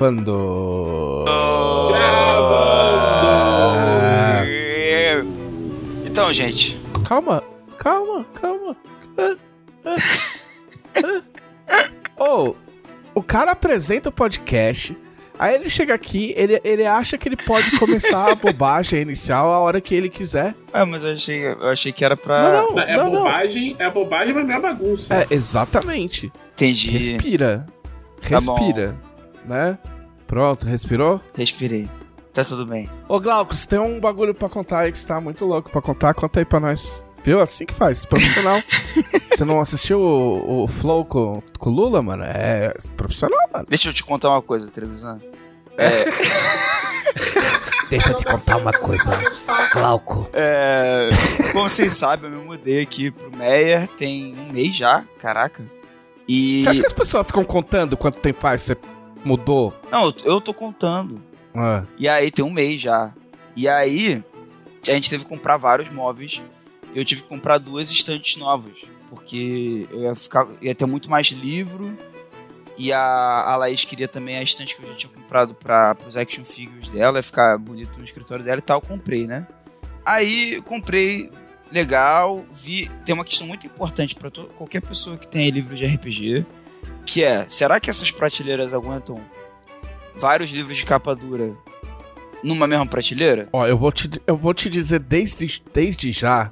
Gravando. Então, gente. Calma, calma, calma. oh, o cara apresenta o podcast. Aí ele chega aqui, ele, ele acha que ele pode começar a bobagem inicial a hora que ele quiser. Ah, mas eu achei, eu achei que era pra. Não, não, É não, não. bobagem, é bobagem, mas não é bagunça. É, exatamente. Entendi. Respira. Tá bom. Respira. Né? Pronto, respirou? Respirei. Tá tudo bem. Ô, Glauco, você tem um bagulho pra contar aí que você tá muito louco pra contar? Conta aí pra nós. Viu? Assim que faz. Profissional. você não assistiu o, o Flow com, com o Lula, mano? É profissional, mano. Deixa eu te contar uma coisa, televisão. É, Deixa eu te contar uma coisa. Glauco. é, como vocês sabem, eu me mudei aqui pro Meyer tem um mês já, caraca. E. Você acha que as pessoas ficam contando quanto tempo faz você mudou? Não, eu- tô contando. Ah, E aí tem um mês já. E aí, a gente teve que comprar vários móveis. Eu tive que comprar duas estantes novas. Porque eu ia, ficar, ia ter muito mais livro. E a, a Laís queria também a estante que eu já tinha comprado para os action figures dela. Ia ficar bonito no escritório dela e tal. Eu comprei, né? Aí comprei, legal. Vi. Tem uma questão muito importante para qualquer pessoa que tenha livros de RPG. Que é, será que essas prateleiras aguentam vários livros de capa dura numa mesma prateleira? ó, eu vou, te, eu vou te dizer desde, desde já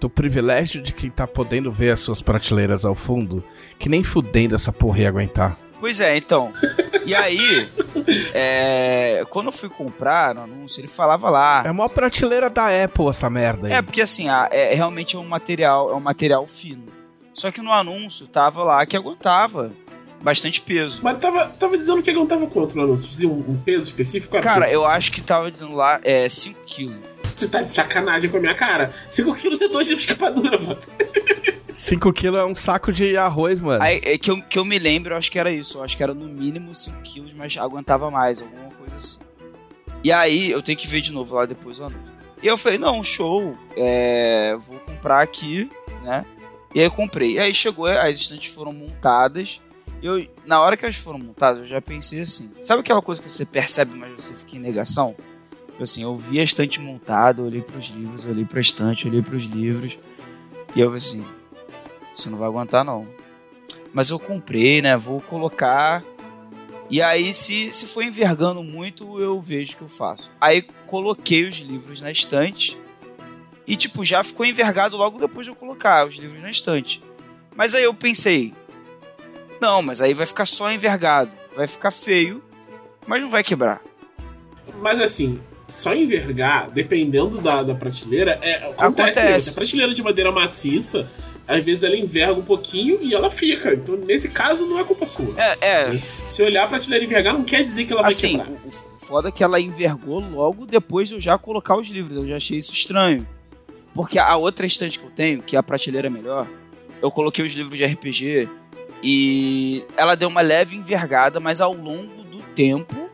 do privilégio de quem tá podendo ver as suas prateleiras ao fundo, que nem fudendo essa porra ia aguentar. Pois é, então. E aí, é, quando eu fui comprar no anúncio, ele falava lá. É uma prateleira da Apple essa merda aí. É, porque assim, a- é, realmente é um material, é um material fino. Só que no anúncio tava lá que aguentava bastante peso. Mas tava, tava dizendo que aguentava quanto no anúncio? Dizia um, um peso específico? Cara, eu acho que tava dizendo lá é 5 quilos. Você tá de sacanagem com a minha cara. 5 quilos é dois livros de capa dura, mano. 5 quilos é um saco de arroz, mano. Aí, é que, eu, que eu me lembro, eu acho que era isso. Eu acho que era no mínimo 5 quilos, mas aguentava mais, alguma coisa assim. E aí, eu tenho que ver de novo lá depois o anúncio. E eu falei, não, show, é, vou comprar aqui, né? E aí eu comprei. E aí chegou, as estantes foram montadas. Eu, na hora que elas foram montadas, eu já pensei assim. Sabe aquela coisa que você percebe, mas você fica em negação? Tipo Assim, eu vi a estante montada, olhei pros livros, eu olhei pra estante, eu olhei pros livros. E eu assim, isso não vai aguentar não. Mas eu comprei, né? Vou colocar. E aí, se, se for envergando muito, eu vejo o que eu faço. Aí coloquei os livros na estante. E, tipo, já ficou envergado logo depois de eu colocar os livros na estante. Mas aí eu pensei. Não, mas aí vai ficar só envergado. Vai ficar feio, mas não vai quebrar. Mas assim, só envergar, dependendo da, da prateleira, é, acontece. Acontece. mesmo. A prateleira de madeira maciça, às vezes ela enverga um pouquinho e ela fica. Então, nesse caso, não é culpa sua. É, é. Se olhar a prateleira envergar, não quer dizer que ela vai Assim, quebrar. o, o foda é que ela envergou logo depois de eu já colocar os livros. Eu já achei isso estranho. Porque a outra estante que eu tenho, que é a prateleira melhor, eu coloquei os livros de RPG e ela deu uma leve envergada, mas ao longo do tempo.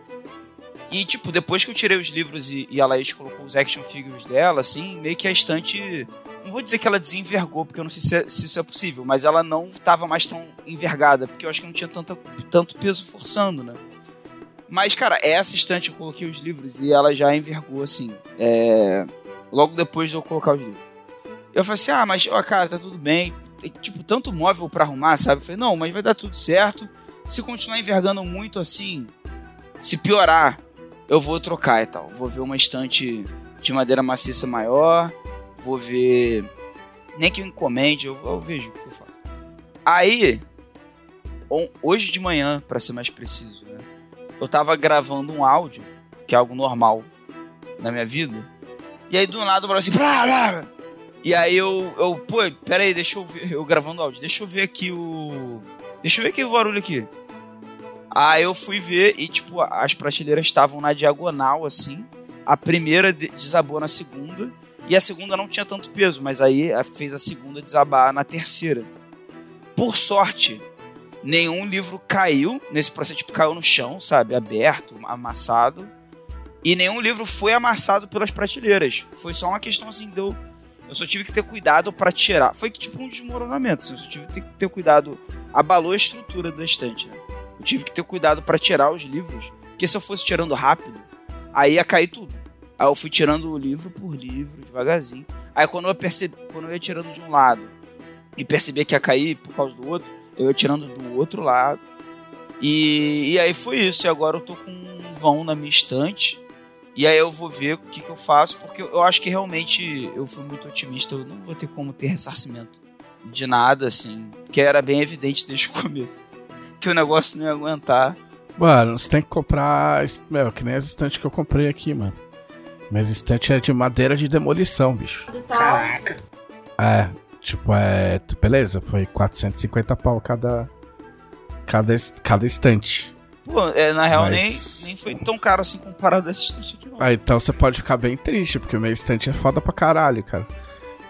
E, tipo, depois que eu tirei os livros e, e a Laís colocou os action figures dela, assim, meio que a estante. Não vou dizer que ela desenvergou, porque eu não sei se, é- se isso é possível, mas ela não tava mais tão envergada, porque eu acho que não tinha tanta, tanto peso forçando, né? Mas, cara, essa estante eu coloquei os livros e ela já envergou, assim. é, Logo depois de eu colocar os livros. Eu falei assim, ah, mas, ó, cara, tá tudo bem. Tem, tipo, tanto móvel pra arrumar, sabe? Eu falei, não, mas vai dar tudo certo. Se continuar envergando muito assim, se piorar, eu vou trocar e tal. Vou ver uma estante de madeira maciça maior. Vou ver. Nem que eu encomende, eu, eu vejo o que eu faço. Aí, hoje de manhã, pra ser mais preciso, né? Eu tava gravando um áudio, que é algo normal na minha vida. E aí do nada o Brasil assim. Blá, blá. E aí eu, eu, pô, pera aí, deixa eu ver. Eu gravando áudio, deixa eu ver aqui o. Deixa eu ver aqui o barulho aqui. Aí eu fui ver e, tipo, as prateleiras estavam na diagonal, assim. A primeira de- desabou na segunda. E a segunda não tinha tanto peso, mas aí fez a segunda desabar na terceira. Por sorte, nenhum livro caiu nesse processo, tipo, caiu no chão, sabe? Aberto, amassado. E nenhum livro foi amassado pelas prateleiras. Foi só uma questão assim, deu. Eu só tive que ter cuidado pra tirar. Foi tipo um desmoronamento. Assim, eu só tive que ter, cuidado. Abalou a estrutura da estante, né? Eu tive que ter cuidado pra tirar os livros Porque se eu fosse tirando rápido, aí ia cair tudo. Aí eu fui tirando livro por livro, devagarzinho. Aí quando eu percebi, quando eu ia tirando de um lado e percebia que ia cair por causa do outro, eu ia tirando do outro lado. E, e aí foi isso. E agora eu tô com um vão na minha estante. E aí eu vou ver o que, que eu faço, porque eu acho que realmente eu fui muito otimista. Eu não vou ter como ter ressarcimento de nada, assim. Que era bem evidente desde o começo. Que o negócio não ia aguentar. Mano, você tem que comprar. Meu, que nem as estantes que eu comprei aqui, mano. Minhas estantes é de madeira de demolição, bicho. Caraca. É, tipo, é. Beleza, foi 450 pau cada. Cada, cada estante. Pô, é, na real Mas- nem, nem foi tão caro assim comparado a essa estante aqui, não. Ah, então você pode ficar bem triste, porque minha estante é foda pra caralho, cara.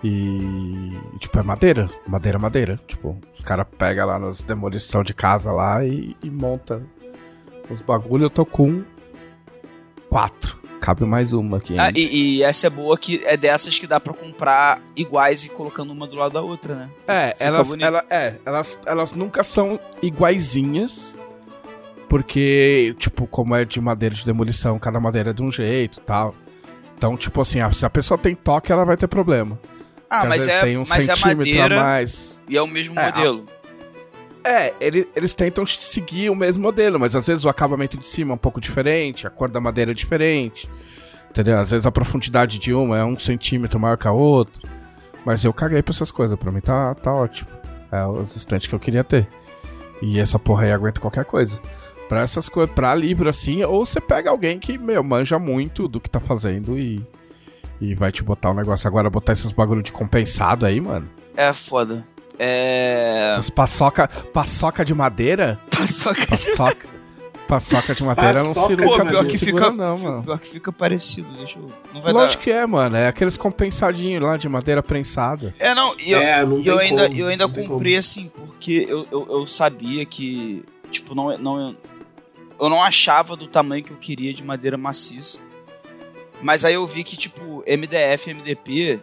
E. Tipo, é madeira. Madeira, madeira. Tipo, os caras pegam lá nas demolição de casa lá e, e monta os bagulho. Eu tô com quatro. Cabe mais uma aqui. Ah, e, e essa é boa que é dessas que dá pra comprar iguais e colocando uma do lado da outra, né? É, Fica elas, ela, é elas, elas nunca são iguaizinhas. Porque, tipo, como é de madeira de demolição, cada madeira é de um jeito e tal. Então, tipo assim, se a pessoa tem toque, ela vai ter problema. Ah, Porque mas é, tem um mas é centímetro madeira a mais. e é o mesmo É, modelo. É, ele- eles tentam seguir o mesmo modelo, mas às vezes o acabamento de cima é um pouco diferente, a cor da madeira é diferente. Entendeu? Às vezes a profundidade de uma é um centímetro maior que a outra. Mas eu caguei pra essas coisas, pra mim tá, tá ótimo. É os estantes que eu queria ter. E essa porra aí aguenta qualquer coisa. Pra essas coisas, pra livro assim, ou você pega alguém que, meu, manja muito do que tá fazendo e. E vai te botar o negócio. Agora, botar esses bagulho de compensado aí, mano. É foda. É. Essas paçoca, paçoca de madeira. Paçoca de. Paçoca, paçoca de madeira não Paçoca se Pô, pior que segura, fica. não, mano. Pior que fica parecido, deixa eu. Não vai Lógico dar. que é, mano. É aqueles compensadinhos lá de madeira prensada. É, não, e eu, É, não e eu ainda, como, eu ainda comprei assim, porque eu, eu, eu sabia que, tipo, não, não. Eu não achava do tamanho que eu queria de madeira maciça. Mas aí eu vi que, tipo, MDF e MDP.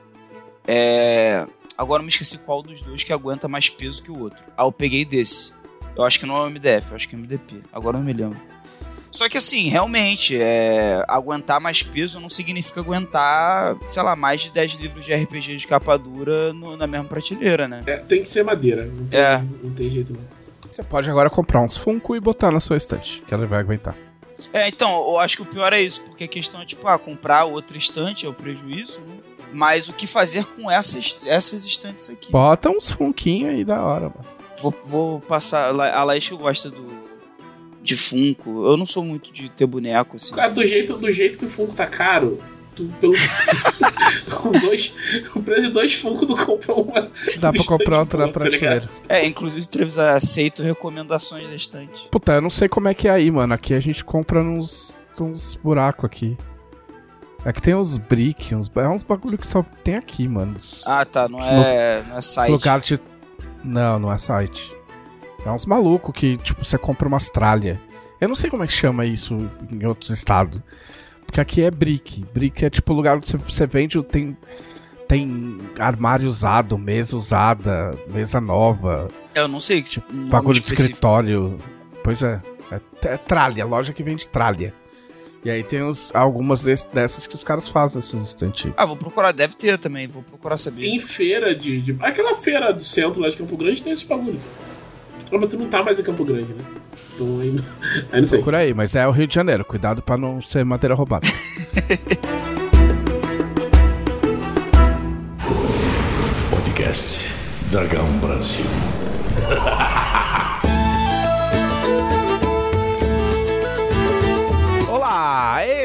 É. Agora eu me esqueci qual dos dois que aguenta mais peso que o outro. Aí eu peguei desse. Eu acho que não é o MDF, eu acho que é MDP. Agora eu não me lembro. Só que assim, realmente, é, aguentar mais peso não significa aguentar, sei lá, mais de 10 livros de RPG de capa dura no- na mesma prateleira, né? É, tem que ser madeira. Não tem, É. não tem jeito não. Você pode agora comprar uns Funko e botar na sua estante, que ela vai aguentar. É, então, eu acho que o pior é isso, porque a questão é, tipo, ah, comprar outra estante é o prejuízo, né? Mas o que fazer com essas, essas estantes aqui? Bota uns Funkinho aí da hora, mano. Vou, vou passar. A Laís que gosta do. de Funko. Eu não sou muito de ter boneco, assim. Cara, do jeito, do jeito que o Funko tá caro, tu, pelo... com dois, o preço de dois Funko tu compra uma. Dá pra comprar outra na tá prateleira. É, inclusive, Trevis, aceito recomendações da estante. Puta, eu não sei como é que é aí, mano. Aqui a gente compra nos, uns buracos aqui. É que tem uns brick, uns, é uns bagulho que só tem aqui, mano. Os, Ah, tá, não é, não é site. lugares de... Não, não é site. É uns malucos que, tipo, você compra umas tralha. Eu não sei como é que chama isso em outros estados. Porque aqui é brick. Brick é tipo lugar onde você, vende, tem, tem armário usado, mesa usada, mesa nova, Eu não sei, tipo, um bagulho de específico. escritório. Pois é. É, é tralha, loja que vende tralha. E aí tem os, algumas des- dessas que os caras fazem, esses estantes. Ah, vou procurar, deve ter também, vou procurar saber. Em feira de, de- Aquela feira do centro lá de Campo Grande tem esse bagulho. Ah, mas tu não tá mais em Campo Grande, né? Então aí, aí não sei. Procura aí, mas é o Rio de Janeiro. Cuidado pra não ser madeira roubada. Podcast Dragão Brasil.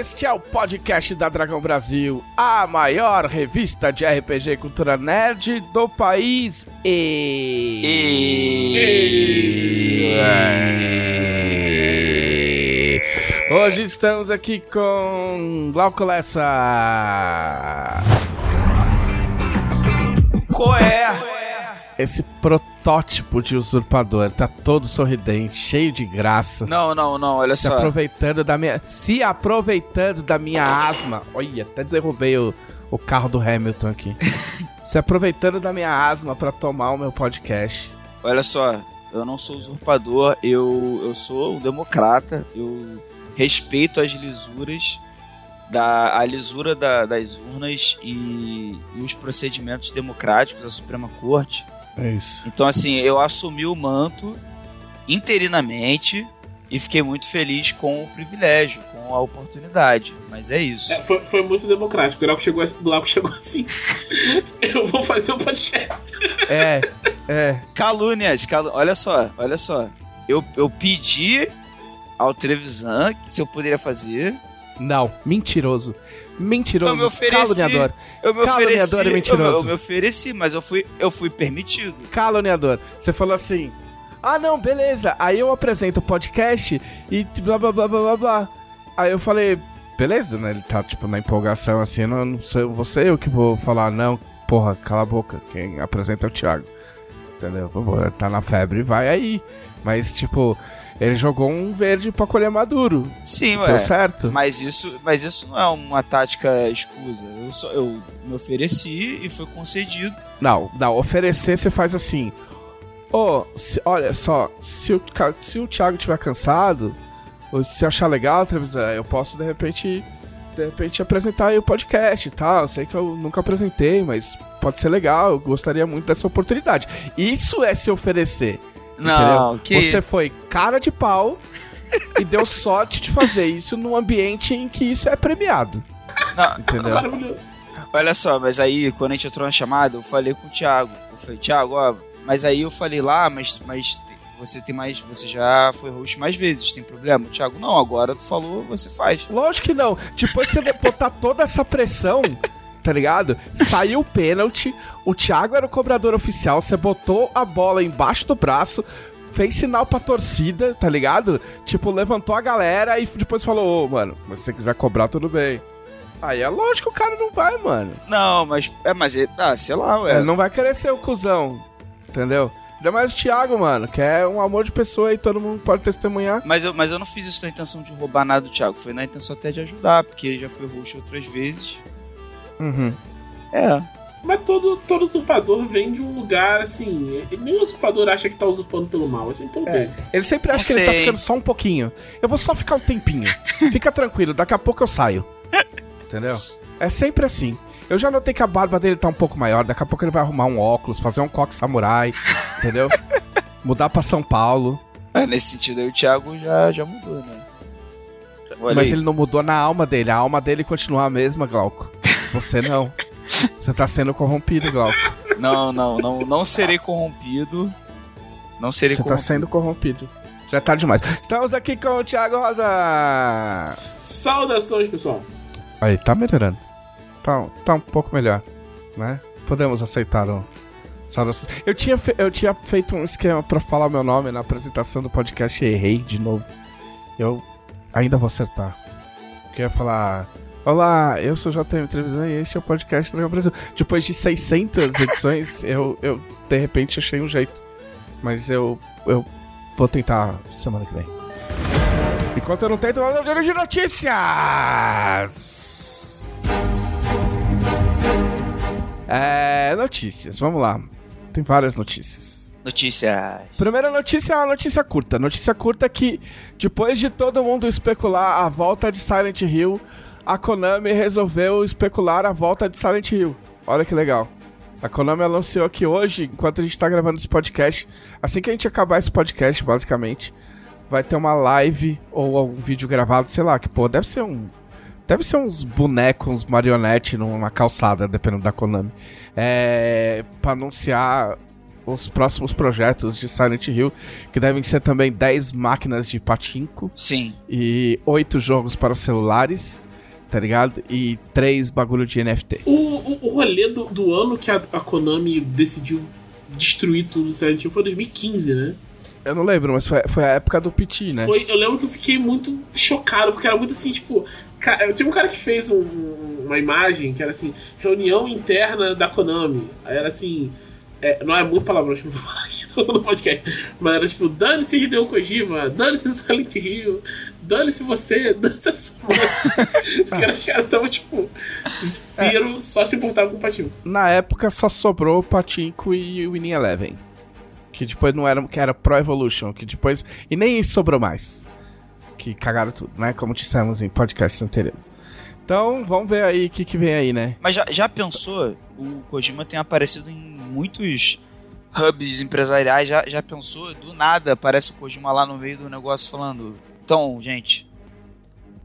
este é o podcast da Dragão Brasil, a maior revista de RPG e cultura nerd do país. E... Hoje estamos aqui com Glauco Lessa. Qual é? Esse protótipo de usurpador tá todo sorridente, cheio de graça. Não, não, não, olha Se só. aproveitando da minha. Se aproveitando da minha asma. Olha, até derrubei o, o carro do Hamilton aqui. Se aproveitando da minha asma pra tomar o meu podcast. Olha só, eu não sou usurpador, eu, eu sou um democrata, eu respeito às lisuras, da, a lisura da- das urnas e, e os procedimentos democráticos da Suprema Corte. É isso. Então, assim, eu assumi o manto interinamente e fiquei muito feliz com o privilégio, com a oportunidade. Mas é isso. É, foi, foi muito democrático. O Glauco chegou, o Glauco chegou assim. Eu vou fazer um podcast. É, é. Calúnias, calu... olha só, olha só. Eu, eu pedi ao Trevisan se eu poderia fazer. Não, mentiroso. Mentiroso. Eu me ofereci. Caluniador. Eu me Caluniador ofereci. e eu, mentiroso. eu me ofereci, mas eu fui, eu fui permitido. Caluniador. Você falou assim. Ah, não, beleza. Aí eu apresento o podcast e blá blá blá blá blá blá. Aí eu falei, beleza, né? Ele tá, tipo, na empolgação assim, não, não sei, você eu que vou falar, não, porra, cala a boca. Quem apresenta é o Thiago. Entendeu? Tá na febre, vai aí. Mas, tipo, ele jogou um verde pra colher maduro. Sim, Deu ué. certo? Mas isso, mas isso não é uma tática escusa. Eu, só, eu me ofereci e foi concedido. Não, não, oferecer você faz assim. Ô, se- olha só, se o, se o Thiago tiver cansado, ou se achar legal, eu posso de repente. De repente apresentar aí o podcast e tal. Eu sei que eu nunca apresentei, mas pode ser legal. Eu gostaria muito dessa oportunidade. Isso é se oferecer. Não, que Você foi cara de pau e deu sorte de fazer isso num ambiente em que isso é premiado. Não, Entendeu? Maravilhoso. Olha só, mas aí, quando a gente entrou na chamada, eu falei com o Thiago. Eu falei, Thiago, ó, mas aí eu falei lá, mas, mas você tem mais. Você já foi host mais vezes, tem problema? Thiago, não, agora tu falou, você faz. Lógico que não. Depois você botar toda essa pressão, tá ligado? Saiu o pênalti, o Thiago era o cobrador oficial, você botou a bola embaixo do braço, fez sinal pra torcida, tá ligado? Tipo, levantou a galera e depois falou, ô, mano, se você quiser cobrar, tudo bem. Aí é lógico que o cara não vai, mano. Não, mas. É, mas ele. Ah, sei lá, ué. Ele não vai querer ser o cuzão, entendeu? Ainda mais o Thiago, mano, que é um amor de pessoa e todo mundo pode testemunhar. Mas eu, mas eu não fiz isso na intenção de roubar nada do Thiago, foi na intenção até de ajudar, porque ele já foi host outras vezes. Uhum. É. Mas todo, todo usurpador vem de um lugar assim. Nenhum usurpador acha que tá usurpando pelo mal. Assim, pelo É. bem. Ele sempre acha Não que ele tá ficando só um pouquinho. Eu vou só ficar um tempinho. Fica tranquilo, daqui a pouco eu saio. Entendeu? É sempre assim. Eu já notei que a barba dele tá um pouco maior, daqui a pouco ele vai arrumar um óculos, fazer um coque samurai, entendeu? Mudar pra São Paulo. É, nesse sentido aí o Thiago já, já mudou, né? Olha mas aí. ele não mudou na alma dele. A alma dele continua a mesma, Glauco. Você não. Você tá sendo corrompido, Glauco. Não, não, não, não serei corrompido. Não serei Você tá corrompido. sendo corrompido. Já tá demais. Estamos aqui com o Thiago Rosa. Saudações, pessoal. Aí, tá melhorando. Tá, tá um pouco melhor, né? Podemos aceitar o. saudações. Eu tinha, fe- eu tinha feito um esquema pra falar meu nome na apresentação do podcast e errei de novo. Eu ainda vou acertar. Porque eu ia falar. Olá, eu sou o JM Televisão e este é o podcast do Dragão Brasil. Depois de 600 edições, eu, eu de repente achei um jeito. Mas eu, eu vou tentar semana que vem. Enquanto eu não tento, vamos ao giro de notícias! É, notícias, vamos lá. Tem várias notícias. Notícias. Primeira notícia é uma notícia curta. Notícia curta que, depois de todo mundo especular a volta de Silent Hill, a Konami resolveu especular a volta de Silent Hill. Olha que legal. A Konami anunciou que hoje, enquanto a gente tá gravando esse podcast, assim que a gente acabar esse podcast, basicamente, vai ter uma live ou algum vídeo gravado, sei lá, que pô, deve ser um. Deve ser uns bonecos, uns marionete numa calçada, dependendo da Konami. É. pra anunciar os próximos projetos de Silent Hill, que devem ser também 10 máquinas de patinco Sim. e 8 jogos para celulares, tá ligado? E 3 bagulho de NFT. O, o, o rolê do, do ano que a, a Konami decidiu destruir tudo do Silent Hill foi 2015, né? Eu não lembro, mas foi, foi a época do PT, né? Foi, eu lembro que eu fiquei muito chocado, porque era muito assim, tipo. Eu tinha um cara que fez um- uma imagem que era assim, reunião interna da Konami. Aí era assim. é, não é muito palavrão, tipo, no podcast. Mas era tipo, dane-se Hideo Kojima, dane-se Silent Hill, dane-se você, dane-se a sua mãe. Porque os caras estavam, tipo, zero, só se importava com o patinho. Na época só sobrou o Patinco e o Winning Eleven. Que depois não era, que era Pro Evolution, que depois. E nem isso sobrou mais. Que cagaram tudo, né? Como dissemos em podcasts anteriores. Então, vamos ver aí o que, que vem aí, né? Mas já, já pensou? O Kojima tem aparecido em muitos hubs empresariais. Já, já pensou? Do nada aparece o Kojima lá no meio do negócio falando: Então, gente,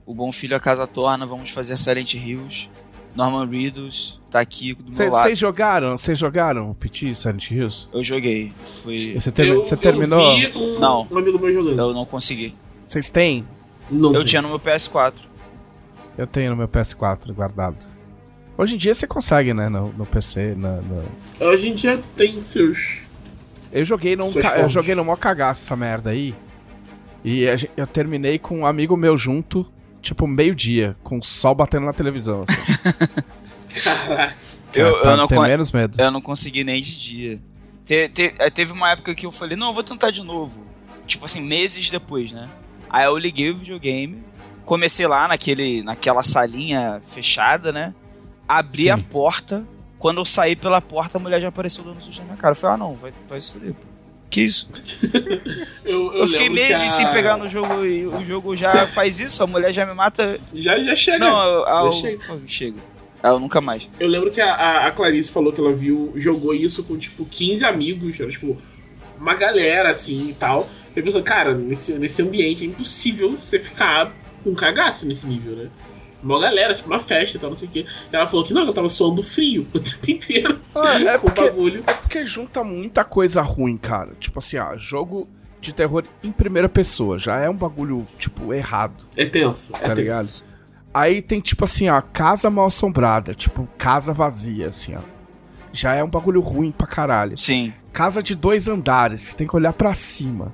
o Bom Filho a Casa Torna, vamos fazer Silent Hills. Norman Reedus tá aqui do meu lado. Vocês jogaram? Vocês jogaram o PT Silent Hills? Eu joguei. Foi... Você, termi- terminou? Eu vi um, Não. um amigo meu jogando. Eu não consegui. Vocês têm? Não Eu tem. tinha no meu PS4. Eu tenho no meu PS4 guardado. Hoje em dia você consegue, né? No, no PC, na- no- Hoje em dia tem seus. Eu joguei num ca- eu joguei no mó cagaço essa merda aí. E eu terminei com um amigo meu junto, tipo, meio-dia, com o sol batendo na televisão. assim. Eu- eu não ter con- menos medo. Eu não consegui nem de dia. Te- te- eh, teve uma época que eu falei, não, eu vou tentar de novo. Tipo assim, meses depois, né? Aí eu liguei o videogame, comecei lá naquele, naquela salinha fechada, né? Abri Sim. a porta. Quando eu saí pela porta, a mulher já apareceu dando susto na minha cara. Eu falei, ah não, vai, vai se fuder, pô. Que isso? Eu, Eu, fiquei lembro que meses a- sem pegar no jogo e o jogo já faz isso, a mulher já me mata. Já, já chega. Não, eu, eu, já chega. chega. Ah, Eu nunca mais. Eu lembro que a, a, a Clarice falou que ela viu, jogou isso com tipo 15 amigos, era tipo uma galera assim e tal. E eu pensou, cara, nesse, nesse ambiente é impossível você ficar com cagaço nesse nível, né? Uma galera, tipo, uma festa e tal, não sei o quê. E ela falou que não, ela tava suando frio o tempo inteiro. Ah, é porque- bagulho. É porque junta muita coisa ruim, cara. Tipo assim, ah, jogo de terror em primeira pessoa. Já é um bagulho, tipo, errado. É tenso. É Tá tenso. ligado? Aí tem, tipo assim, ó, casa mal assombrada. Tipo, casa vazia, assim, ó. Já é um bagulho ruim pra caralho. Sim. Casa de dois andares, que tem que olhar pra cima.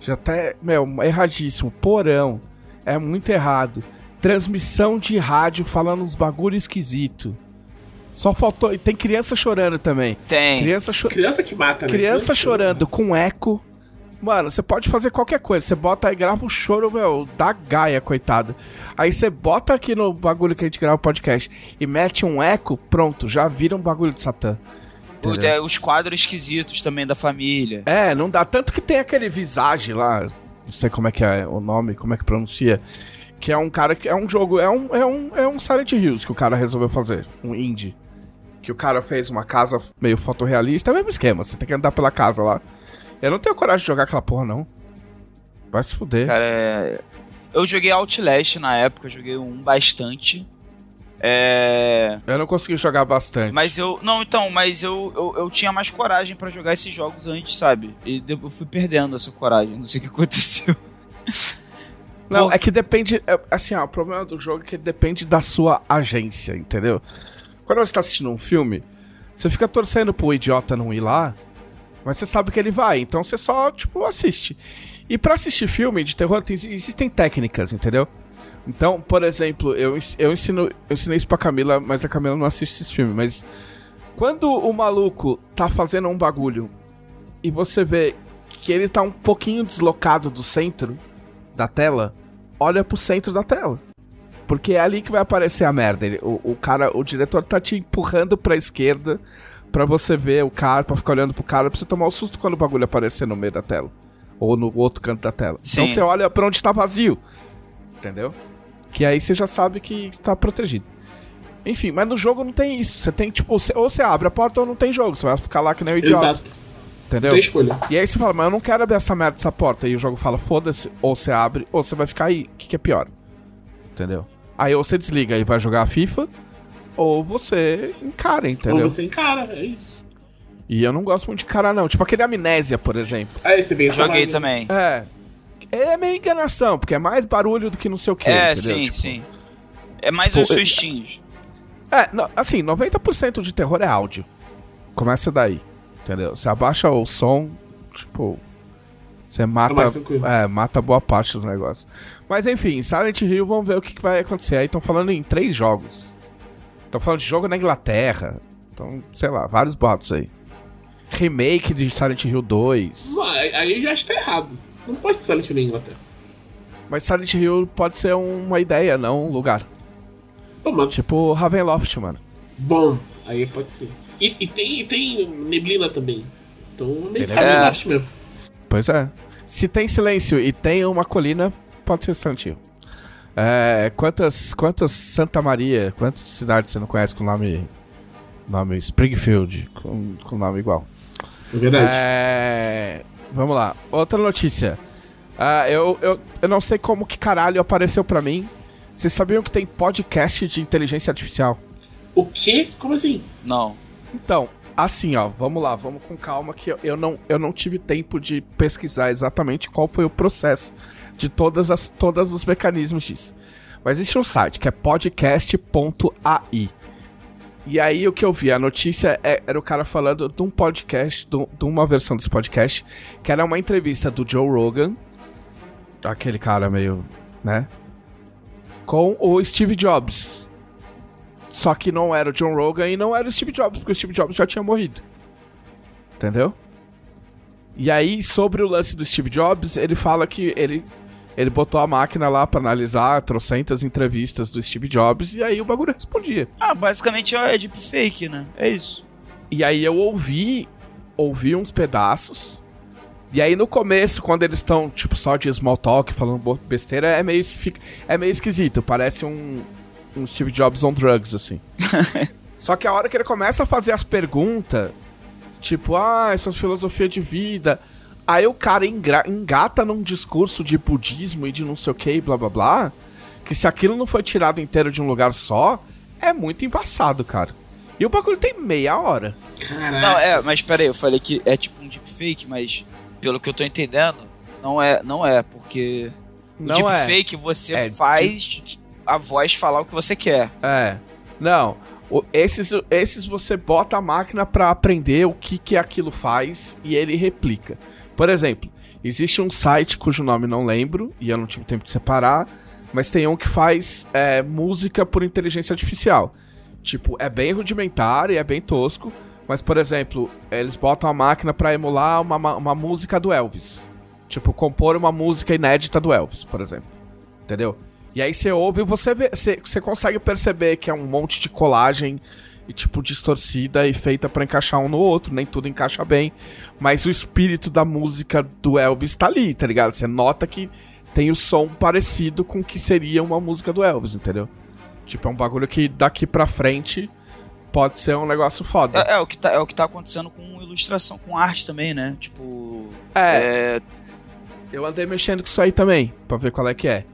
Já tá, meu, erradíssimo. Porão. É muito errado. Transmissão de rádio falando uns bagulho esquisito. Só faltou. E tem criança chorando também. Tem. Criança, cho Criança que mata, né? criança que chorando com eco. Mano, você pode fazer qualquer coisa. Você bota aí, grava um choro, meu, da Gaia, coitado. Aí você bota aqui no bagulho que a gente grava o podcast e mete um eco, pronto, já vira um bagulho de Satã. O- Entendeu? é, Os quadros esquisitos também da família. É, não dá. Tanto que tem aquele Visage lá, não sei como é que é o nome, como é que pronuncia. Que é um cara que. É um jogo. É um, é um, é um Silent Hills que o cara resolveu fazer. Um indie. Que o cara fez uma casa meio fotorrealista. É o mesmo esquema. Você tem que andar pela casa lá. Eu não tenho coragem de jogar aquela porra, não. Vai se fuder. Cara, é... eu joguei Outlast na época, joguei um bastante. É... Eu não consegui jogar bastante. Mas eu. Não, então, mas eu, eu, eu tinha mais coragem pra jogar esses jogos antes, sabe? E eu fui perdendo essa coragem, não sei o que aconteceu. Não, é que depende. é, assim, ó, o problema do jogo é que depende da sua agência, entendeu? Quando você tá assistindo um filme, você fica torcendo pro idiota não ir lá, mas você sabe que ele vai, então você só, tipo, assiste. E pra assistir filme de terror, tem- existem técnicas, entendeu? Então, por exemplo, eu, eu, ensino, eu ensinei isso pra Camila, mas a Camila não assiste esses filmes, mas. Quando o maluco tá fazendo um bagulho e você vê que ele tá um pouquinho deslocado do centro da tela, olha pro centro da tela. Porque é ali que vai aparecer a merda. Ele- o, o cara, o diretor tá te empurrando pra esquerda pra você ver o cara, pra ficar olhando pro cara, pra você tomar o susto quando o bagulho aparecer no meio da tela. Ou no outro canto da tela. Sim. Então você olha pra onde tá vazio. Entendeu? Que aí você já sabe que está protegido. Enfim, mas no jogo não tem isso. Você tem, tipo, ou você abre a porta ou não tem jogo. Você vai ficar lá que nem um idiota. Exato. Entendeu? Tem escolha. E aí você fala, mas eu não quero abrir essa merda dessa porta. E o jogo fala, foda-se, ou você abre, ou você vai ficar aí. O que, que é pior? Entendeu? Aí ou você desliga e vai jogar a FIFA, ou você encara, entendeu? Ou você encara, é isso. E eu não gosto muito de encarar, não. Tipo aquele Amnésia, por exemplo. Ah, esse é bem Joguei também. É. É meio enganação, porque é mais barulho do que não sei o que. é, entendeu? sim, Tipo, sim. É mais tipo, uns sustinhos. É, no- assim, 90% de terror é áudio. Começa daí, entendeu? Você abaixa o som, tipo. Você mata. É, mata boa parte do negócio. Mas enfim, Silent Hill, vamos ver o que, que vai acontecer. Aí estão falando em três jogos. Estão falando de jogo na Inglaterra. Então, sei lá, vários boatos aí. Remake de Silent Hill 2. Não, Aí aí já está errado. Não pode ter Silent Hill na Inglaterra. Mas Silent Hill pode ser uma ideia, não um lugar. Pô, mano, Tipo Ravenloft, mano. bom, aí pode ser. E, e tem, e tem neblina também. Então meio que Tem Ravenloft mesmo. Pois é. Se tem silêncio e tem uma colina, pode ser Santinho. É, quantas, quantas Santa Maria, quantas cidades você não conhece com nome, nome Springfield, com, com nome igual? É verdade. É, vamos lá. Outra notícia. Ah, eu, eu, eu não sei como que caralho apareceu pra mim. Vocês sabiam que tem podcast de inteligência artificial? O quê? Como assim? Não. Então, assim, ó, vamos lá, vamos com calma que eu, não, eu não tive tempo de pesquisar exatamente qual foi o processo de todas as todos os mecanismos disso. Mas existe um site que é podcast.ai. E aí o que eu vi, a notícia é- era o cara falando de um podcast, de uma versão desse podcast, que era uma entrevista do Joe Rogan, aquele cara meio, né? Com o Steve Jobs. Só que não era o John Rogan e não era o Steve Jobs, porque o Steve Jobs já tinha morrido. Entendeu? E aí, sobre o lance do Steve Jobs, ele fala que ele, ele botou a máquina lá pra analisar trocentas entrevistas do Steve Jobs e aí o bagulho respondia. Ah, basicamente é deepfake, né? É isso. E aí eu ouvi, ouvi uns pedaços. E aí no começo, quando eles estão, tipo, só de small talk, falando besteira, é meio, esqui- é meio esquisito. Parece um, um Steve Jobs on drugs, assim. só que a hora que ele começa a fazer as perguntas, tipo, ah, essas filosofia de vida. Aí o cara engata num discurso de budismo e de não sei o que, blá blá blá. Que se aquilo não foi tirado inteiro de um lugar só, é muito embaçado, cara. E o bagulho tem meia hora. Caraca. Não, é, mas pera aí, eu falei que é tipo um deepfake, mas pelo que eu tô entendendo, não é, não é, porque o Não é. deepfake você É, faz a voz falar o que você quer. É. Não. O- esses, esses você bota a máquina pra aprender o que, que aquilo faz e ele replica. Por exemplo, existe um site cujo nome não lembro e eu não tive tempo de separar, mas tem um que faz é, música por inteligência artificial. Tipo, é bem rudimentar e é bem tosco, mas por exemplo, eles botam a máquina pra emular uma, ma- uma música do Elvis. Tipo, compor uma música inédita do Elvis, por exemplo. Entendeu? E aí você ouve e você vê, você, você consegue perceber que é um monte de colagem e tipo distorcida e feita pra encaixar um no outro, nem tudo encaixa bem, mas o espírito da música do Elvis tá ali, tá ligado? Você nota que tem o som parecido com o que seria uma música do Elvis, entendeu? Tipo, é um bagulho que daqui pra frente pode ser um negócio foda. É, é o que tá, é o que tá acontecendo com ilustração, com arte também, né? Tipo. É, é, Eu andei mexendo com isso aí também, pra ver qual é que é.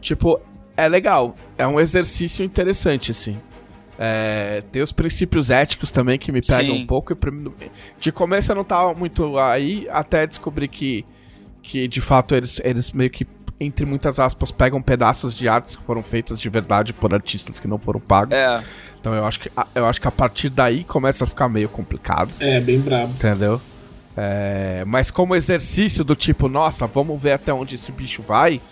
Tipo, é legal. É um exercício interessante, assim. É, tem os princípios éticos também que me pegam Sim. um pouco. E de começo eu não tava muito aí, até descobrir que, que de fato eles, eles meio que, entre muitas aspas, pegam pedaços de artes que foram feitas de verdade por artistas que não foram pagos. é, Então eu acho, que, a- eu acho que a partir daí começa a ficar meio complicado. É, bem brabo. Entendeu? É, mas como exercício do tipo, nossa, vamos ver até onde esse bicho vai,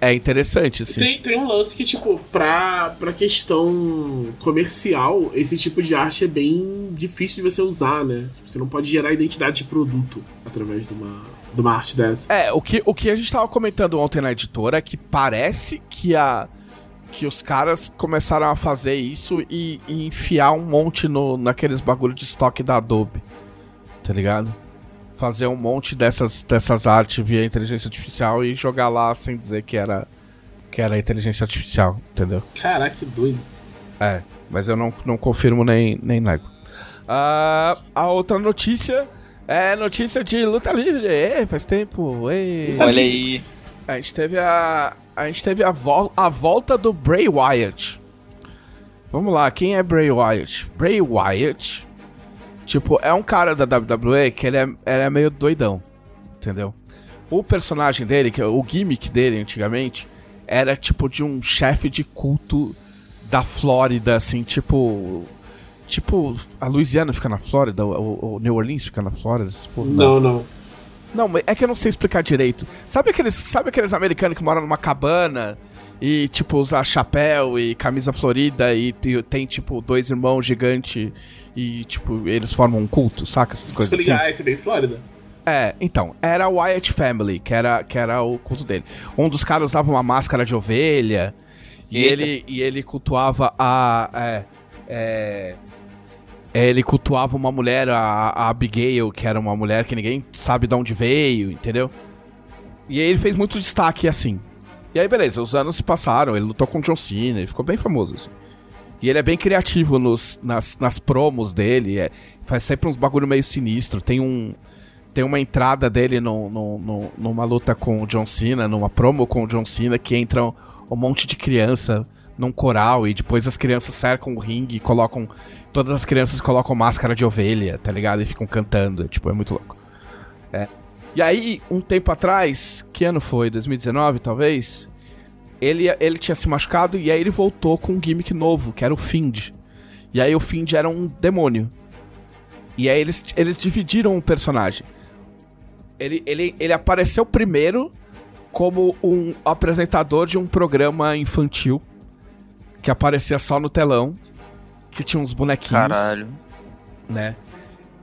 é interessante, assim. Tem, tem um lance que, tipo, pra, pra questão comercial, esse tipo de arte é bem difícil de você usar, né? Tipo, você não pode gerar identidade de produto através de uma, de uma arte dessa. É, o que, o que a gente tava comentando ontem na editora é que parece que a. Que os caras começaram a fazer isso e, e enfiar um monte no, naqueles bagulho de estoque da Adobe. Tá ligado? Fazer um monte dessas, dessas artes via inteligência artificial e jogar lá sem dizer que era, que era inteligência artificial, entendeu? Caraca, que doido. É, mas eu não, não confirmo nem, nem nego. Ah, a outra notícia é notícia de luta livre. É, faz tempo. Ei. olha aí. A gente teve a. A gente teve a, vol a volta do Bray Wyatt. Vamos lá, quem é Bray Wyatt? Bray Wyatt, tipo, é um cara da WWE que ele é, ele é meio doidão, entendeu? O personagem dele, que é o gimmick dele antigamente, era tipo de um chefe de culto da Flórida, assim, tipo. Tipo, a Louisiana fica na Flórida, o, o New Orleans fica na Flórida. porra, Não, não. não, é que eu não sei explicar direito. Sabe aqueles, sabe aqueles americanos que moram numa cabana e, tipo, usa chapéu e camisa florida e te- tem, tipo, dois irmãos gigantes e, tipo, eles formam um culto, saca? Essas Se coisas assim. ligar, esse é bem Flórida. É, então, era a Wyatt Family, que era, que era o culto dele. Um dos caras usava uma máscara de ovelha e Eita. ele, e ele cultuava a. É, é, ele cultuava uma mulher, a, a Abigail, que era uma mulher que ninguém sabe de onde veio, entendeu? E aí ele fez muito destaque assim. E aí, beleza, os anos se passaram, ele lutou com o John Cena, ele ficou bem famoso, assim. E ele é bem criativo nos, nas, nas promos dele, é, faz sempre uns bagulho meio sinistro. Tem um. Tem uma entrada dele no, no, no, numa luta com o John Cena, numa promo com o John Cena, que entra um, um monte de criança num coral e depois as crianças cercam o ringue e colocam. Todas as crianças colocam máscara de ovelha, tá ligado? E ficam cantando. Tipo, é muito louco. É. E aí, um tempo atrás, que ano foi? 2019, talvez? Ele, ele tinha se machucado e aí ele voltou com um gimmick novo, que era o Find. E aí o Find era um demônio. E aí eles, eles dividiram o personagem. Ele, ele, ele apareceu primeiro como um apresentador de um programa infantil que aparecia só no telão, que tinha uns bonequinhos. Caralho. Né?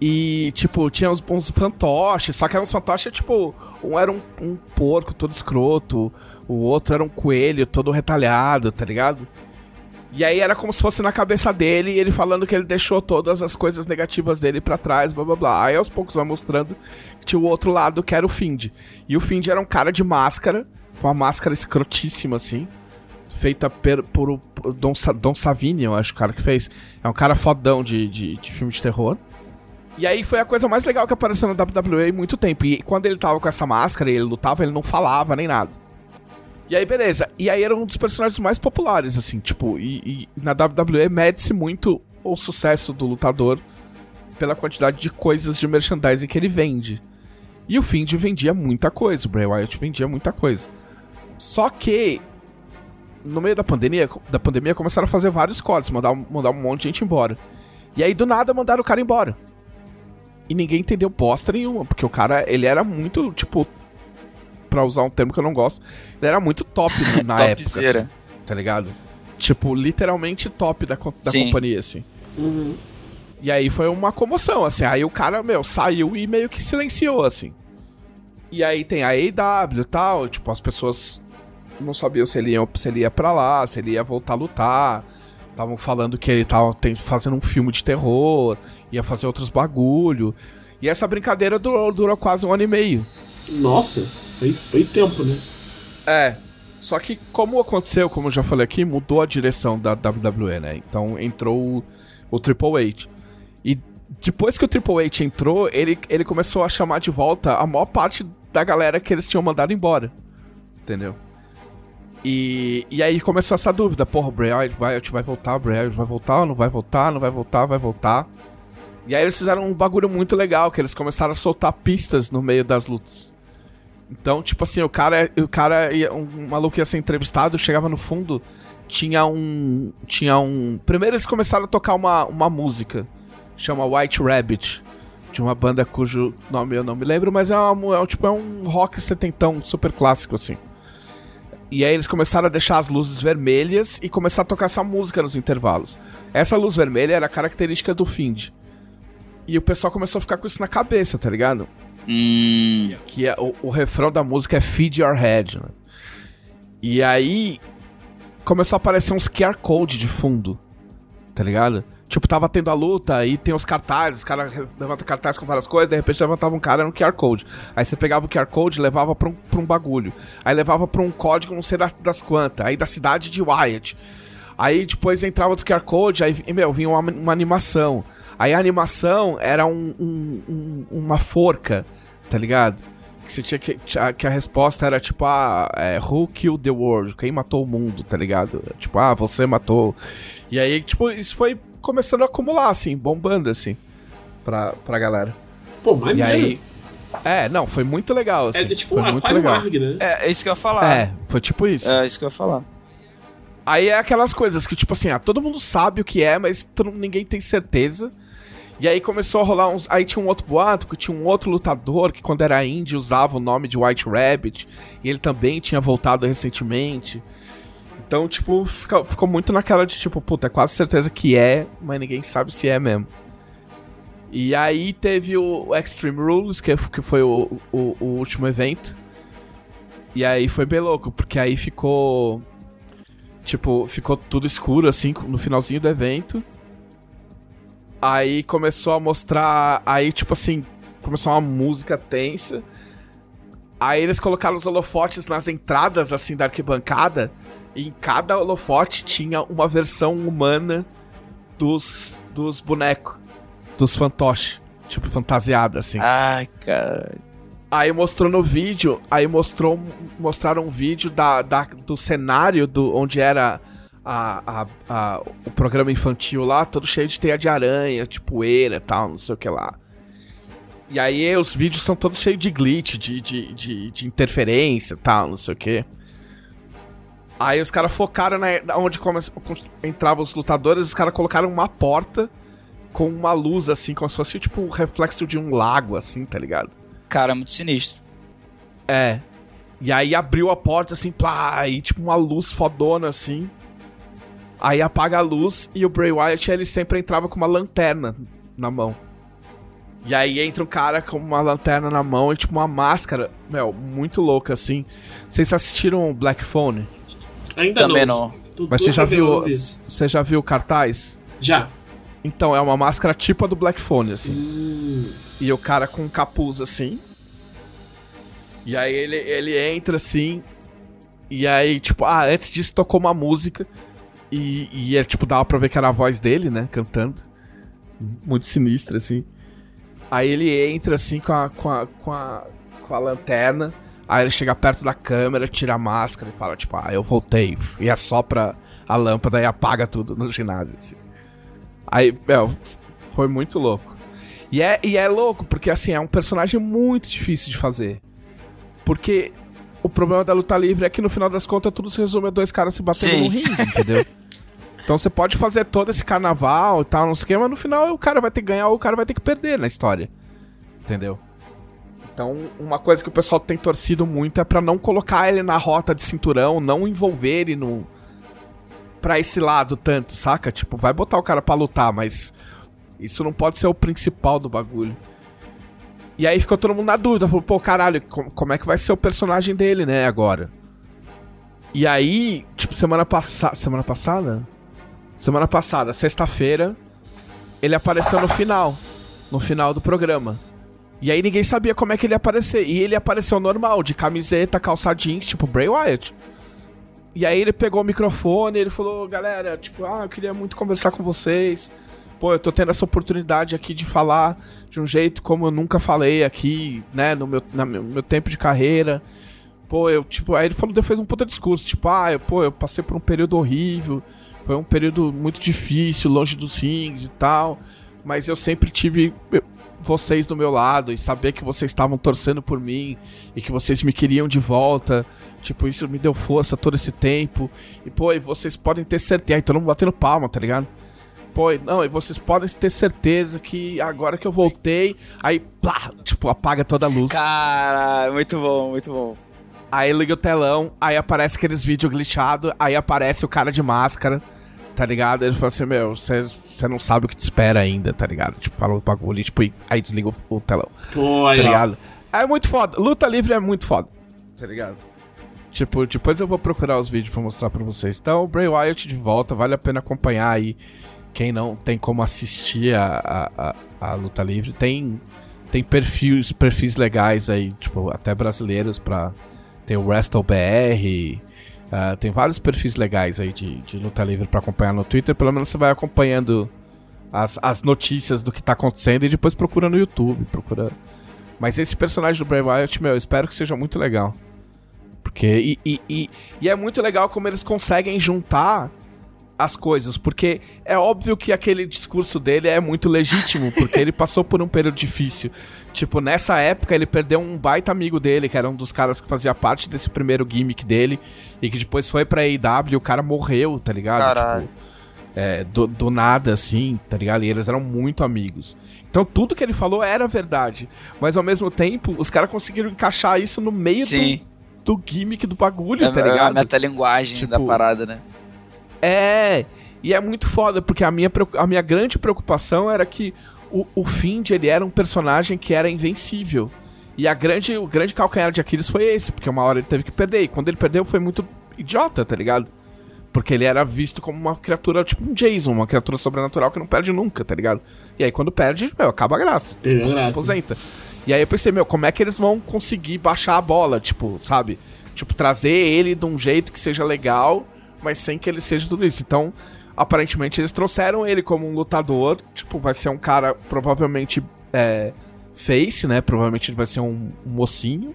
E, tipo, tinha uns, uns fantoches, só que eram uns fantoches, tipo, um era um, um porco todo escroto, o outro era um coelho todo retalhado, tá ligado? E aí era como se fosse na cabeça dele, ele falando que ele deixou todas as coisas negativas dele para trás, blá blá blá. Aí aos poucos vai mostrando que tinha o outro lado que era o Find. E o Find era um cara de máscara, com uma máscara escrotíssima assim, feita per, por, por Don, Don Savini, eu acho o cara que fez. É um cara fodão de, de, de filme de terror. E aí foi a coisa mais legal que apareceu na WWE em muito tempo. E quando ele tava com essa máscara e ele lutava, ele não falava nem nada. E aí, beleza. E aí era um dos personagens mais populares, assim, tipo, e, e na WWE mede-se muito o sucesso do lutador pela quantidade de coisas de merchandising que ele vende. E o Find vendia muita coisa, o Bray Wyatt vendia muita coisa. Só que no meio da pandemia, da pandemia começaram a fazer vários cortes, mandar, mandar um monte de gente embora. E aí do nada mandaram o cara embora. E ninguém entendeu bosta nenhuma, porque o cara, ele era muito, tipo, pra usar um termo que eu não gosto, ele era muito top na época, assim, tá ligado? Tipo, literalmente top da, da companhia, assim. Uhum. E aí foi uma comoção, assim. Aí o cara, meu, saiu e meio que silenciou, assim. E aí tem a AEW e tal, tipo, as pessoas não sabiam se ele, ia, se ele ia pra lá, se ele ia voltar a lutar. Estavam falando que ele tava fazendo um filme de terror, ia fazer outros bagulho. E essa brincadeira durou, durou quase um ano e meio. Nossa, foi, foi tempo, né? É. Só que como aconteceu, como eu já falei aqui, mudou a direção da WWE, né? Então entrou o, o Triple H. E depois que o Triple H entrou, ele, ele começou a chamar de volta a maior parte da galera que eles tinham mandado embora. Entendeu? E, e aí começou essa dúvida, porra, o Wyatt vai, vai voltar, o Wyatt vai voltar ou não vai voltar, não vai voltar, vai voltar. E aí eles fizeram um bagulho muito legal, que eles começaram a soltar pistas no meio das lutas. Então, tipo assim, o cara, o cara ia, um maluco ia ser entrevistado, chegava no fundo, tinha um. Tinha um. Primeiro eles começaram a tocar uma, uma música. Chama White Rabbit. De uma banda cujo nome eu não me lembro, mas é, uma, é, tipo, é um rock setentão super clássico, assim. E aí eles começaram a deixar as luzes vermelhas e começar a tocar essa música nos intervalos. Essa luz vermelha era característica do Find. E o pessoal começou a ficar com isso na cabeça, tá ligado? Hum. Que é, o, o refrão da música é Feed Your Head. Né? E aí começou a aparecer uns QR Code de fundo, tá ligado? Tipo, tava tendo a luta, aí tem os cartazes, os caras levantam cartazes com várias coisas, de repente levantava um cara no QR Code. Aí você pegava o QR Code e levava pra um, pra um bagulho. Aí levava pra um código não sei das, quantas, aí da cidade de Wyatt. Aí depois entrava outro QR Code, aí, meu, vinha uma, uma animação. Aí a animação era um, um, uma forca, tá ligado? Que você tinha que, que a resposta era tipo, ah, é, who killed the world? Quem matou o mundo, tá ligado? Tipo, ah, você matou. E aí, tipo, isso foi começando a acumular, assim, bombando, assim, pra, pra galera. Pô, maneiro. E aí. É, não, foi muito legal, assim. É tipo foi muito legal. Marg, né? É, é isso que eu ia falar. É, foi tipo isso. É isso que eu ia falar. Aí é aquelas coisas que, tipo assim, ah, todo mundo sabe o que é, mas todo- ninguém tem certeza. E aí começou a rolar uns. Aí tinha um outro boato, que tinha um outro lutador que, quando era indie, usava o nome de White Rabbit. E ele também tinha voltado recentemente. Então, tipo, fica- ficou muito naquela de, tipo, puta, é quase certeza que é, mas ninguém sabe se é mesmo. E aí teve o Extreme Rules, que, que foi o, o, o último evento. E aí foi bem louco, porque aí ficou. Tipo, ficou tudo escuro, assim, no finalzinho do evento. Aí começou a mostrar. Aí, tipo assim, começou uma música tensa. Aí eles colocaram os holofotes nas entradas, assim, da arquibancada. Em cada holofote tinha uma versão humana dos, dos bonecos. Dos fantoches. Tipo, fantasiada, assim. Ai, cara. Aí mostrou no vídeo, aí mostrou, mostraram um vídeo da, da, do cenário do, onde era a, a, a, o programa infantil lá, todo cheio de teia de aranha, de poeira e tal, não sei o que lá. E aí os vídeos são todos cheios de glitch, de, de, de, de interferência e tal, não sei o que. Aí os caras focaram na, onde entravam os lutadores, os caras colocaram uma porta com uma luz, assim, como se fosse tipo o reflexo de um lago, assim, tá ligado? Cara, muito sinistro. É. E aí abriu a porta, assim, plá, aí tipo uma luz fodona, assim. Aí apaga a luz e o Bray Wyatt, ele sempre entrava com uma lanterna na mão. E aí entra um cara com uma lanterna na mão e tipo uma máscara, meu, muito louca, assim. Vocês assistiram Black Phone? Ainda Também não. não. Tô Mas você já viu. Você já viu o cartaz? Já. Então, é uma máscara tipo a do Black Phone, assim. Hum, E o cara com um capuz assim. E aí ele, ele entra assim. E aí, tipo, ah, antes disso tocou uma música. E, e é, tipo, dava pra ver que era a voz dele, né? Cantando. Muito sinistra, assim. Aí ele entra assim com a, com a, com a, com a lanterna. Aí ele chega perto da câmera, tira a máscara e fala, tipo, ah, eu voltei. E assopra a lâmpada e apaga tudo no ginásio, assim. Aí, meu, foi muito louco. E é, e é louco, porque assim, é um personagem muito difícil de fazer. Porque o problema da luta livre é que no final das contas tudo se resume a dois caras se batendo no ringue, entendeu? Então você pode fazer todo esse carnaval e tal, não sei o que, mas no final o cara vai ter que ganhar ou o cara vai ter que perder na história. Entendeu? Então, uma coisa que o pessoal tem torcido muito é pra não colocar ele na rota de cinturão, não envolver ele no. pra esse lado tanto, saca? Tipo, vai botar o cara pra lutar, mas isso não pode ser o principal do bagulho. E aí ficou todo mundo na dúvida, falou, pô, caralho, com- como é que vai ser o personagem dele, né, agora? E aí, tipo, semana passada. Semana passada? Semana passada, sexta-feira, ele apareceu no final. No final do programa. E aí ninguém sabia como é que ele ia aparecer. E ele apareceu normal, de camiseta, calça jeans, tipo Bray Wyatt. E aí ele pegou o microfone ele falou, galera, tipo, ah, eu queria muito conversar com vocês. Pô, eu tô tendo essa oportunidade aqui de falar de um jeito como eu nunca falei aqui, né, no meu, na meu, meu tempo de carreira. Pô, eu, tipo, aí ele falou, fez um puta discurso, tipo, ah, eu, pô, eu passei por um período horrível, foi um período muito difícil, longe dos rings e tal, mas eu sempre tive eu- vocês do meu lado e saber que vocês estavam torcendo por mim e que vocês me queriam de volta, tipo, isso me deu força todo esse tempo. E, pô, e vocês podem ter certeza, aí todo mundo batendo palma, tá ligado? Pô, e- não, e vocês podem ter certeza que agora que eu voltei, aí, plá, tipo, apaga toda a luz. Cara, muito bom, muito bom. Aí liga o telão, aí aparece aqueles vídeos glitchados, aí aparece o cara de máscara, tá ligado? Ele fala assim, meu, você não sabe o que te espera ainda, tá ligado? Tipo, fala o bagulho, tipo, e- aí desliga o, o telão, Pô, tá aí, ó. ligado? É muito foda, luta livre é muito foda, tá ligado? Tipo, depois eu vou procurar os vídeos pra mostrar pra vocês. Então, o Bray Wyatt de volta, vale a pena acompanhar aí. Quem não tem como assistir a, a, a, a luta livre, tem, tem perfis, perfis legais aí, tipo, até brasileiros pra. Tem o WrestleBR. Ah, tem vários perfis legais aí de, de luta livre pra acompanhar no Twitter. Pelo menos você vai acompanhando as, as notícias do que tá acontecendo e depois procura no YouTube. Procura. Mas esse personagem do Bray Wyatt, meu, eu espero que seja muito legal. Porque. E, e, e, e é muito legal como eles conseguem juntar as coisas, porque é óbvio que aquele discurso dele é muito legítimo, porque ele passou por um período difícil. Tipo, nessa época ele perdeu um baita amigo dele, que era um dos caras que fazia parte desse primeiro gimmick dele, e que depois foi pra AEW e o cara morreu, tá ligado? Caralho. Tipo, é, do, do nada, assim, tá ligado? E eles eram muito amigos. Então tudo que ele falou era verdade. Mas ao mesmo tempo, os caras conseguiram encaixar isso no meio Sim. do, do gimmick do bagulho, É, tá é a ligado? metalinguagem Tipo, da parada, né? É, e é muito foda, porque a minha, a minha grande preocupação era que o, o Find, ele era um personagem que era invencível. E a grande, o grande calcanhar de Aquiles foi esse, porque uma hora ele teve que perder. E quando ele perdeu foi muito idiota, tá ligado? Porque ele era visto como uma criatura, tipo um Jason, uma criatura sobrenatural que não perde nunca, tá ligado? E aí quando perde, meu, acaba a graça. Perdeu a graça. Aposenta. E aí eu pensei, meu, como é que eles vão conseguir baixar a bola? Tipo, sabe? Tipo, trazer ele de um jeito que seja legal, mas sem que ele seja tudo isso. Então, aparentemente eles trouxeram ele como um lutador. Tipo, vai ser um cara provavelmente é, face, né? Provavelmente ele vai ser um, um mocinho.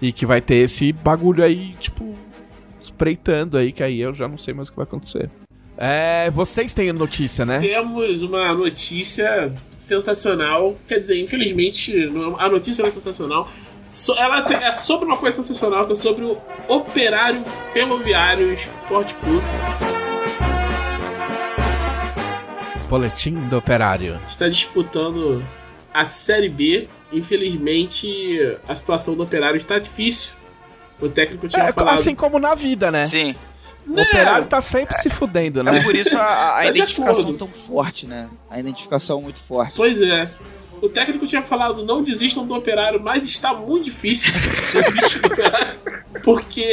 E que vai ter esse bagulho aí, tipo, espreitando aí, que aí eu já não sei mais o que vai acontecer. É, vocês têm notícia, né? Temos uma notícia sensacional. Quer dizer, infelizmente, a notícia não é sensacional. So- ela te- é sobre uma coisa sensacional, que é sobre o Operário Ferroviário Esporte Clube. Boletim do Operário. Está disputando a Série B. Infelizmente, a situação do Operário está difícil. O técnico tinha É, falado. assim como na vida, né? Sim. O operário tá sempre se fudendo, né? É por isso a, a de identificação tão forte, né? A identificação muito forte. Pois é. O técnico tinha falado não desistam do operário, mas está muito difícil desistir do operário. Porque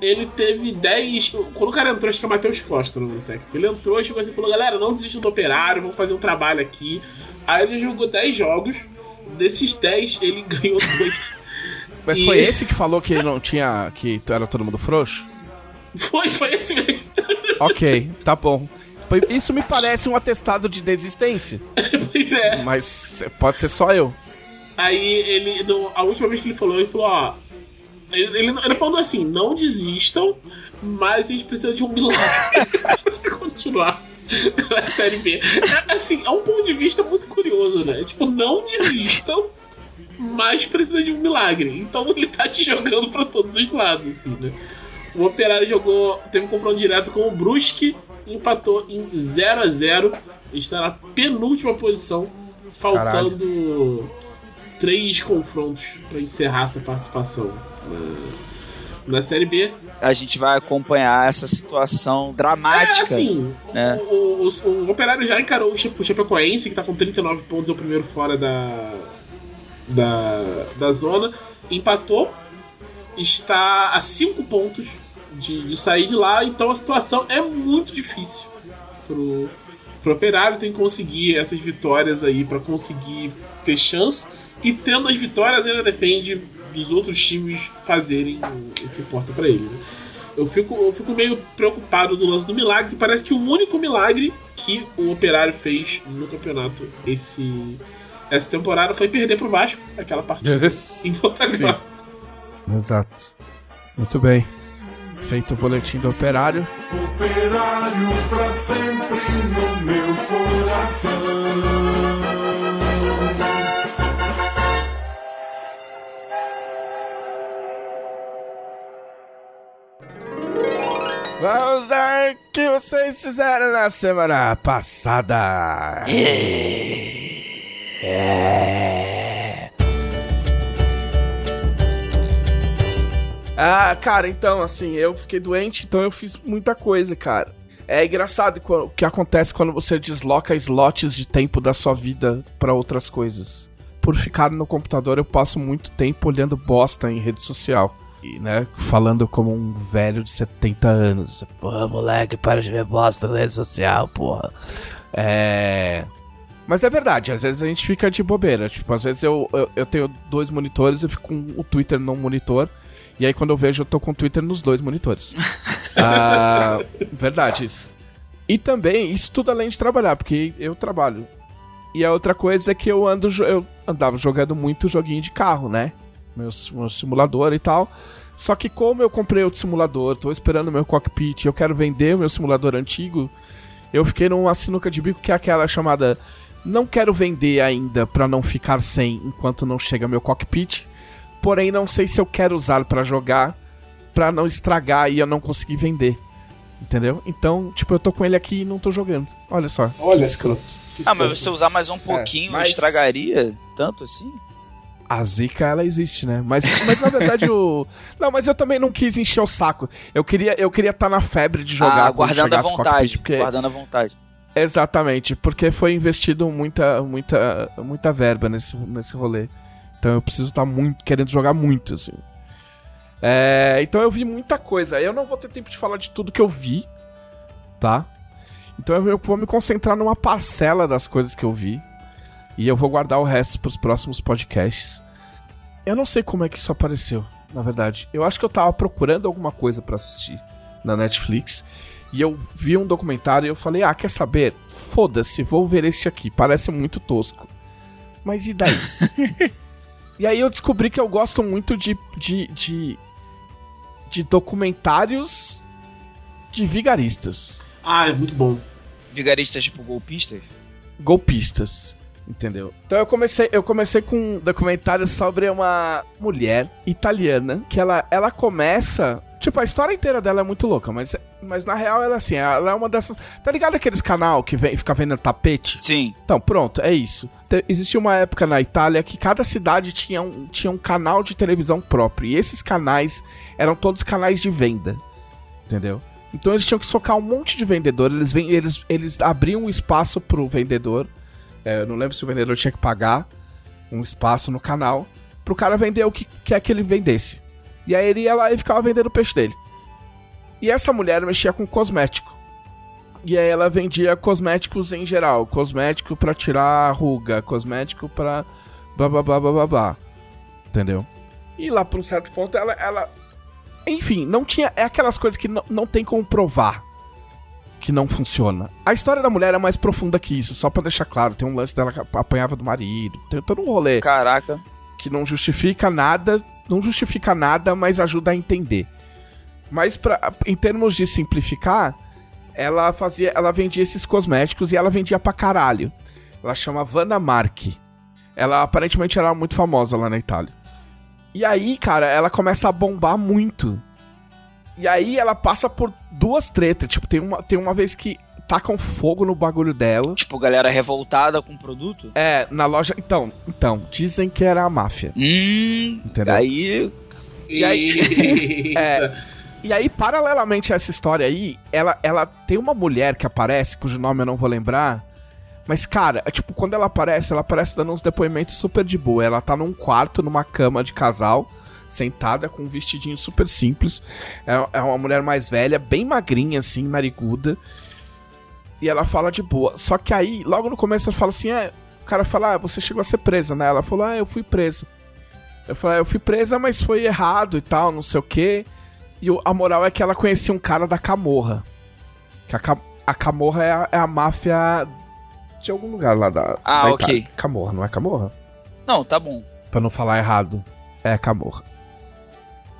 ele teve 10. Quando o cara entrou, acho que é Matheus Costa o nome do técnico. Ele entrou e chegou assim e falou: galera, não desistam do operário, vamos fazer um trabalho aqui. Aí ele jogou 10 jogos. Desses 10, ele ganhou dois. Mas E- foi esse que falou que não tinha. que era todo mundo frouxo? Foi, foi esse mesmo. Ok, tá bom. Isso me parece um atestado de desistência. pois é. Mas pode ser só eu. Aí ele, no- a última vez que ele falou, ele falou, ó. Ele, ele, ele falou assim, não desistam, mas a gente precisa de um milagre pra continuar na série B. É, assim, é um ponto de vista muito curioso, né? Tipo, não desistam, mas precisa de um milagre. Então ele tá te jogando pra todos os lados, assim, né? O Operário jogou, teve um confronto direto com o Brusque, empatou em 0 a 0 está na penúltima posição, faltando três confrontos para encerrar essa participação na, na Série B. A gente vai acompanhar essa situação dramática. É, assim, né? o, o- o- o Operário já encarou o Chape- o Chapecoense, que tá com 39 pontos, é o primeiro fora da, da, da zona, empatou, está a 5 pontos de, de sair de lá, então a situação é muito difícil pro, pro Operário, tem que conseguir essas vitórias aí para conseguir ter chance, e tendo as vitórias ainda depende dos outros times fazerem o, o que importa para ele, né? Eu fico, eu fico meio preocupado do lance do milagre, parece que o único milagre que o Operário fez no campeonato esse, essa temporada foi perder pro Vasco, aquela partida em Ponta. Exato. Muito bem. Feito o boletim do operário. Operário pra sempre no meu coração. Vamos ver o que vocês fizeram na semana passada. Ah, cara, então, assim, eu fiquei doente, então eu fiz muita coisa, cara. É engraçado o que acontece quando você desloca slots de tempo da sua vida pra outras coisas. Por ficar no computador, eu passo muito tempo olhando bosta em rede social. E, né, falando como um velho de 70 anos. Porra, moleque, para de ver bosta na rede social, porra. É. Mas é verdade, às vezes a gente fica de bobeira. Tipo, às vezes eu, eu, eu tenho dois monitores, eu fico com o Twitter num monitor. E aí quando eu vejo, eu tô com o Twitter nos dois monitores. ah, verdade isso. E também, isso tudo além de trabalhar, porque eu trabalho. E a outra coisa é que eu ando eu andava jogando muito joguinho de carro, né? Meu, meu simulador e tal. Só que como eu comprei outro simulador, tô esperando meu cockpit, eu quero vender o meu simulador antigo, eu fiquei numa sinuca de bico que é aquela chamada não quero vender ainda pra não ficar sem enquanto não chega meu cockpit, porém não sei se eu quero usar pra jogar pra não estragar e eu não conseguir vender. Entendeu? Então, tipo, eu tô com ele aqui e não tô jogando. Olha só. Olha escroto. Que Ah, mas você usar mais um pouquinho mas- estragaria tanto assim? A zica, ela existe, né? Mas, mas na verdade o. Não, mas eu também não quis encher o saco. Eu queria eu queria estar na febre de jogar. ah, guardando a vontade. cockpit, porque- Guardando a vontade. Exatamente, porque foi investido muita, muita, muita verba nesse, nesse rolê. Então eu preciso estar muito querendo jogar muito, assim. É, então eu vi muita coisa. Eu não vou ter tempo de falar de tudo que eu vi, tá? Então eu vou me concentrar numa parcela das coisas que eu vi. E eu vou guardar o resto pros próximos podcasts. Eu não sei como é que isso apareceu, na verdade. Eu acho que eu tava procurando alguma coisa pra assistir na Netflix. E eu vi um documentário e eu falei, ah, quer saber? Foda-se, vou ver este aqui. Parece muito tosco. Mas e daí? e aí eu descobri que eu gosto muito de, de, de, de documentários de vigaristas. Ah, é muito bom. Vigaristas tipo golpistas? golpistas. Entendeu? Então eu comecei, eu comecei com um documentário sobre uma mulher italiana que ela, ela começa. Tipo, a história inteira dela é muito louca, mas, mas na real ela é assim, ela é uma dessas. Tá ligado aqueles canal que vem, fica vendendo tapete? Sim. Então, pronto, é isso. Te- Existia uma época na Itália que cada cidade tinha um, tinha um canal de televisão próprio. E esses canais eram todos canais de venda. Entendeu? Então eles tinham que socar um monte de vendedor. Eles, eles, eles abriam um espaço pro vendedor. É, eu não lembro se o vendedor tinha que pagar um espaço no canal pro cara vender o que quer que ele vendesse. E aí ele ia lá e ficava vendendo o peixe dele. E essa mulher mexia com cosmético. E aí ela vendia cosméticos em geral, cosmético pra tirar ruga, cosmético pra blá blá blá blá blá blá. Entendeu? E lá por um certo ponto ela ela enfim, não tinha é aquelas coisas que não, não tem como provar que não funciona. A história da mulher é mais profunda que isso, só pra deixar claro, tem um lance dela que apanhava do marido, tem todo um rolê Caraca. que não justifica nada, não justifica nada, mas ajuda a entender. Mas pra, em termos de simplificar, ela fazia, ela vendia esses cosméticos e ela vendia pra caralho. Ela chama Vanna Marchi. Ela aparentemente era muito famosa lá na Itália. E aí, cara, ela começa a bombar muito. E aí ela passa por duas tretas, tipo, tem uma, tem uma vez que tacam fogo no bagulho dela. Tipo, galera revoltada com o produto? É, na loja, então, então, dizem que era a máfia. Hum. Entendeu? Aí. E aí-. É. E aí, paralelamente a essa história aí, ela, ela tem uma mulher que aparece, cujo nome eu não vou lembrar. Mas, cara, é tipo, quando ela aparece, ela aparece dando uns depoimentos super de boa. Ela tá num quarto, numa cama de casal, sentada com um vestidinho super simples. É, é uma mulher mais velha, bem magrinha, assim, nariguda. E ela fala de boa. Só que aí, logo no começo, ela fala assim: é. O cara fala, ah, você chegou a ser presa, né? Ela falou, ah, eu fui presa. Eu falei, ah, eu fui presa, mas foi errado e tal, não sei o quê. E a moral é que ela conhecia um cara da Camorra. Que a, Ca- a Camorra é a, é a máfia de algum lugar lá da. Ah, da ok. Itália. Camorra, não é Camorra? Não, tá bom. Pra não falar errado. É Camorra.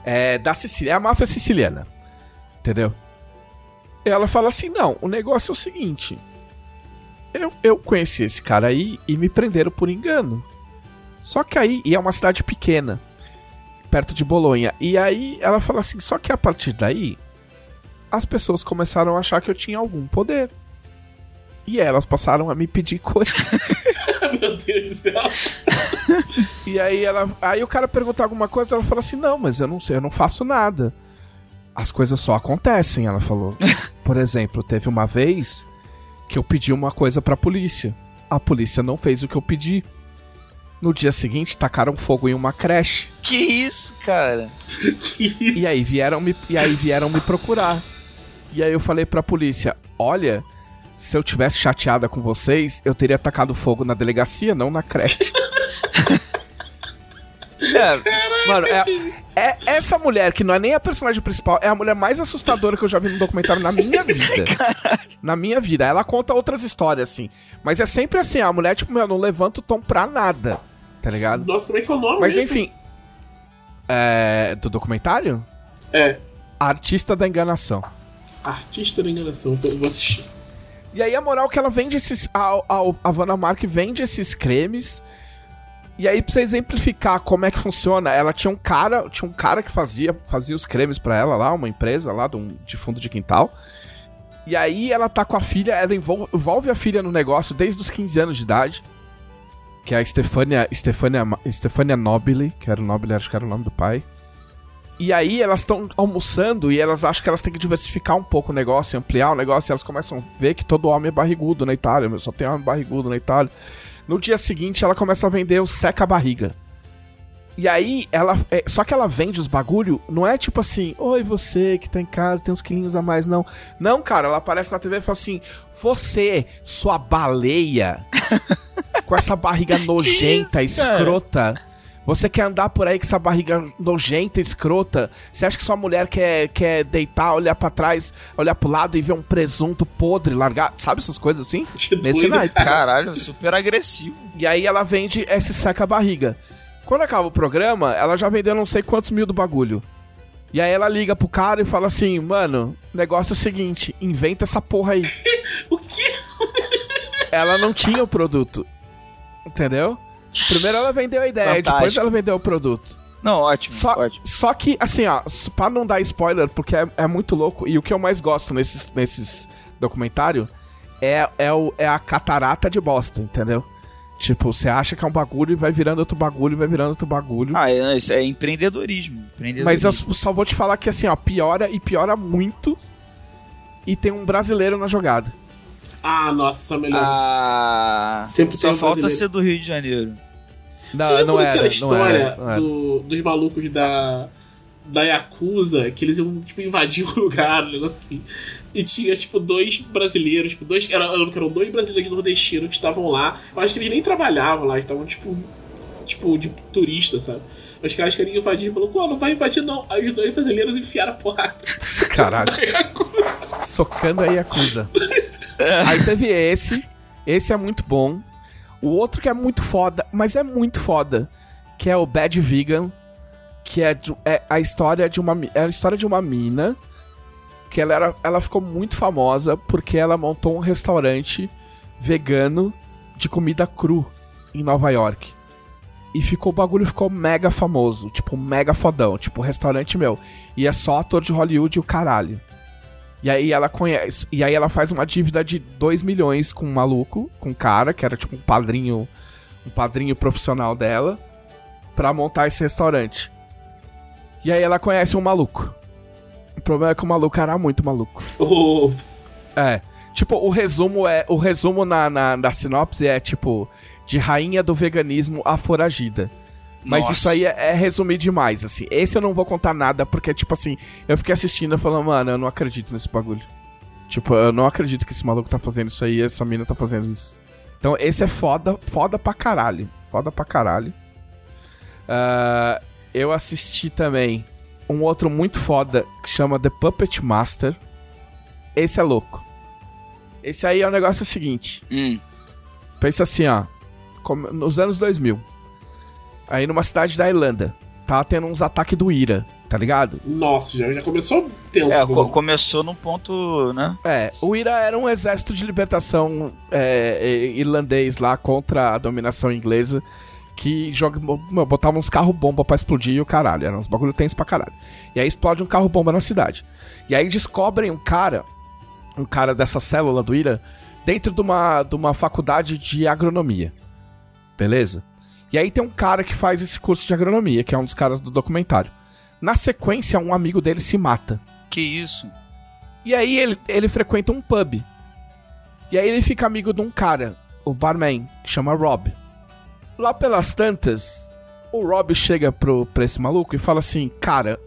É da Sicília. É a máfia siciliana. Entendeu? Ela fala assim: não, o negócio é o seguinte. Eu, eu conheci esse cara aí e me prenderam por engano. Só que aí, e é uma cidade pequena, perto de Bolonha. E aí ela fala assim: só que a partir daí, as pessoas começaram a achar que eu tinha algum poder. E elas passaram a me pedir coisas. Meu Deus do céu. E aí ela. Aí o cara pergunta alguma coisa, ela fala assim: não, mas eu não sei, eu não faço nada. As coisas só acontecem, ela falou. Por exemplo, teve uma vez que eu pedi uma coisa pra polícia. A polícia não fez o que eu pedi. No dia seguinte, tacaram fogo em uma creche. Que isso, cara? Que isso? E aí vieram me, e aí vieram me procurar. E aí eu falei pra polícia: olha, se eu tivesse chateada com vocês, eu teria tacado fogo na delegacia, não na creche. É, Mano, é, é essa mulher que não é nem a personagem principal, é a mulher mais assustadora que eu já vi no documentário na minha vida. Na minha vida. Ela conta outras histórias, assim. Mas é sempre assim, a mulher, tipo, meu, não levanta o tom pra nada. Tá ligado? Nossa, como é que é o nome? Mas mesmo? enfim. É. Do documentário? É. Artista da Enganação. Artista da enganação. Eu vou assistir. E aí a moral é que ela vende esses. A, a, a Vanna Mark vende esses cremes. E aí, pra você exemplificar como é que funciona, ela tinha um cara. Tinha um cara que fazia, fazia os cremes pra ela lá, uma empresa lá de, fundo de quintal. E aí ela tá com a filha, ela envolve, a filha no negócio desde os 15 anos de idade. Que é a Stefania, Stefania, Stefania Nobile, que era o Nobile, acho que era o nome do pai. E aí elas estão almoçando e elas acham que elas têm que diversificar um pouco o negócio, ampliar o negócio, e elas começam a ver que todo homem é barrigudo na Itália, só tem homem barrigudo na Itália. No dia seguinte ela começa a vender o seca-barriga. E aí, ela. é, só que ela vende os bagulho, não é tipo assim, oi, você que tá em casa, tem uns quilinhos a mais, não. Não, cara, ela aparece na TV e fala assim: Você, sua baleia, com essa barriga nojenta, isso, cara? Você quer andar por aí com essa barriga nojenta, escrota? Você acha que sua mulher quer, quer deitar, olhar pra trás, olhar pro lado e ver um presunto podre, largar? Sabe essas coisas assim? Que Nesse doido, naipe. cara. Caralho, super agressivo. E aí ela vende esse seca-barriga. Quando acaba o programa, ela já vendeu não sei quantos mil do bagulho. E aí ela liga pro cara e fala assim, mano, o negócio é o seguinte, inventa essa porra aí. O quê? ela não tinha o produto. Entendeu? Primeiro ela vendeu a ideia, Fantástico. depois ela vendeu o produto. Não, ótimo, Só, ótimo. só que, assim, ó, pra não dar spoiler, porque é, é muito louco, e o que eu mais gosto nesses, nesses documentários é, é, o, é a catarata de bosta, entendeu? Tipo, você acha que é um bagulho e vai virando outro bagulho, vai virando outro bagulho. Ah, é, isso é empreendedorismo. empreendedorismo. Mas eu só vou te falar que, assim, ó, piora e piora muito. E tem um brasileiro na jogada. Ah, nossa, só melhor. Ah, Sempre só falta ser do Rio de Janeiro. Não, Você não era, aquela não história era, não era. do- dos malucos da, da Yakuza, que eles iam, tipo, invadir um lugar, um negócio assim. E tinha, tipo, dois brasileiros, tipo, dois. Era, eram dois brasileiros nordestinos que estavam lá. Eu acho que eles nem trabalhavam lá, estavam, tipo, tipo, de turista, sabe? Os caras queriam invadir e falou, pô, não vai invadir não. Aí os dois brasileiros enfiaram a porrada Caralho. Socando a Yakuza. Aí teve esse. Esse é muito bom. O outro que é muito foda, mas é muito foda, que é o Bad Vegan, que é, é a história de uma é a história de uma mina que ela era, ela ficou muito famosa porque ela montou um restaurante vegano de comida cru em Nova York. E ficou o bagulho ficou mega famoso, tipo mega fodão, tipo restaurante meu. E é só ator de Hollywood e o caralho. E aí ela conhece. E aí ela faz uma dívida de 2 milhões com um maluco, com um cara, que era tipo um padrinho. Um padrinho profissional dela, pra montar esse restaurante. E aí ela conhece um maluco. O problema é que o maluco era muito maluco. Oh, É. Tipo, o resumo é. O resumo na, na, na sinopse é tipo. De rainha do veganismo a foragida. Mas Nossa. isso aí é, é resumir demais, assim. Esse eu não vou contar nada, porque, tipo assim, eu fiquei assistindo e falando, mano, eu não acredito nesse bagulho. Tipo, eu não acredito que esse maluco tá fazendo isso aí, essa mina tá fazendo isso. Então, esse é foda, foda pra caralho. Foda pra caralho. Ah, eu assisti também um outro muito foda que chama The Puppet Master. Esse é louco. Esse aí é o negócio seguinte. Hum. Pensa assim, ó. como- nos anos 2000. Aí numa cidade da Irlanda. Tava tendo uns ataques do IRA, tá ligado? nossa, já, já começou tenso. É, co- começou no ponto, né? É, o IRA era um exército de libertação é, é, irlandês lá contra a dominação inglesa. Que joga, botava uns carros bomba pra explodir e o caralho. Eram uns bagulho tenso pra caralho. E aí explode um carro bomba na cidade. E aí descobrem um cara, um cara dessa célula do IRA, dentro de uma, de uma faculdade de agronomia. Beleza? E aí tem um cara que faz esse curso de agronomia, que é um dos caras do documentário. Na sequência, um amigo dele se mata. Que isso? E aí ele, ele frequenta um pub. E aí ele fica amigo de um cara, o barman, que chama Rob. Lá pelas tantas, o Rob chega pro, pra esse maluco e fala assim, cara,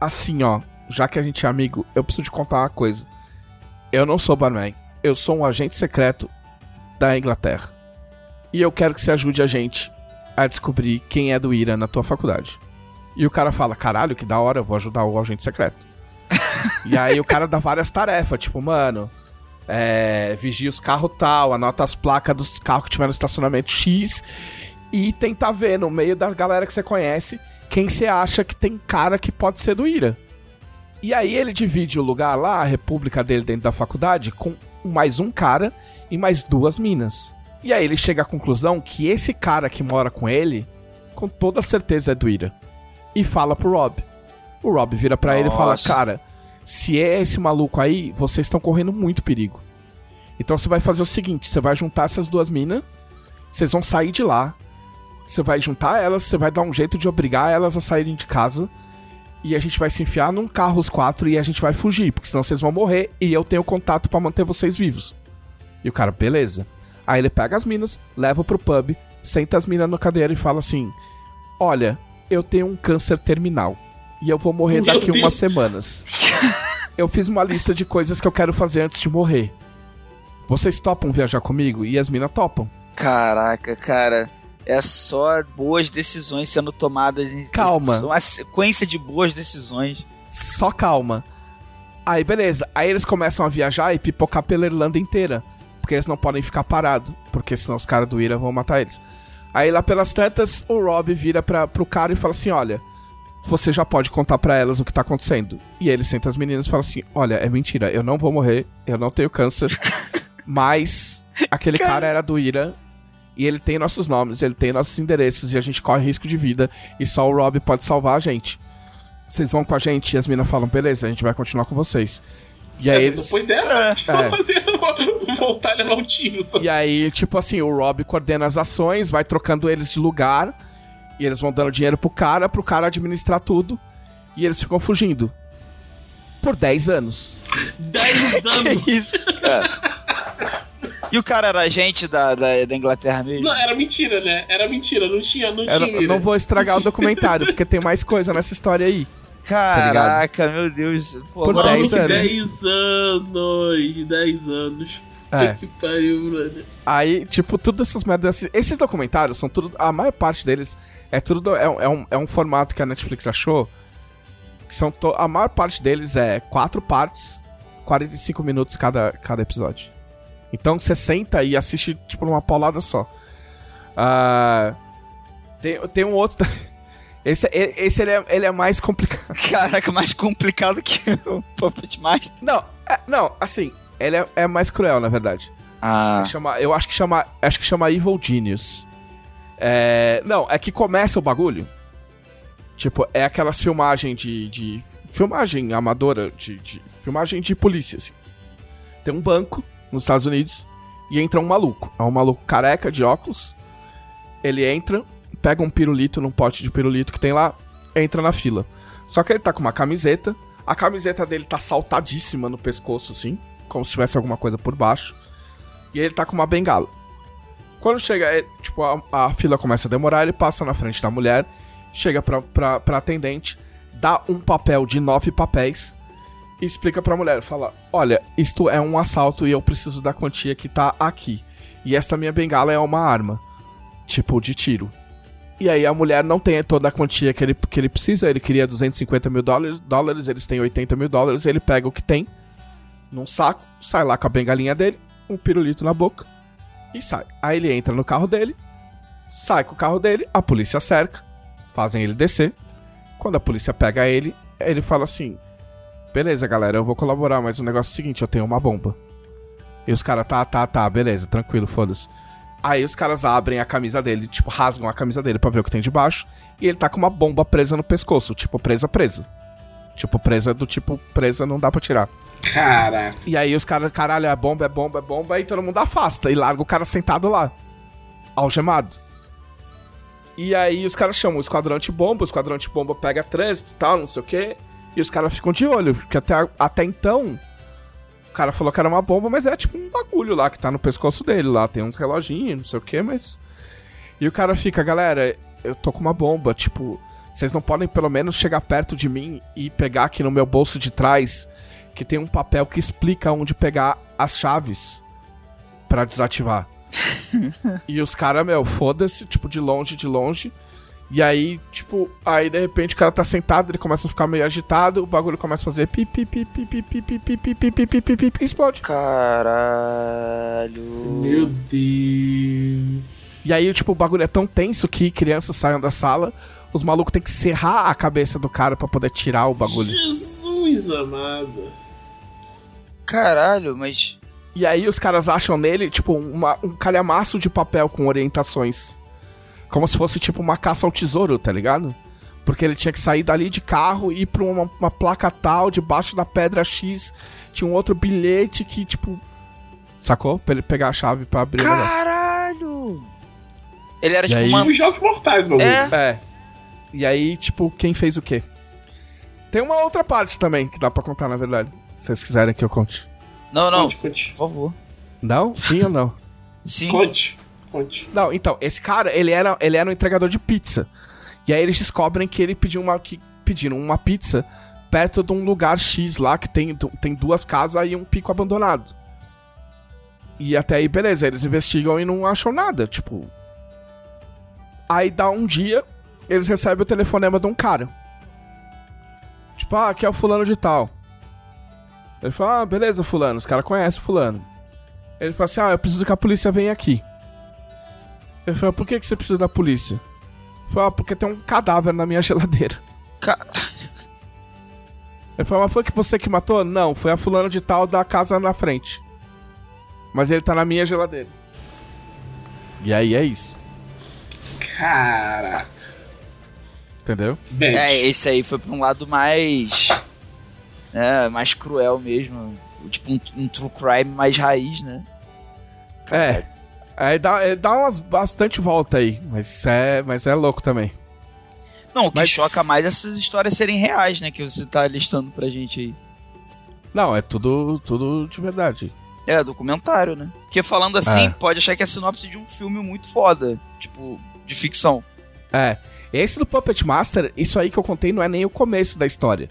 assim ó, já que a gente é amigo, eu preciso te contar uma coisa. Eu não sou barman, eu sou um agente secreto da Inglaterra. E eu quero que você ajude a gente a descobrir quem é do Ira na tua faculdade. E o cara fala, caralho, que da hora, eu vou ajudar o agente secreto. E aí o cara dá várias tarefas, tipo, mano, é, vigia os carros tal, anota as placas dos carros que tiver no estacionamento X e tentar ver no meio da galera que você conhece quem você acha que tem cara que pode ser do Ira. E aí ele divide o lugar lá, a república dele dentro da faculdade, com mais um cara e mais duas minas. E aí ele chega à conclusão que esse cara que mora com ele, com toda certeza é do Ira. E fala pro Rob. O Rob vira pra ele e fala. Cara, se é esse maluco aí, vocês estão correndo muito perigo. Então você vai fazer o seguinte: você vai juntar essas duas minas, vocês vão sair de lá, você vai juntar elas, você vai dar um jeito de obrigar elas a saírem de casa. E a gente vai se enfiar num carro os quatro e a gente vai fugir, porque senão vocês vão morrer e eu tenho contato pra manter vocês vivos. E o cara, beleza. Aí ele pega as minas, leva pro pub, senta as minas na cadeira e fala assim: Olha, eu tenho um câncer terminal e eu vou morrer Meu daqui Deus. umas semanas. eu fiz uma lista de coisas que eu quero fazer antes de morrer. Vocês topam viajar comigo? E as minas topam. Caraca, cara. é só boas decisões sendo tomadas em. Calma. Uma sequência de boas decisões. Só calma. Aí, beleza. Aí eles começam a viajar e pipocar pela Irlanda inteira. Porque eles não podem ficar parados. Porque senão os caras do Ira vão matar eles. Aí lá pelas tantas, o Rob vira pra, pro cara e fala assim: Olha, você já pode contar pra elas o que tá acontecendo. E ele senta as meninas e fala assim: Olha, é mentira, eu não vou morrer, eu não tenho câncer. mas aquele cara... Cara. era do Ira. E ele tem nossos nomes, ele tem nossos endereços e a gente corre risco de vida. E só o Rob pode salvar a gente. Vocês vão com a gente? E as meninas falam: Beleza, a gente vai continuar com vocês. E aí É, eles. Depois dessa, É. tipo, É. fazer voltar a levar um tiro. Só. E aí, tipo assim, o Rob coordena as ações, vai trocando eles de lugar. E eles vão dando dinheiro pro cara, pro cara administrar tudo. E eles ficam fugindo. Por 10 anos. 10 anos. Que isso, cara? E o cara era agente da, da, da Inglaterra mesmo? Não, era mentira, né? Era mentira, não tinha, não não- tinha. eu não né? vou estragar o documentário, porque tem mais coisa nessa história aí. Caraca, meu Deus. Pô, Por agora- Mano, 10 que anos. 10 anos. 10 anos. É. que pariu, brother. Aí, tipo, todas essas merdas. Esses documentários são tudo. A maior parte deles é tudo. do- é, um- é um, é um formato que a Netflix achou. Que são to- a maior parte deles é quatro partes, 45 minutos cada, cada episódio. Então você senta e assiste, tipo, numa paulada só. Ah, tem, tem um outro. Esse, esse ele, é, ele é mais complicado. Caraca, mais complicado que o Puppet Master. Não, é- não, assim, ele é, é mais cruel, na verdade. Ah, Chama, eu acho que chama, acho que chama Evil Genius. É, não, é que começa o bagulho. Tipo, é aquelas filmagens de, de filmagem amadora, de, de filmagem de polícia. Assim. Tem um banco nos Estados Unidos e entra um maluco. É um maluco careca de óculos. Ele entra, pega um pirulito num pote de pirulito que tem lá, entra na fila. Só que ele tá com uma camiseta. A camiseta dele tá saltadíssima no pescoço, assim, como se tivesse alguma coisa por baixo. E ele tá com uma bengala. Quando chega, é, tipo, a, a fila começa a demorar, ele passa na frente da mulher, chega pra, pra, pra atendente, dá um papel de nove papéis e explica pra mulher, fala, olha, isto é um assalto e eu preciso da quantia que tá aqui. E esta minha bengala é uma arma, tipo, de tiro. E aí a mulher não tem toda a quantia que ele, que ele precisa, ele queria 250 mil dólares, dólares, eles têm 80 mil dólares, ele pega o que tem num saco, sai lá com a bengalinha dele, um pirulito na boca e sai. Aí ele entra no carro dele, sai com o carro dele, a polícia cerca, fazem ele descer. Quando a polícia pega ele, ele fala assim: Beleza, galera, eu vou colaborar, mas o negócio é o seguinte: eu tenho uma bomba. E os caras, tá, tá, tá, beleza, tranquilo, foda-se. Aí os caras abrem a camisa dele, tipo, rasgam a camisa dele pra ver o que tem debaixo. E ele tá com uma bomba presa no pescoço, tipo, presa, presa. Tipo, presa do tipo, presa não dá pra tirar. Caraca. E aí os caras, caralho, é bomba, é bomba, é bomba, aí todo mundo afasta e larga o cara sentado lá, algemado. E aí os caras chamam o esquadrão de bomba, o esquadrão de bomba pega trânsito e tal, não sei o quê, e os caras ficam de olho, porque até, até então o cara falou que era uma bomba, mas é tipo um bagulho lá que tá no pescoço dele, lá tem uns reloginhos, não sei o quê, mas... E o cara fica, galera, eu tô com uma bomba, tipo, vocês não podem pelo menos chegar perto de mim e pegar aqui no meu bolso de trás que tem um papel que explica onde pegar as chaves pra desativar. e os caras, meu, foda-se, tipo, de longe, de longe. E aí, tipo, aí de repente o cara tá sentado, ele começa a ficar meio agitado, o bagulho começa a fazer pi pi pi pi pi pi pi pi pi pi pi pi pi pi pi explode. caralho. Meu Deus. E aí, tipo, o bagulho é tão tenso que crianças saiam da sala, os malucos têm que serrar a cabeça do cara pra poder tirar o bagulho. Jesus amado. Caralho, mas. E aí os caras acham nele, tipo, uma- um calhamaço de papel com orientações. Como se fosse, tipo, uma caça ao tesouro, tá ligado? Porque ele tinha que sair dali de carro e ir pra uma, uma placa tal, debaixo da pedra X. Tinha um outro bilhete que, tipo. Sacou? Pra ele pegar a chave pra abrir o negócio. Caralho! Ele era E tipo aí? uma. Os jogos mortais, bagulho. É. É. E aí, tipo, quem fez o quê? Tem uma outra parte também que dá pra contar, na verdade. Se vocês quiserem que eu conte. Não, não. Conte, conte. Por favor. Não? Sim ou não? Sim. Conte. Conte. Não, então, esse cara, ele era, ele era um entregador de pizza. E aí eles descobrem que ele pediu uma. que pediram uma pizza perto de um lugar X lá que tem, tem duas casas e um pico abandonado. E até aí, beleza, eles investigam e não acham nada. Tipo. Aí dá um dia, eles recebem o telefonema de um cara. Tipo, ah, aqui é o fulano de tal. Ele fala, ah, beleza, fulano. Os caras conhecem fulano. Ele fala assim, ah, eu preciso que a polícia venha aqui. Ele fala, por que, que você precisa da polícia? Ele fala, ah, porque tem um cadáver na minha geladeira. Ca- Ele falou, mas foi que você que matou? Não, foi a fulano de tal da casa na frente. Mas ele tá na minha geladeira. E aí é isso, Caraca. entendeu? Bem, É, esse aí foi pra um lado mais. É, mais cruel mesmo. Tipo um, um true crime mais raiz, né? É. Aí dá, ele dá umas bastante volta aí, mas é, mas é louco também. Não, o que Mas- choca mais é essas histórias serem reais, né? Que você tá listando pra gente aí. Não, é tudo, tudo de verdade. É, documentário, né? Porque falando assim, É. pode achar que é a sinopse de um filme muito foda. Tipo, de ficção. É. Esse do Puppet Master, isso aí que eu contei não é nem o começo da história.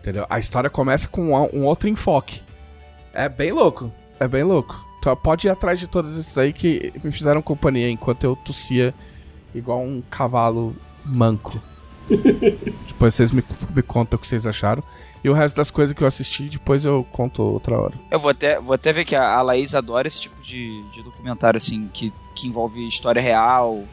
Entendeu? A história começa com um outro enfoque. É bem louco. É bem louco. Então pode ir atrás de todos esses aí que me fizeram companhia enquanto eu tossia igual um cavalo manco. depois vocês me, me contam o que vocês acharam. E o resto das coisas que eu assisti, depois eu conto outra hora. Eu vou até, vou até ver que a, a Laís adora esse tipo de, de documentário, assim, que, que envolve história real,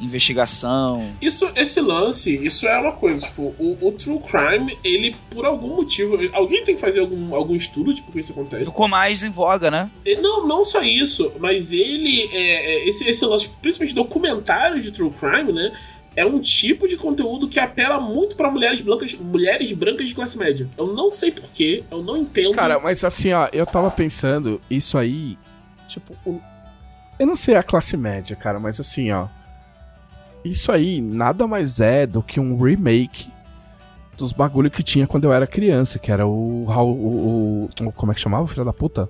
investigação. Isso, esse lance, isso é uma coisa, tipo, o, o True Crime, ele, por algum motivo, alguém tem que fazer algum, algum estudo, tipo, que isso acontece. Ficou mais em voga, né? E Não, não só isso, mas ele, é, é, esse, esse lance, principalmente documentário de True Crime, né, é um tipo de conteúdo que apela muito pra mulheres brancas, mulheres brancas de classe média. Eu não sei porquê, eu não entendo. Cara, mas assim, ó, eu tava pensando, isso aí, tipo, o- eu não sei a classe média, cara, mas assim, ó, isso aí nada mais é do que um remake dos bagulho que tinha quando eu era criança, que era o, Raul- o, o- o- como é que chamava, filho da puta?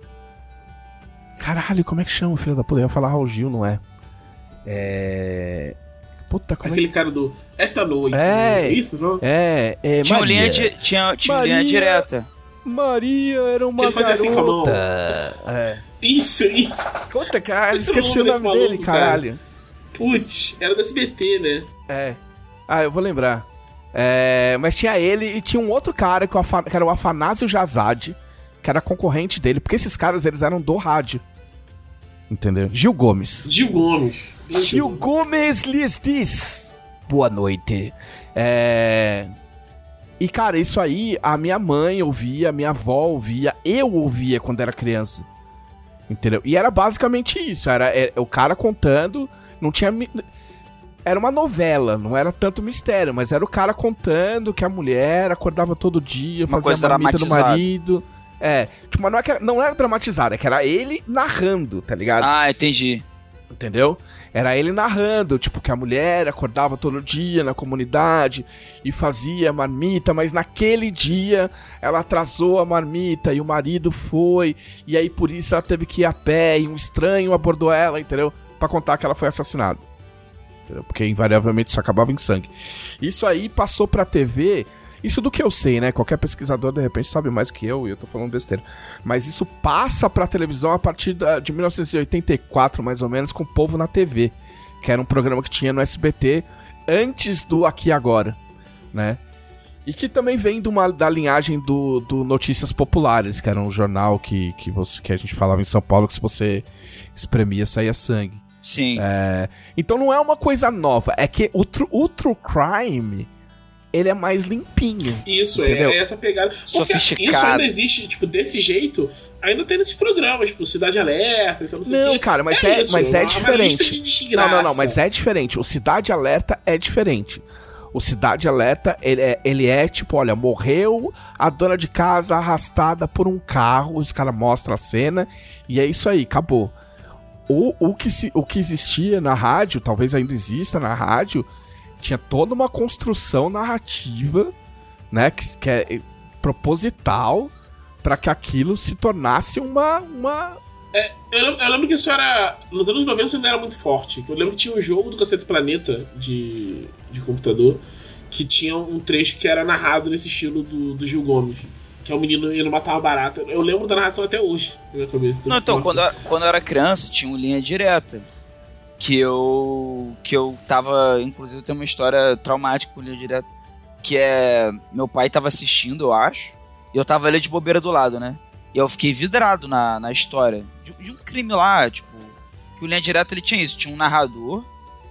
Caralho, como é que chama, filho da puta? Eu ia falar Raul Gil, não é? É... Puta, como é Aquele cara do Esta Noite. É. né? Isso, não? É, é Tinha, Maria. linha, di- tinha, tinha linha Maria. direta. Maria era uma Ele fazia assim com a mão. garota. É. Isso, isso. Puta, caralho, é o esqueci o nome dele, maluco, cara. Putz, era do SBT, né? É. Ah, eu vou lembrar. É, mas tinha ele e tinha um outro cara que, que era o Afanásio Jazade, que era concorrente dele, porque esses caras eles eram do rádio. Entendeu? Gil Gomes. Gil Gomes. Gil Gomes lhes diz. Boa noite. É. E, cara, isso aí a minha mãe ouvia, a minha avó ouvia, eu ouvia quando era criança. Entendeu? E era basicamente isso. Era, é, o cara contando, não tinha. Era uma novela, não era tanto mistério, mas era o cara contando que a mulher acordava todo dia, Uma fazia coisa marmita do marido. É, tipo, mas não, é era, não era dramatizado, é que era ele narrando, tá ligado? Ah, entendi. Entendeu? Era ele narrando, tipo, que a mulher acordava todo dia na comunidade e fazia marmita, mas naquele dia ela atrasou a marmita e o marido foi, e aí por isso ela teve que ir a pé e um estranho abordou ela, entendeu? Pra contar que ela foi assassinada. Entendeu? Porque invariavelmente isso acabava em sangue. Isso aí passou pra TV. Isso do que eu sei, né? Qualquer pesquisador de repente sabe mais que eu e eu tô falando besteira. Mas isso passa pra televisão a partir de 1984, mais ou menos, com o Povo na TV. Que era um programa que tinha no SBT antes do Aqui Agora, né? E que também vem de uma, da linhagem do, do Notícias Populares, que era um jornal que, que, você, que a gente falava em São Paulo que se você espremia saía sangue. Sim. É, então não é uma coisa nova, é que o, tru- o True Crime, ele é mais limpinho. Isso, é, Entendeu? é essa pegada. Porque Sofisticado. Isso ainda existe, tipo, desse jeito, ainda tem nesses programas, tipo, Cidade Alerta, então não sei Não, quê. cara, mas é, isso, mas é diferente. de. Não, não, não, mas é diferente. O Cidade Alerta é diferente. O Cidade Alerta, ele é, ele é tipo, olha, morreu a dona de casa arrastada por um carro, os caras mostram a cena, e é isso aí, acabou. O, o, que se, o que existia na rádio, talvez ainda exista na rádio, tinha toda uma construção narrativa, né, que, que é proposital para que aquilo se tornasse uma, uma Eu lembro, eu lembro que isso era. Nos anos 90 isso ainda era muito forte. Eu lembro que tinha um jogo do Cacete Planeta de, de computador que tinha um trecho que era narrado nesse estilo do, do Gil Gomes. Que é o menino indo matar uma barata. Eu lembro da narração até hoje, na minha cabeça. Não, então, quando eu, quando eu era criança, tinha uma linha direta. que eu que eu tava, inclusive tem uma história traumática com o Linha Direta, que é meu pai tava assistindo, eu acho, e eu tava ali de bobeira do lado, né? E eu fiquei vidrado na, na história de, de um crime lá, tipo, que o Linha Direta ele tinha isso, tinha um narrador,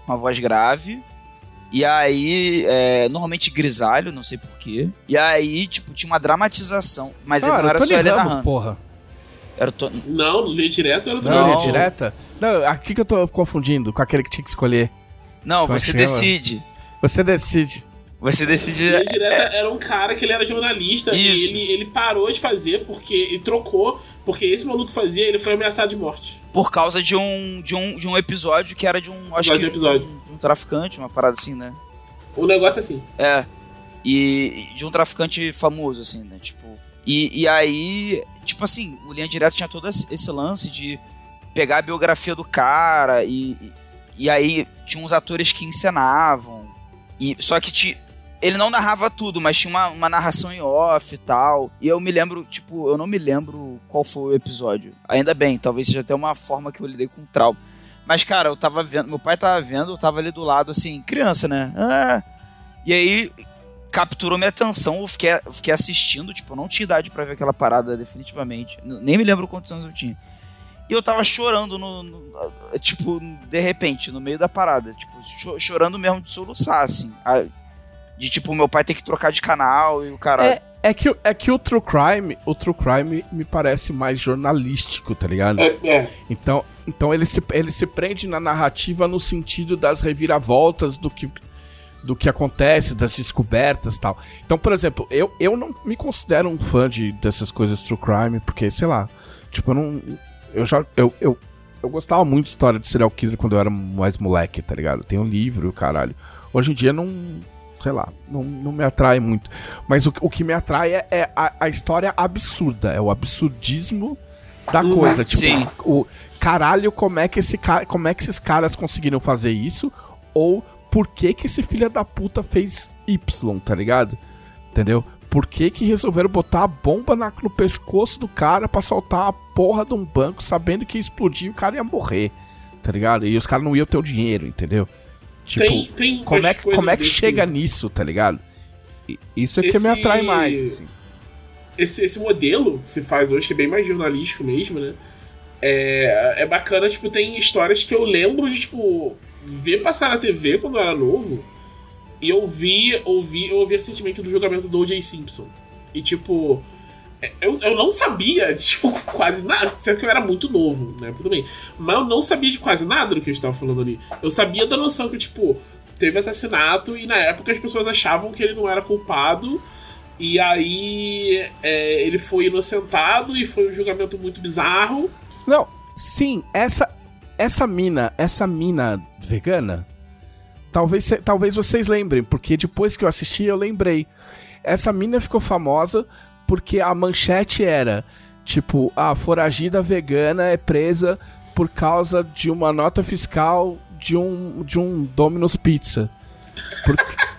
uma voz grave, e aí, é, normalmente grisalho, não sei porquê. E aí, tipo, tinha uma dramatização. Mas Ah, não era Tony só ele Ramos, porra. Era o Tony. Não, no Linha Direto era do Não, Não. linha direta? Não, aqui que eu tô confundindo com aquele que tinha que escolher. Não, Como é você decide. Você decide. Você decide. Linha Direta era um cara que ele era jornalista Isso. e ele, ele parou de fazer porque ele trocou, porque esse maluco fazia, ele foi ameaçado de morte. Por causa de um, de um, de um episódio que era de um. Acho Episódio que. de episódio. um- de um traficante, uma parada assim, né? O negócio é assim. É. E de um traficante famoso, assim, né? Tipo. E, e aí, tipo assim, o Linha Direta tinha todo esse lance de pegar a biografia do cara e, e, e aí tinha uns atores que encenavam. E, só que ti, ele não narrava tudo, mas tinha uma, uma narração em off e tal. E eu me lembro, tipo, eu não me lembro qual foi o episódio. Ainda bem, talvez seja até uma forma que eu lidei com trauma. Mas, cara, eu tava vendo, meu pai tava vendo, eu tava ali do lado, assim, criança, né? Ah. E aí capturou minha atenção, eu fiquei, eu fiquei assistindo, tipo, eu não tinha idade pra ver aquela parada, definitivamente. Nem me lembro quantos anos eu tinha. E eu tava chorando no, no- tipo, de repente, no meio da parada, tipo, cho- chorando mesmo de soluçar, assim. A- de tipo, meu pai ter que trocar de canal e o cara. É, é, que, o- é que o True Crime, o True Crime me parece mais jornalístico, tá ligado? É, é. Então, então ele, se, ele se prende na narrativa no sentido das reviravoltas do que, do que acontece, das descobertas tal. Então, por exemplo, eu, eu não me considero um fã de, dessas coisas true crime, porque, sei lá, tipo, eu não. Eu já. Eu, eu, eu gostava muito de história de serial killer quando eu era mais moleque, tá ligado? Tem um livro, caralho. Hoje em dia não. Sei lá, não, não me atrai muito. Mas o, o que me atrai é, é a, a história absurda, é o absurdismo da Uhum, coisa. Tipo, sim. o caralho, como é que esse cara, como é que esses caras conseguiram fazer isso? Ou por que que esse filho da puta fez Y, tá ligado? Entendeu? Por que que resolveram botar a bomba na- no pescoço do cara pra soltar a porra de um banco sabendo que ia explodir e o cara ia morrer, tá ligado? E os caras não iam ter o dinheiro, entendeu? Tipo, tem, tem como é, como é que desse- chega nisso, tá ligado? Isso é que Esse- me atrai mais, assim. Esse, esse modelo que se faz hoje, que é bem mais jornalístico mesmo, né? É, é bacana, tipo, tem histórias que eu lembro de, tipo, ver passar na TV quando eu era novo. E eu vi, ouvi, eu ouvi recentemente do julgamento do O.J. Simpson. E, tipo, eu, eu não sabia, de, tipo, quase nada. Certo que eu era muito novo, né? Tudo bem. Mas eu não sabia de quase nada do que eles estavam falando ali. Eu sabia da noção que, tipo, teve assassinato e na época as pessoas achavam que ele não era culpado. E aí é, ele foi inocentado e foi um julgamento muito bizarro. Não, sim, essa essa mina, essa mina vegana, talvez talvez vocês lembrem, porque depois que eu assisti eu lembrei. Essa mina ficou famosa porque a manchete era tipo, a foragida vegana é presa por causa de uma nota fiscal de um de um Domino's Pizza. Porque-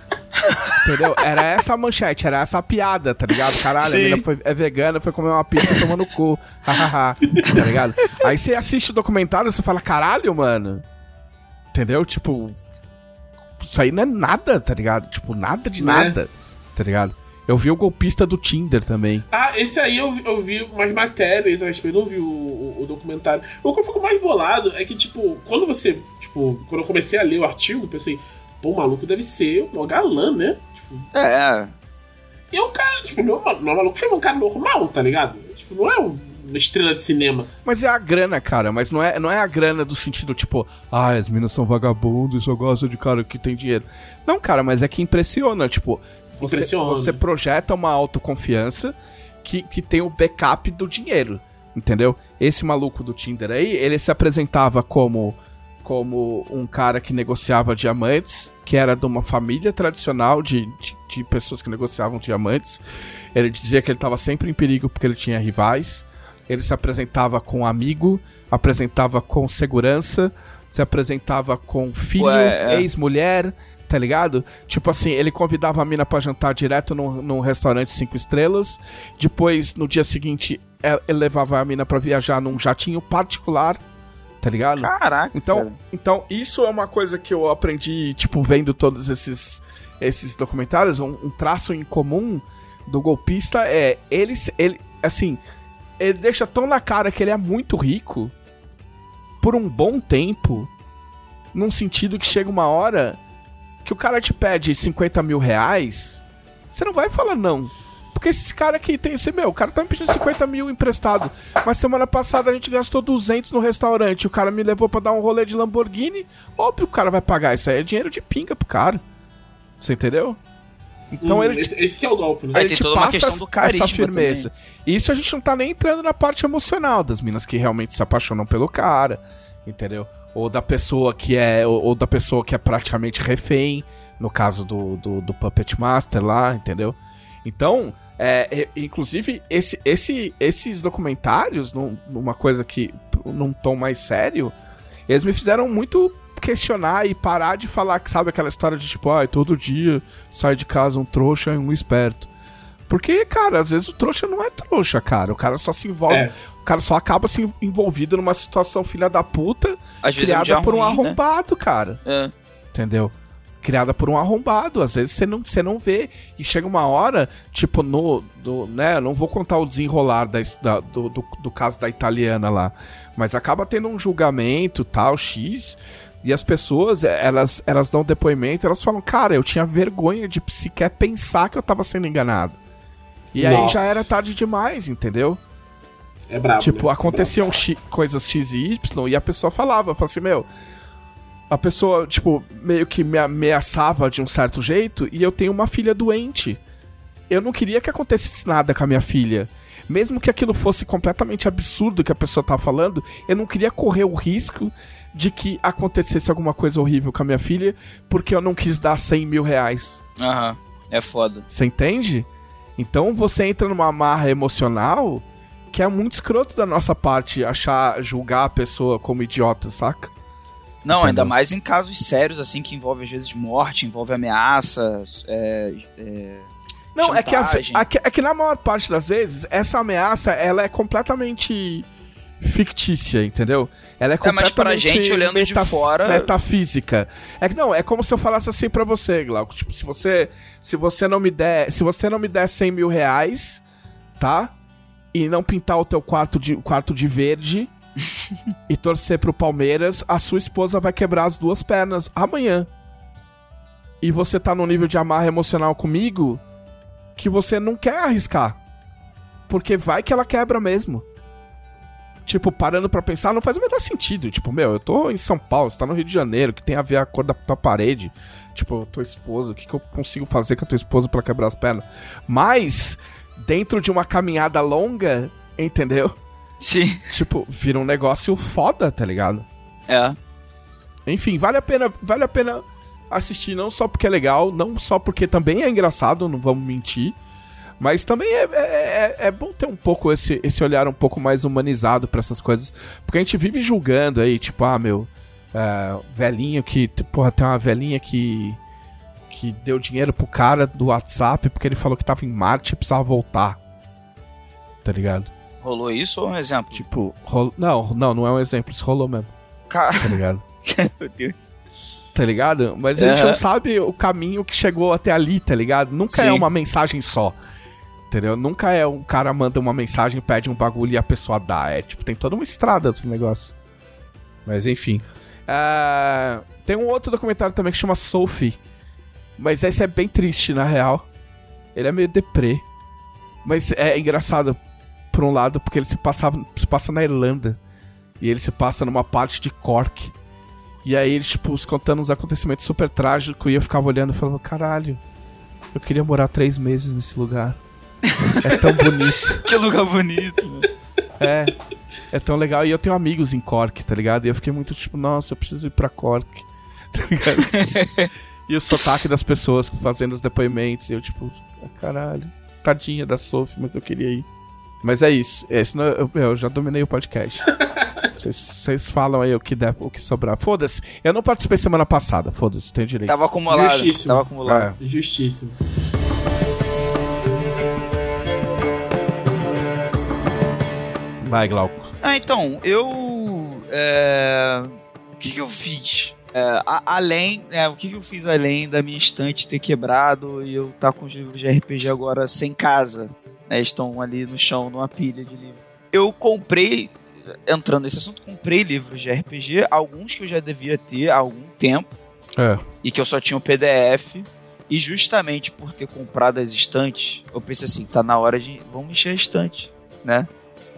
Entendeu? Era essa a manchete, era essa a piada, tá ligado? Caralho, a Sim. mina foi, é vegana, foi comer uma pizza tomando cu. Hahaha. tá ligado? Aí você assiste o documentário e você fala, caralho, mano. Entendeu? Tipo. Isso aí não é nada, tá ligado? Tipo, nada de Né? nada. Tá ligado? Eu vi o golpista do Tinder também. Ah, esse aí eu, eu vi umas matérias a respeito, não vi o, o, o documentário. O que eu fico mais bolado é que, tipo, quando você. Tipo, quando eu comecei a ler o artigo, eu pensei, pô, o maluco deve ser um galã, né? Tipo, É, é. e o cara, tipo, não, é não é um maluco, foi um cara normal, tá ligado? Tipo, não é um- uma estrela de cinema. Mas é a grana, cara. Mas não é, não é a grana do sentido, tipo, ah, as minas são vagabundos e só gostam de cara que tem dinheiro. Não, cara, mas é que impressiona, tipo, você, Impressiona. você projeta uma autoconfiança que, que tem o backup do dinheiro, entendeu? Esse maluco do Tinder aí, ele se apresentava como, como um cara que negociava diamantes, que era de uma família tradicional de, de, de pessoas que negociavam diamantes. Ele dizia que ele estava sempre em perigo porque ele tinha rivais. Ele se apresentava com amigo, apresentava com segurança, se apresentava com filho, é. ex-mulher, tá ligado? Tipo assim, ele convidava a mina pra jantar direto num, num restaurante cinco estrelas. Depois, no dia seguinte, é- ele levava a mina pra viajar num jatinho particular, Tá ligado? Caraca. Então, cara. então isso é uma coisa que eu aprendi, tipo, vendo todos esses, esses documentários. Um, um traço em comum do golpista é ele, ele, assim, ele deixa tão na cara que ele é muito rico por um bom tempo, num sentido que chega uma hora que o cara te pede 50 mil reais, você não vai falar não. Porque esse cara aqui tem esse meu, o cara tá me pedindo 50 mil emprestado. Mas semana passada a gente gastou 200 no restaurante. O cara me levou pra dar um rolê de Lamborghini. Óbvio que o cara vai pagar. Isso aí é dinheiro de pinga pro cara. Você entendeu? Então Hum, ele, esse, esse que é o golpe, né? Aí tem te toda uma questão do carisma essa firmeza. Isso a gente não tá nem entrando na parte emocional das minas que realmente se apaixonam pelo cara, entendeu? Ou da pessoa que é ou, ou da pessoa que é praticamente refém, no caso do, do, do Puppet Master lá, entendeu? Então, é, inclusive esse, esse, esses documentários, num- numa coisa que num tom mais sério, eles me fizeram muito questionar e parar de falar que sabe aquela história de tipo, ai, todo dia sai de casa um trouxa e um esperto. Porque, cara, às vezes o trouxa não é trouxa, cara. O cara só se envolve. É. O cara só acaba se envolvido numa situação filha da puta, Às vezes é um criada dia por um ruim, né? arrombado, cara. É. Entendeu? Criada por um arrombado. Às vezes você não, você não vê. E chega uma hora, tipo, no. Do, né? Não vou contar o desenrolar da, da- do, do, do caso da italiana lá. Mas acaba tendo um julgamento, tal, X. E as pessoas, eh, elas, elas dão depoimento, elas falam, cara, eu tinha vergonha de sequer pensar que eu tava sendo enganado. E aí Nossa. já era tarde demais, entendeu? É brabo. Tipo, né? aconteciam xi- coisas X e Y e a pessoa falava, falava assim, meu. A pessoa, tipo, meio que me ameaçava de um certo jeito e eu tenho uma filha doente. Eu não queria que acontecesse nada com a minha filha. Mesmo que aquilo fosse completamente absurdo que a pessoa tá falando, eu não queria correr o risco de que acontecesse alguma coisa horrível com a minha filha porque eu não quis dar 100 mil reais. Aham. É foda. Você entende? Então você entra numa amarra emocional que é muito escroto da nossa parte achar, julgar a pessoa como idiota, saca? Não, Entendeu? ainda mais em casos sérios, assim, que envolve às vezes morte, envolve ameaça, é, é, Não, é que, as- é que, é que na maior parte das vezes, essa ameaça, ela é completamente fictícia, entendeu? Ela é É, mas completamente pra gente, olhando de fora- metafísica. É que não, é como se eu falasse assim pra você, Glauco. Tipo, se você, se você não me der, se você não me der 100 mil reais, tá? E não pintar o teu quarto de, quarto de verde e torcer pro Palmeiras, a sua esposa vai quebrar as duas pernas amanhã. E você tá num nível de amarra emocional comigo que você não quer arriscar. Porque vai que ela quebra mesmo. Tipo, parando pra pensar, não faz o menor sentido. Tipo, meu, eu tô em São Paulo, você tá no Rio de Janeiro, que tem a ver a cor da tua parede. Tipo, tua esposa, o que, que eu consigo fazer com a tua esposa pra quebrar as pernas? Mas, dentro de uma caminhada longa, entendeu? Sim. Tipo, vira um negócio foda, tá ligado? É. Enfim, vale a pena, vale a pena assistir não só porque é legal, não só porque também é engraçado, não vamos mentir, mas também é, é, é- é bom ter um pouco esse, esse olhar um pouco mais humanizado pra essas coisas, porque a gente vive julgando aí, tipo, ah, meu, é, velhinho que, porra, tem uma velhinha que que deu dinheiro pro cara do WhatsApp porque ele falou que tava em Marte e precisava voltar. Tá ligado? Rolou isso ou um exemplo? Tipo, rolo... não, não, não é um exemplo, isso rolou mesmo, Cara, tá ligado? meu Deus. tá ligado? Mas a gente não sabe o caminho que chegou até ali, tá ligado? Nunca é Sim. uma mensagem só. Entendeu? Nunca é um cara manda uma mensagem, pede um bagulho e a pessoa dá. É tipo, tem toda uma estrada do negócio. Mas enfim. Ah, tem um outro documentário também que chama Sophie. Mas esse é bem triste, na real. Ele é meio deprê. Mas é engraçado, por um lado, porque ele se, passava, se passa na Irlanda. E ele se passa numa parte de Cork. E aí ele, tipo, os- contando uns acontecimentos super trágicos. E eu ficava olhando e falava, caralho, eu queria morar três meses nesse lugar. É tão bonito. Que lugar bonito. né? É. É tão legal. E eu tenho amigos em Cork, tá ligado? E eu fiquei muito tipo, nossa, eu preciso ir pra Cork. Tá ligado? e o sotaque das pessoas fazendo os depoimentos. E eu, tipo, caralho. Tadinha da Sophie, mas eu queria ir. Mas é isso. É, senão eu, eu já dominei o podcast. Vocês- falam aí o que der, o que sobrar. Foda-se. Eu não participei semana passada. Foda-se, tem direito. Tava acumulado. Justíssimo. Tava acumulado. É. Justíssimo. Vai, Glauco. Ah, então, eu. É, O que, que eu fiz? É, a- além, é, o que, que eu fiz além da minha estante ter quebrado e eu estar com os livros de RPG agora sem casa, né? Estão ali no chão, numa pilha de livros. Eu comprei, entrando nesse assunto, comprei livros de RPG, alguns que eu já devia ter há algum tempo É. e que eu só tinha o PDF. E justamente por ter comprado as estantes, eu pensei assim, tá na hora de. Vamos encher a estante, né?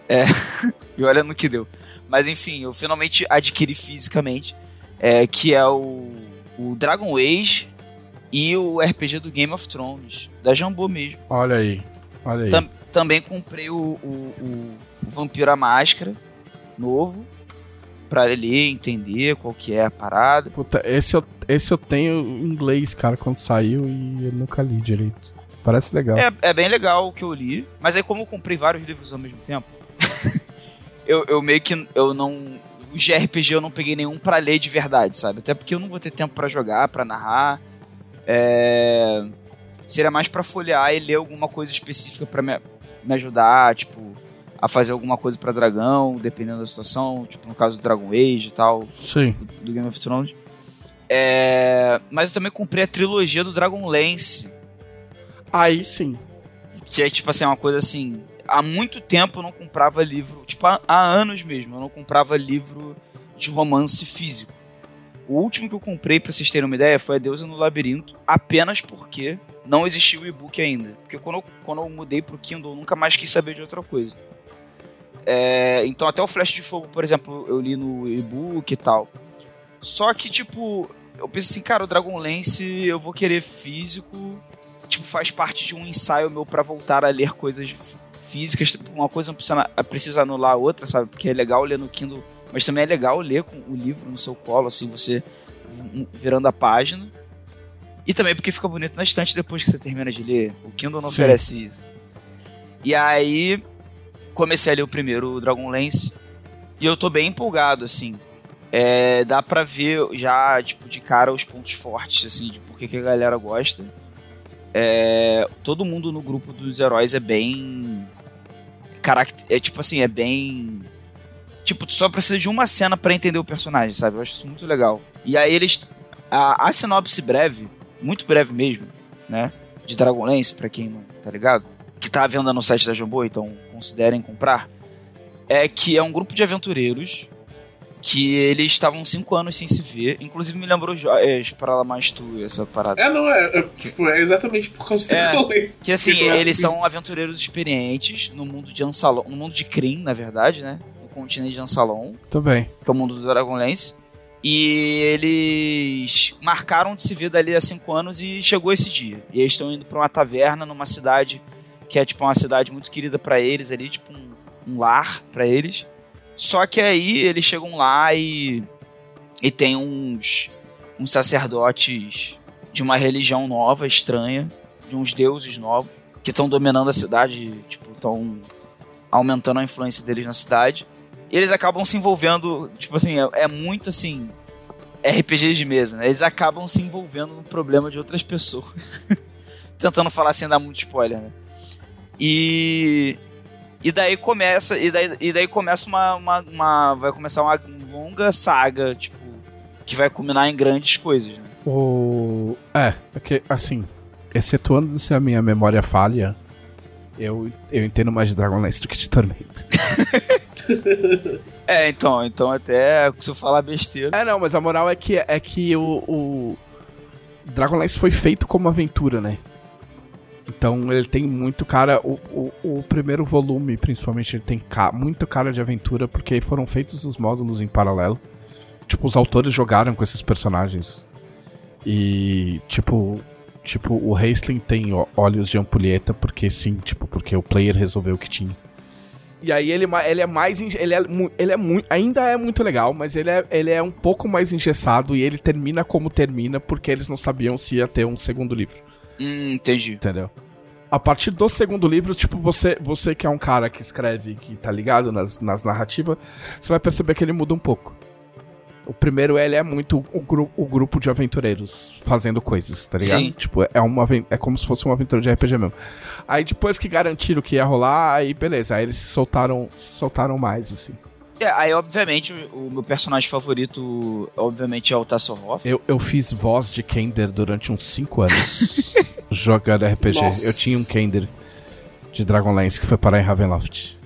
É. e olha no que deu. Mas enfim, eu finalmente adquiri fisicamente, é, que é o, o Dragon Age e o RPG do Game of Thrones, da Jambô mesmo. Olha aí. Olha aí. Tam- também comprei o, o, o, o Vampiro à Máscara, novo, pra ler, entender qual que é a parada. Puta, esse eu, esse eu tenho em inglês, cara, quando saiu e eu nunca li direito. Parece legal. É, é bem legal o que eu li, mas aí como eu comprei vários livros ao mesmo tempo, eu, eu meio que eu não os de RPG eu não peguei nenhum pra ler de verdade, sabe? Até porque eu não vou ter tempo pra jogar, pra narrar. É, seria mais pra folhear e ler alguma coisa específica pra me, me ajudar, tipo, a fazer alguma coisa pra dragão, dependendo da situação, tipo no caso do Dragon Age e tal, Sim. do, do Game of Thrones. É, mas eu também comprei a trilogia do Dragonlance, Aí sim. que é tipo assim, uma coisa assim. Há muito tempo eu não comprava livro, tipo, há, há anos mesmo, eu não comprava livro de romance físico. O último que eu comprei, pra vocês terem uma ideia, foi A Deusa no Labirinto, apenas porque não existia o e-book ainda. Porque quando eu, quando eu mudei pro Kindle, eu nunca mais quis saber de outra coisa. É, então até o Flash de Fogo, por exemplo, eu li no e-book e tal. Só que, tipo, eu pensei assim, cara, o Dragonlance eu vou querer físico tipo, faz parte de um ensaio meu pra voltar a ler coisas físicas. Tipo, Uma coisa não precisa, precisa anular a outra, sabe? Porque é legal ler no Kindle, mas também é legal ler com o livro no seu colo, assim, você virando a página. E também porque fica bonito na estante depois que você termina de ler. O Kindle não Sim. oferece isso. E aí, comecei a ler o primeiro, o Dragonlance, e eu tô bem empolgado, assim. É, dá pra ver já, tipo, de cara os pontos fortes, assim, de por que a galera gosta. É, todo mundo no grupo dos heróis é bem. Caract é tipo assim, é bem. Tipo, tu só precisa de uma cena pra entender o personagem, sabe? Eu acho isso muito legal. E aí eles. A, a sinopse breve, muito breve mesmo, né? De Dragonlance, pra quem não tá ligado, que tá à venda no site da Jambô, então considerem comprar. É que é um grupo de aventureiros que eles estavam cinco anos sem se ver. Inclusive me lembrou Joias para lá mais tu, essa parada. É, não, é, é, tipo, é exatamente por causa do É. Que assim, Tipo, é eles assim. são aventureiros experientes no mundo de Ansalon, no mundo de Kryn, na verdade, né? No continente de Ansalon, Tudo bem. que é o mundo do Dragonlance. E eles marcaram de se ver dali há cinco anos e chegou esse dia. E eles estão indo pra uma taverna numa cidade que é tipo uma cidade muito querida pra eles ali, tipo um, um lar pra eles. Só que aí eles chegam lá e e tem uns uns sacerdotes de uma religião nova, estranha, de uns deuses novos que estão dominando a cidade, tipo, estão aumentando a influência deles na cidade. E eles acabam se envolvendo, tipo assim, é, é muito assim, RPG de mesa, né? Eles acabam se envolvendo no problema de outras pessoas. Tentando falar sem dar muito spoiler, né? E e daí começa, e daí, e daí começa uma, uma, uma- vai começar uma longa saga, tipo, que vai culminar em grandes coisas, né? O. É, porque, assim, excetuando se a minha memória falha, eu, eu entendo mais de Dragonlance do que de Tormenta. É, então, então até se eu falar besteira. É, não, mas a moral é que, é que o, o Dragonlance foi feito como aventura, né? Então ele tem muito cara. O, o, o primeiro volume, principalmente, ele tem ca- muito cara de aventura, porque foram feitos os módulos em paralelo. Tipo, os autores jogaram com esses personagens. E, tipo. Tipo, o Hastling tem ó- olhos de ampulheta, porque sim, tipo, porque o player resolveu que tinha. E aí ele, ele é mais. Ele é, ele é muito. Ainda é muito legal, mas ele é, ele é um pouco mais engessado e ele termina como termina, porque eles não sabiam se ia ter um segundo livro. Hum, entendi. Entendeu? A partir do segundo livro, tipo, você, você que é um cara que escreve, que tá ligado nas, nas narrativas, você vai perceber que ele muda um pouco. O primeiro, ele é muito o, gru o grupo de aventureiros fazendo coisas, tá ligado? Sim. Tipo, é, uma, é como se fosse uma aventura de RPG mesmo. Aí depois que garantiram que ia rolar, aí beleza, aí eles se soltaram, se soltaram mais, assim. É, aí, obviamente, o, meu personagem favorito, obviamente, é o Tasselhoff. Eu, eu fiz voz de Kender durante uns 5 anos. jogando RPG. Nossa. Eu tinha um Kender de Dragonlance que foi parar em Ravenloft.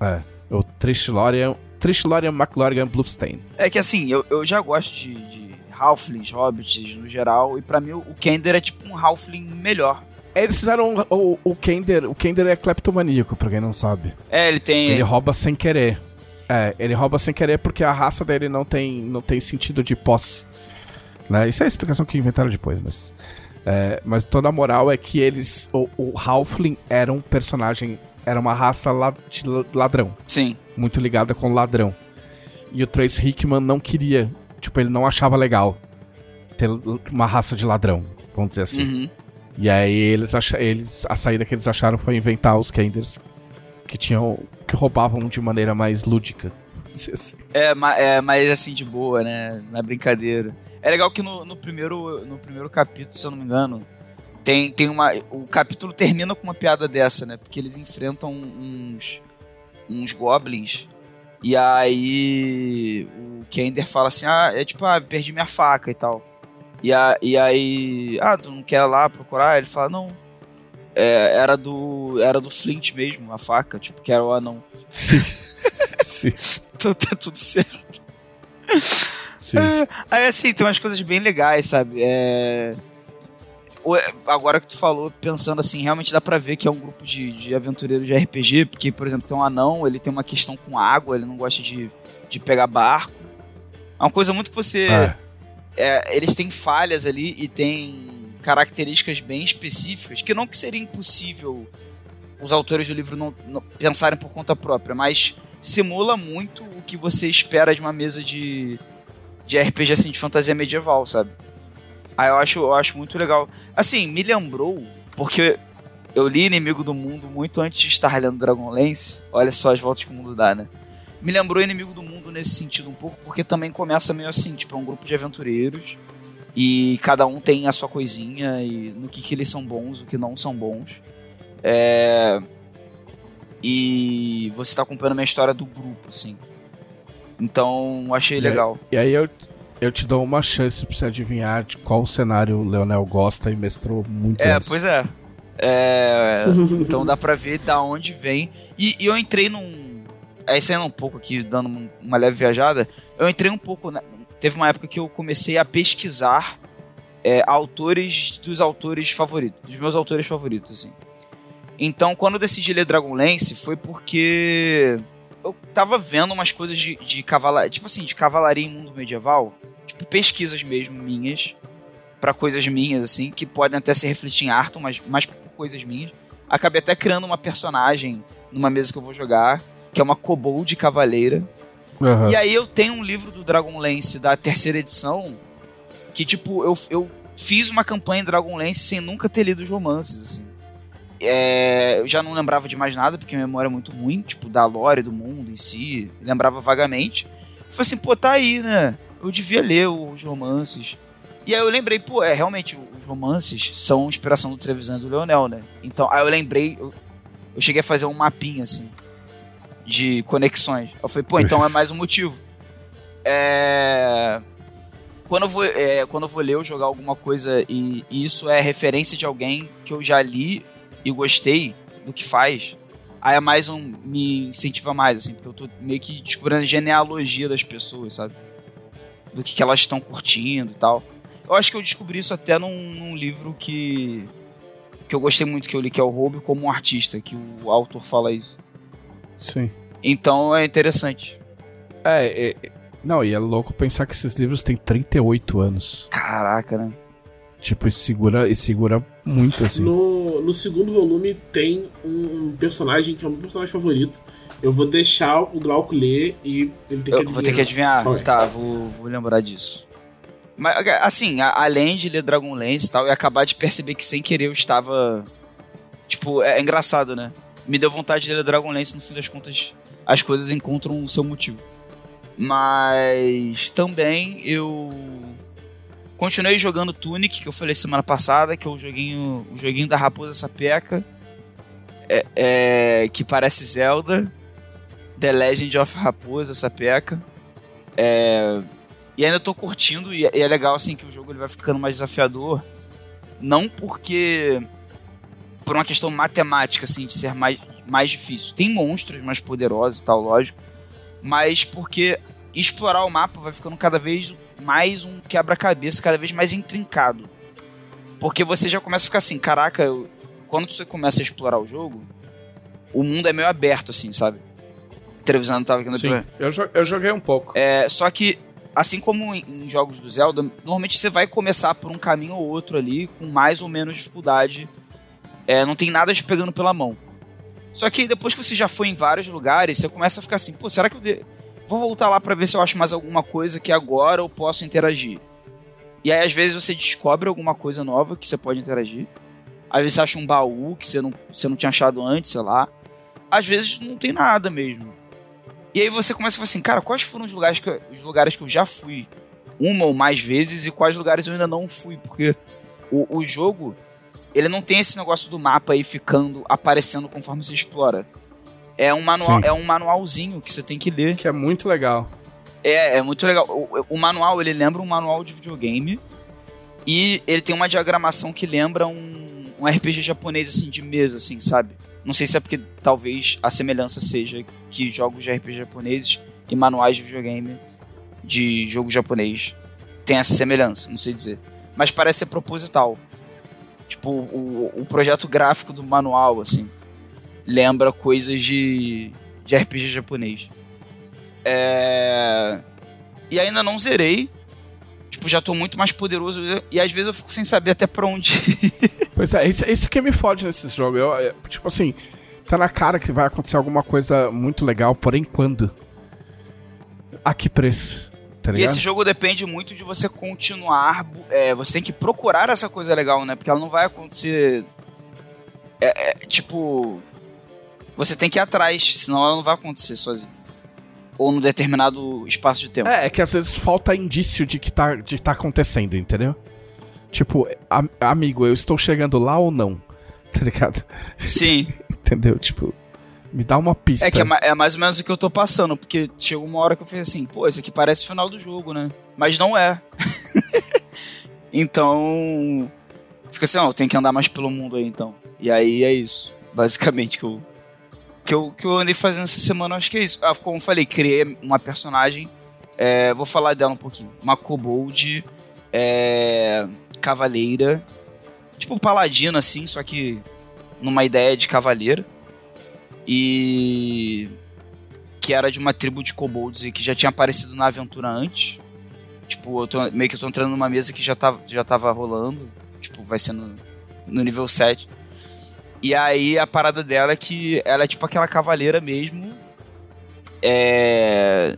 É. O Trishlorian. Trishlorian McLorian Bluffstein. É que assim, eu, eu já gosto de, de Halflings, Hobbits no geral, e pra mim o Kender é tipo um Halfling melhor. Eles fizeram um- o, o Kender. O Kender é cleptomaníaco, pra quem não sabe. É, ele tem. Ele rouba sem querer. É, ele rouba sem querer porque a raça dele não tem, não tem sentido de posse. Né? Isso é a explicação que inventaram depois, mas. é, mas toda a moral é que eles. O, o Halfling era um personagem. Era uma raça de la- ladrão. Sim. Muito ligada com ladrão. E o Trace Hickman não queria. Tipo, ele não achava legal ter uma raça de ladrão. Vamos dizer assim. Uhum. E aí eles, eles a saída que eles acharam foi inventar os Kenders que tinham que roubavam de maneira mais lúdica. Assim. É, ma- é, mas assim, de boa, né? Na brincadeira. É legal que no, no primeiro, no primeiro capítulo, se eu não me engano, tem, tem uma. O capítulo termina com uma piada dessa, né? Porque eles enfrentam uns. uns goblins. E aí. O Kender fala assim: ah, é tipo, ah, perdi minha faca e tal. E, a, e aí. Ah, tu não quer lá procurar? Ele fala: não. É, era do. Era do Flint mesmo, a faca, tipo, que era o anão. Sim. Sim. Então tá tudo certo. Sim. Aí assim, tem umas coisas bem legais, sabe? É... o- Agora que tu falou, pensando assim, realmente dá pra ver que é um grupo de, de aventureiros de RPG, porque, por exemplo, tem um anão, ele tem uma questão com água, ele não gosta de, de pegar barco. É uma coisa muito que você. É. é, eles têm falhas ali e têm características bem específicas, que não que seria impossível os autores do livro não, não pensarem por conta própria, mas simula muito o que você espera de uma mesa de, de RPG assim, de fantasia medieval, sabe? Aí eu acho, eu acho muito legal. Assim, me lembrou, porque eu li Inimigo do Mundo muito antes de estar lendo Dragonlance. Olha só as voltas que o mundo dá, né? Me lembrou Inimigo do Mundo nesse sentido um pouco, porque também começa meio assim, tipo, é um grupo de aventureiros e cada um tem a sua coisinha e no que, que eles são bons, o que não são bons. É... E você tá acompanhando a minha história do grupo, assim. Então, achei E aí- legal. E aí eu, eu te dou uma chance pra você adivinhar de qual cenário o Leonel gosta e mestrou muitos É, anos. pois é. É, Então dá pra ver da onde vem. E, e eu entrei num. Aí saindo um pouco aqui, dando um- uma leve viajada, eu entrei um pouco. na- Teve uma época que eu comecei a pesquisar é, autores dos autores favoritos, dos meus autores favoritos, assim. Então, quando eu decidi ler Dragonlance, foi porque eu tava vendo umas coisas de, de cavalaria, tipo assim, de cavalaria em mundo medieval, pesquisas mesmo minhas, pra coisas minhas, assim, que podem até se refletir em Arthur, mas mais por coisas minhas. Acabei até criando uma personagem numa mesa que eu vou jogar, que é uma kobold cavaleira. Aham. E aí eu tenho um livro do Dragonlance da terceira edição, que tipo, eu, eu fiz uma campanha em Dragonlance sem nunca ter lido os romances, assim. É, eu já não lembrava de mais nada, porque minha memória é muito ruim, tipo, da lore do mundo em si, lembrava vagamente. Falei assim, pô, tá aí, né? Eu devia ler os romances. E aí eu lembrei, pô, é, realmente, os romances são inspiração do Trevisan e do Leonel, né? Então, aí eu lembrei, eu, eu cheguei a fazer um mapinha, assim, de conexões. Eu falei, pô, então é mais um motivo. É... Quando eu vou, é, quando eu vou ler ou jogar alguma coisa e, e isso é referência de alguém que eu já li e gostei do que faz, aí é mais um. me incentiva mais, assim, porque eu tô meio que descobrindo a genealogia das pessoas, sabe? Do que, que elas estão curtindo e tal. Eu acho que eu descobri isso até num, num livro que. que eu gostei muito que eu li, que é o Roube como um artista, que o autor fala isso. Sim. Então é interessante. É, é, não, e é louco pensar que esses livros têm 38 anos. Caraca, né? Tipo, e segura, e segura muito, assim. No, no segundo volume tem um personagem que é o meu personagem favorito. Eu vou deixar o Glauco ler e ele tem que Eu vou ter que adivinhar. É? Tá, vou, vou lembrar disso. Mas, assim, a- além de ler Dragonlance e tal, e acabar de perceber que sem querer eu estava. Tipo, é, é engraçado, né? Me deu vontade de ler Dragonlance, no fim das contas, as coisas encontram o seu motivo. Mas também eu continuei jogando Tunic, que eu falei semana passada, que é o joguinho, o joguinho da Raposa Sapeca, é, é, que parece Zelda, The Legend of Raposa, essa. É, e ainda tô curtindo, e é, e é legal assim que o jogo ele vai ficando mais desafiador. Não porque. por uma questão matemática, assim, de ser mais, mais difícil. Tem monstros mais poderosos e tal, lógico. Mas porque explorar o mapa vai ficando cada vez mais um quebra-cabeça, cada vez mais intrincado. Porque você já começa a ficar assim, caraca, eu- quando você começa a explorar o jogo, o mundo é meio aberto, assim, sabe? Televisão não tava aqui no Sim, eu, jo- eu joguei um pouco. é, só que, assim como em, jogos do Zelda, normalmente você vai começar por um caminho ou outro ali, com mais ou menos dificuldade. É, não tem nada te pegando pela mão. Só que depois que você já foi em vários lugares, você começa a ficar assim, pô, será que eu de- vou voltar lá pra ver se eu acho mais alguma coisa que agora eu posso interagir? E aí, às vezes, você descobre alguma coisa nova que você pode interagir. Às vezes você acha um baú que você não, você não tinha achado antes, sei lá. Às vezes não tem nada mesmo. E aí você começa a falar assim, cara, quais foram os lugares que, eu- os lugares que eu já fui uma ou mais vezes e quais lugares eu ainda não fui? Porque o, o jogo, ele não tem esse negócio do mapa aí ficando, aparecendo conforme você explora. É um, manual, Sim. é um manualzinho que você tem que ler. Que é muito legal. É, é muito legal. O, o manual, ele lembra um manual de videogame. E ele tem uma diagramação que lembra um, um RPG japonês, assim, de mesa, assim, sabe? Não sei se é porque talvez a semelhança seja que jogos de RPG japoneses e manuais de videogame de jogo japonês tem essa semelhança, não sei dizer. Mas parece ser proposital. Tipo, o, o projeto gráfico do manual, assim, lembra coisas de, de RPG japonês. É... E ainda não zerei. Tipo, já tô muito mais poderoso. E às vezes eu fico sem saber até pra onde. Pois é, isso, isso que me fode nesses jogos. Eu, é, tipo assim, tá na cara que vai acontecer alguma coisa muito legal, porém quando? A que preço? Tá e esse jogo depende muito de você continuar. é, você tem que procurar essa coisa legal, né? Porque ela não vai acontecer. É, é, tipo. Você tem que ir atrás, senão ela não vai acontecer sozinha. Ou num determinado espaço de tempo. É, é que às vezes falta indício de que tá, de tá acontecendo, entendeu? Tipo, am- amigo, eu estou chegando lá ou não? Tá ligado? Sim. Entendeu? Tipo, me dá uma pista. É que é, é mais ou menos o que eu tô passando, porque chegou uma hora que eu falei assim, pô, esse aqui parece o final do jogo, né? Mas não é. então. Fica assim, ó, eu tenho que andar mais pelo mundo aí então. E aí é isso. Basicamente que eu. Que eu, que eu andei fazendo essa semana, acho que é isso. Ah, como eu falei, criei uma personagem. é, vou falar dela um pouquinho. Uma kobold. É, cavaleira. Tipo paladino, assim, só que numa ideia de cavaleira e que era de uma tribo de kobolds e que já tinha aparecido na aventura antes. Tipo, eu tô, meio que eu tô entrando numa mesa que já tava, já tava rolando. Tipo, vai ser no, no nível 7. E aí a parada dela é que ela é tipo aquela cavaleira mesmo. É.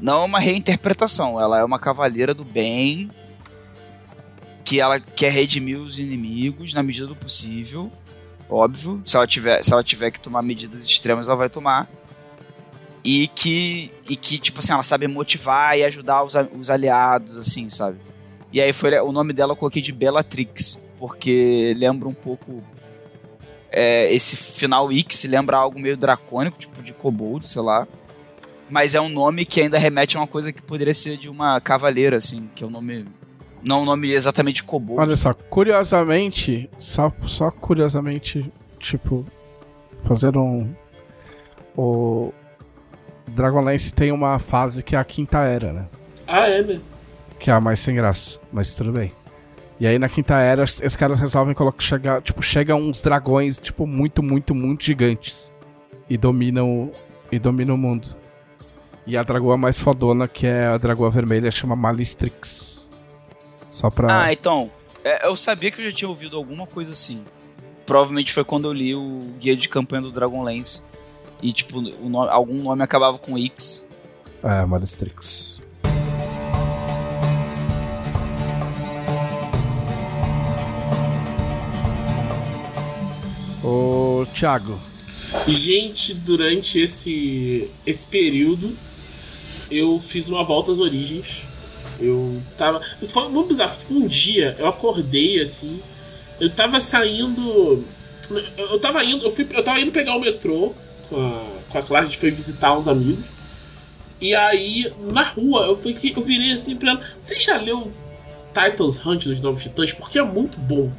Não é uma reinterpretação, ela é uma cavaleira do bem. Que ela quer redimir os inimigos na medida do possível óbvio. Se ela tiver, se ela tiver que tomar medidas extremas, ela vai tomar. E que, e que tipo assim, ela sabe motivar e ajudar os, os aliados, assim, sabe? E aí foi o nome dela eu coloquei de Bellatrix, porque lembra um pouco. É, esse final X lembra algo meio dracônico, tipo de kobold, sei lá. Mas é um nome que ainda remete a uma coisa que poderia ser de uma cavaleira, assim, que é um nome. Não é um nome exatamente kobold. Olha só, curiosamente, só, só curiosamente, tipo, fazer um. O Dragonlance tem uma fase que é a quinta era, né? Ah, é, né? Que é a mais sem graça, mas tudo bem. E aí na quinta era, os caras resolvem colocar, chegar, tipo, chegam uns dragões, tipo, muito, muito, muito gigantes. E dominam, e dominam o mundo. E a dragoa mais fodona, que é a dragoa vermelha, chama Malistrix. Só pra... Ah, então. é, eu sabia que eu já tinha ouvido alguma coisa assim. Provavelmente foi quando eu li o guia de campanha do Dragonlance. E, tipo, nome- algum nome acabava com X. É, Malistrix. Ô, Thiago, Gente, durante esse, esse período, eu fiz uma volta às origens. Eu tava. Foi muito bizarro. Tipo, um dia eu acordei assim. Eu tava saindo. Eu tava indo. Eu, fui, eu tava indo pegar o metrô com a, com a Clara, a gente foi visitar uns amigos. E aí, na rua, eu, fui, eu virei assim pra ela: Você já leu Titans Hunt dos Novos Titãs? Porque é muito bom.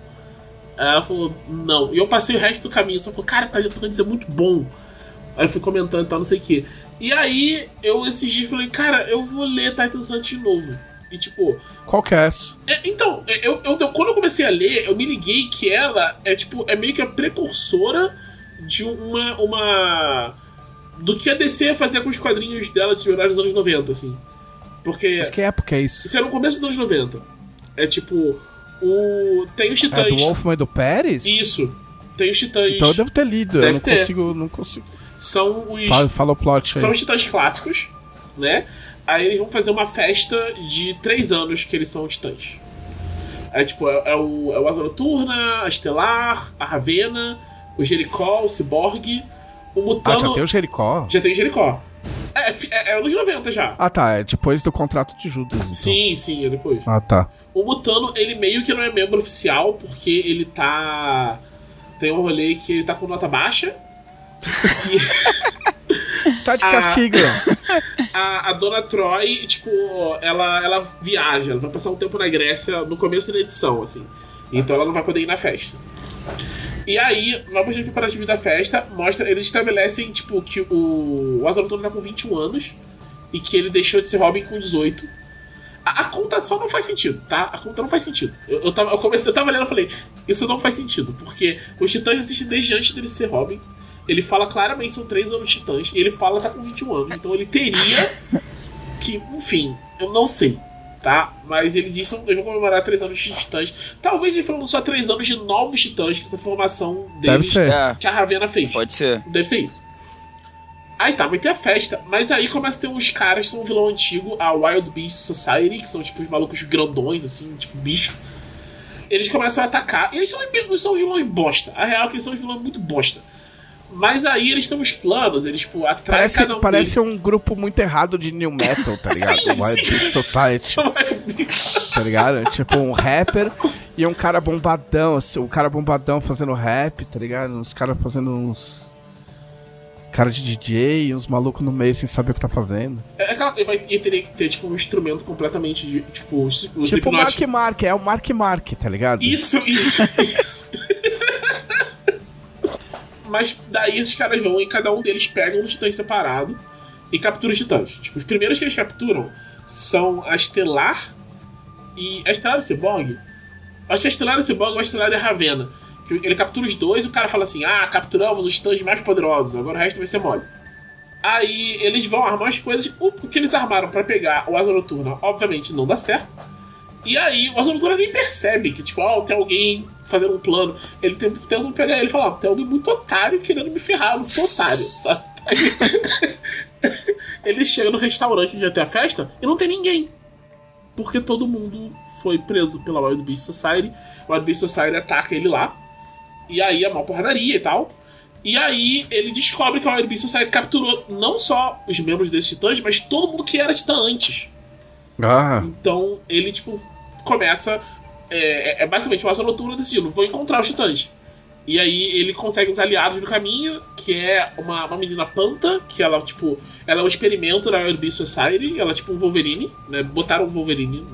Aí ela falou: Não. E eu passei o resto do caminho, só falou: Cara, Titans Hunt é muito bom. Aí eu fui comentando e tal, não sei o que. E aí, eu esses dias falei: Cara, eu vou ler Titans Hunt de novo. E tipo, Qual que é essa? é, então, é, eu, eu- quando eu comecei a ler, eu me liguei que ela é tipo, é meio que a precursora de uma. uma do que a DC ia fazer com os quadrinhos dela de heróis dos anos 90, assim. Porque Mas que época é isso? isso era no começo dos anos 90. É tipo, o. Tem os É titãs. do Wolfman e do Pérez? Isso. Tem os titãs. Então eu devo ter lido, eu Deve não ter. consigo, não consigo. São os. Fala, fala o plot aí. São os titãs clássicos, né? Aí eles vão fazer uma festa de três anos que eles são titãs. É tipo, é, é o, é o Asa Noturna, a Estelar, a Ravena, o Jericó, o Cyborg, o Ah, Mutano. já tem o Jericó? Já tem o Jericó. É, é, é, é anos 90 já. Ah, tá, é depois do contrato de Judas. Então. Sim, sim, é depois. Ah, tá. O Mutano, ele meio que não é membro oficial, porque ele tá. Tem um rolê que ele tá com nota baixa. Você tá de castigo. a, a dona Troy, tipo, ela, ela viaja, ela vai passar um tempo na Grécia no começo da edição, assim. Então ela não vai poder ir na festa. E aí, vamos de preparativo da festa, mostra, eles estabelecem, tipo, que o, o Asa Noturna tá com 21 anos e que ele deixou de ser Robin com 18. A, a conta só não faz sentido, tá? A conta não faz sentido. Eu, eu, tava, eu, comecei, eu tava lendo e falei, isso não faz sentido, porque os Titãs existem desde antes dele ser Robin. Ele fala claramente que são 3 anos de Titãs, e ele fala que tá com 21 anos, então ele teria que, enfim, eu não sei, tá? Mas ele disse que eles vão comemorar 3 anos de Titãs. Talvez ele falando só 3 anos de novos Titãs, que essa formação Deve deles ser. É, que a Ravena fez. pode ser. Deve ser isso. Aí tá, vai ter a festa, mas aí começa a ter uns caras que são um vilão antigo, a Wild Beast Society, que são tipo os malucos grandões, assim, tipo bicho. Eles começam a atacar. E eles são, eles são vilões bosta. A real é que eles são vilões muito bosta. Mas aí eles têm os planos, eles, tipo, atraem Parece, cada um parece um grupo muito errado de new metal, tá ligado? Wild Beast Society, deles. tá ligado? Tipo um rapper e um cara bombadão, assim, um cara bombadão fazendo rap, tá ligado? Uns caras fazendo uns. Cara de DJ, uns malucos no meio sem saber o que tá fazendo. É aquela, ele, vai, ele teria que ter, tipo, um instrumento completamente de, tipo, os, os tipo o Mark. Mark, é o Mark Mark, tá ligado? Isso, isso, isso. Mas daí esses caras vão e cada um deles pega um titã separado e captura os titãs. Tipo, os primeiros que eles capturam são a Estelar e. A Estelar e o Cyborg? Acho que a Estelar e o Cyborg ou a Estelar e a Ravena. Ele captura os dois e o cara fala assim: Ah, capturamos os titãs mais poderosos, agora o resto vai ser mole. Aí eles vão armar as coisas. O que eles armaram pra pegar o Asa Noturna, obviamente, não dá certo. E aí o Asa Noturna nem percebe que, tipo, ó, tem alguém fazendo um plano. Ele tem- tenta pegar ele e falar, ó, tem alguém muito otário querendo me ferrar, eu não sou otário. Aí, ele chega no restaurante onde ia ter a festa e não tem ninguém. Porque todo mundo foi preso pela Wild Beast Society. Wild Beast Society ataca ele lá. E aí é uma porradaria e tal. E aí ele descobre que a Wild Beast Society capturou não só os membros desses titãs, mas todo mundo que era titã antes. Ah, Então ele, tipo, começa. É, é- é basicamente o Asa Noturna decidindo: vou encontrar os titãs. E aí ele consegue os aliados no caminho, que é uma, uma menina Panta, que ela, tipo, ela é um experimento da Wild Beast Society, ela é tipo um Wolverine, né? Botaram um Wolverine no.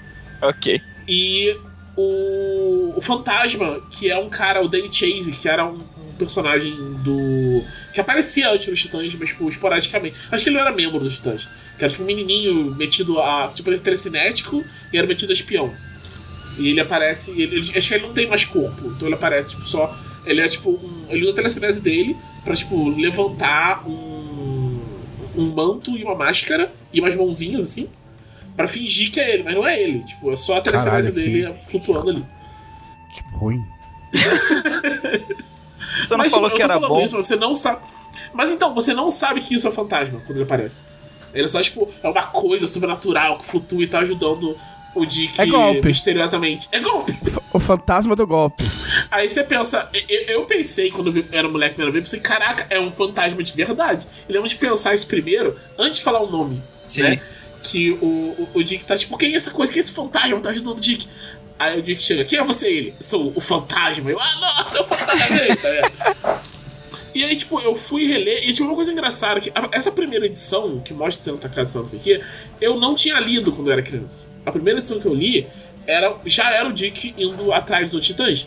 Ok. E o, o Fantasma, que é um cara, o Danny Chase, que era um, um personagem do. que aparecia antes nos Titãs, mas tipo, esporadicamente. Acho que ele não era membro dos Titãs. Que era tipo um menininho metido a. tipo, ele é telecinético e era metido a espião. E ele aparece. Ele, ele- acho que ele não tem mais corpo, então ele aparece, tipo, só. Ele é tipo. Um, ele usa a telecinese dele pra, tipo, levantar um. um manto e uma máscara e umas mãozinhas assim. Pra fingir que é ele, mas não é ele. Tipo, é só a telecinese Caralho, dele flutuando ali. que ruim. Tu não Mas, falou eu que era bom? Isso, mas você não sabe. Mas então, você não sabe que isso é fantasma quando ele aparece. Ele é só, tipo, é uma coisa sobrenatural que flutua e tá ajudando o Dick É golpe. misteriosamente. É golpe. O fantasma do golpe. Aí você pensa, eu, eu pensei quando eu era moleque primeira vez, pensei, caraca, é um fantasma de verdade. E lembro de pensar isso primeiro, antes de falar o nome. Sim. Né? Que o, o, o Dick tá tipo, quem é essa coisa? Quem é esse fantasma? Tá ajudando o Dick. Aí o Dick chega, quem é você? Ele, sou o fantasma. Eu, ah, nossa, é o fantasma. tá ligado? E aí, tipo, eu fui reler e, tipo, uma coisa engraçada, que essa primeira edição, que mostra sendo atacado e não sei o quê, eu não tinha lido quando eu era criança. A primeira edição que eu li era, já era o Dick indo atrás dos titãs.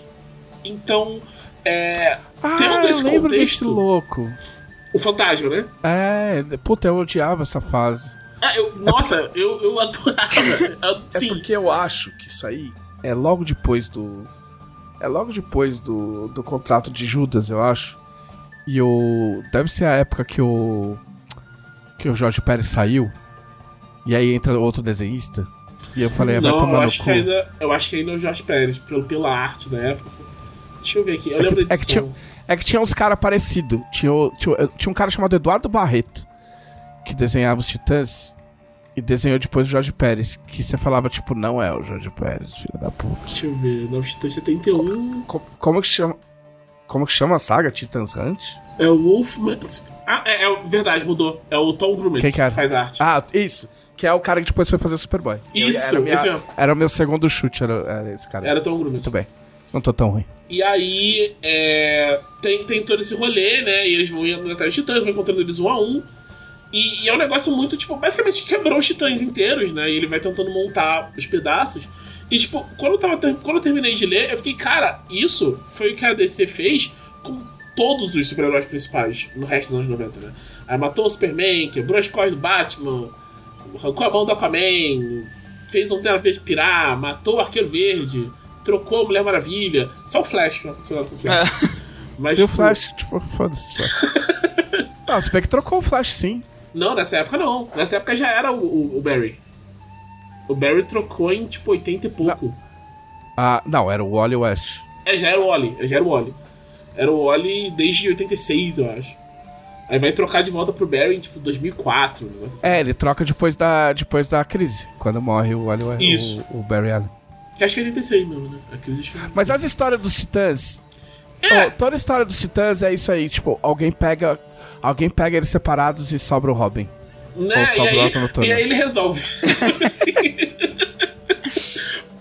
Então, é, Tendo Ah, eu esse lembro desse contexto- louco. o fantasma, né? É, puta, eu odiava essa fase. Ah, eu, nossa, eu, eu adorava. Eu- É Sim, porque eu acho que isso aí é logo depois do. É logo depois do, do contrato de Judas, eu acho. E o. Deve ser a época que o. Que o Jorge Pérez saiu. E aí entra outro desenhista. E eu falei, ah, vai não, eu tomar no acho, cu. que ainda, eu acho que ainda é o Jorge Pérez, pelo, pela arte da época. Deixa eu ver aqui, eu É lembro que- é que edição. É que tinha uns caras parecidos. Tinha, tinha, tinha um cara chamado Eduardo Barreto, que desenhava os Titãs. E desenhou depois o Jorge Pérez. Que você falava, tipo, não é o Jorge Pérez, filho da puta. Deixa eu ver, não, Titãs 71 Co- como que chama. Como que chama a saga? Titans Hunt? é o Wolfman. Ah, é, é verdade, mudou. É o Tom Grumet Quem que era? faz arte. Ah, isso. Que é o cara que depois foi fazer o Superboy. Isso, era, minha- era o meu segundo chute, era, era esse cara. Era Tom Grumet. Muito bem. Não tô tão ruim. E aí, é, tem, tem todo esse rolê, né? E eles vão indo atrás dos titãs, vão encontrando eles um a um. E, e é um negócio muito, tipo, basicamente quebrou os titãs inteiros, né? E ele vai tentando montar os pedaços. E, tipo, quando eu, tava, ter- quando eu terminei de ler, eu fiquei, cara, isso foi o que a DC fez com todos os super-heróis principais no resto dos anos 90, né? Aí matou o Superman, quebrou as costas do Batman, arrancou a mão do Aquaman, fez um Lanterna Verde pirar, matou o Arqueiro Verde, trocou a Mulher Maravilha. Só o Flash, nada com o Flash. Mas, E o tipo, Flash, tipo, foda-se. Não, se bem que trocou o Flash, sim. Não, nessa época não. Nessa época já era o, o, o Barry. O Barry trocou em tipo 80 e pouco. Ah, não, era o Wally West. É, já era o Wally. Já era o Wally. Era o Wally desde 86, eu acho. Aí vai trocar de volta pro Barry em tipo 2004. Um negócio assim. É, ele troca depois da, depois da crise, quando morre o Wally West. Isso. O, o Barry Allen. Que acho que é 86 mesmo, né? A crise acho é Mas as histórias dos Titãs. É. Ó, toda a história dos Titãs é isso aí, tipo, alguém pega. Alguém pega eles separados e sobra o Robin. Né? Ou só E, aí, Noturna. e aí ele resolve.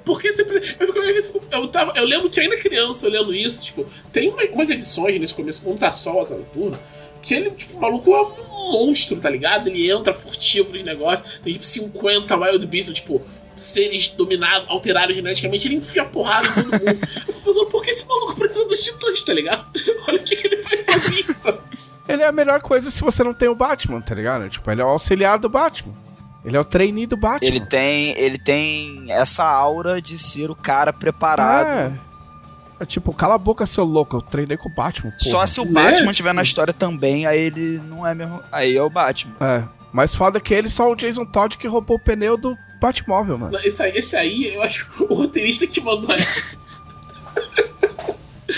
Porque sempre. Eu, fico- eu tava, eu lembro que ainda criança, olhando isso, tipo, tem uma- umas edições nesse começo, como tá sol essa noturna, que ele, tipo, o maluco é um monstro, tá ligado? Ele entra furtivo nos negócios, tem tipo 50 Wild Beasts, tipo, seres dominados, alterados geneticamente, ele enfia porrada em todo mundo. eu fico pensando, por que esse maluco precisa dos titãs, tá ligado? Olha o que, que ele faz na vida. Ele é a melhor coisa se você não tem o Batman, tá ligado? Tipo, ele é o auxiliar do Batman. Ele é o trainee do Batman. Ele tem, ele tem essa aura de ser o cara preparado. É. É tipo, cala a boca, seu louco. Eu treinei com o Batman. Porra. Só se o? Batman Tipo- tiver na história também, aí ele não é mesmo. Aí é o Batman. É. Mas foda que ele só o Jason Todd que roubou o pneu do Batmóvel, mano. Esse aí, esse aí, eu acho o roteirista que mandou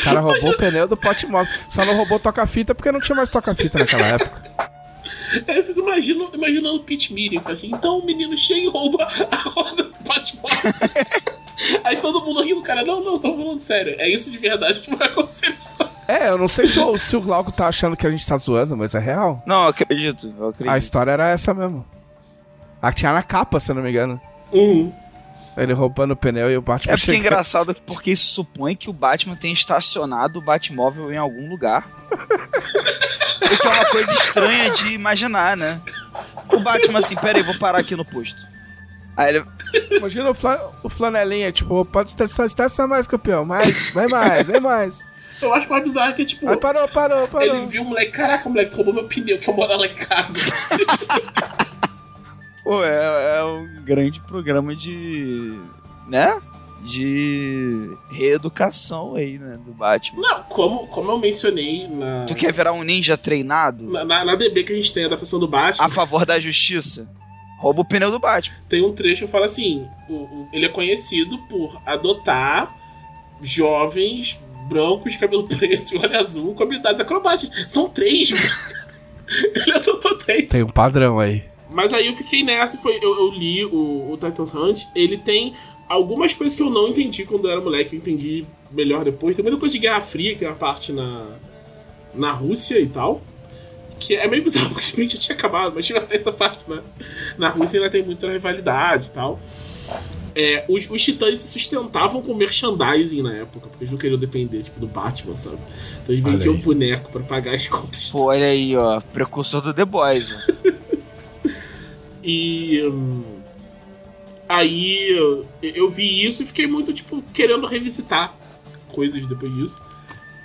cara roubou o pneu do Batmóvel. Só não roubou toca-fita porque não tinha mais toca-fita naquela época. Aí eu fico imagino, imaginando o Pete Miriam, assim, então o menino chega e rouba a roda do Batmóvel. Aí todo mundo rindo, cara, não, não, tô falando sério. É isso de verdade que vai acontecer. É, eu não sei se o, se o Glauco tá achando que a gente tá zoando, mas é real. Não, eu acredito, eu A acredito. história era essa mesmo. A que tinha na capa, se eu não me engano. Uhum. Ele roubando o pneu e o Batman É porque é engraçado porque isso supõe que o Batman tem estacionado o Batmóvel em algum lugar. o que é uma coisa estranha de imaginar, né? O Batman assim, pera aí, vou parar aqui no posto. Aí ele. Imagina o, fla, o flanelinha, tipo, pode estressar, estressa mais, campeão. Mais, vai mais, vem mais. Eu acho mais bizarro que, tipo, Aí parou, parou, parou. ele viu o moleque, caraca, o moleque roubou meu pneu, que eu moro lá em casa. Pô, é, é um grande programa de. né? De reeducação aí, né? Do Batman. Não, como, como eu mencionei na, Tu quer virar um ninja treinado na, na, na DB que a gente tem a adaptação do Batman, a favor da justiça? Rouba o pneu do Batman. tem um trecho que fala assim: o- o- ele é conhecido por adotar jovens brancos de cabelo preto e olho azul com habilidades acrobáticas. São três, mano. Ele adotou três. Tem um padrão aí. Mas aí eu fiquei nessa, foi, eu, eu li o, o Titans Hunt, ele tem algumas coisas que eu não entendi quando eu era moleque, eu entendi melhor depois. Tem muita coisa de Guerra Fria, que tem uma parte na, na Rússia e tal. Que é meio bizarro, porque a gente já tinha acabado, mas tinha até essa parte na, na Rússia ainda tem muita rivalidade e tal. É, os, os titãs se sustentavam com merchandising na época, porque eles não queriam depender, tipo, do Batman, sabe? Então eles vendiam aí. boneco pra pagar as contas. Pô, olha aí, ó. Precursor do The Boys, ó. E. hum, aí eu, vi isso e fiquei muito, tipo, querendo revisitar coisas depois disso.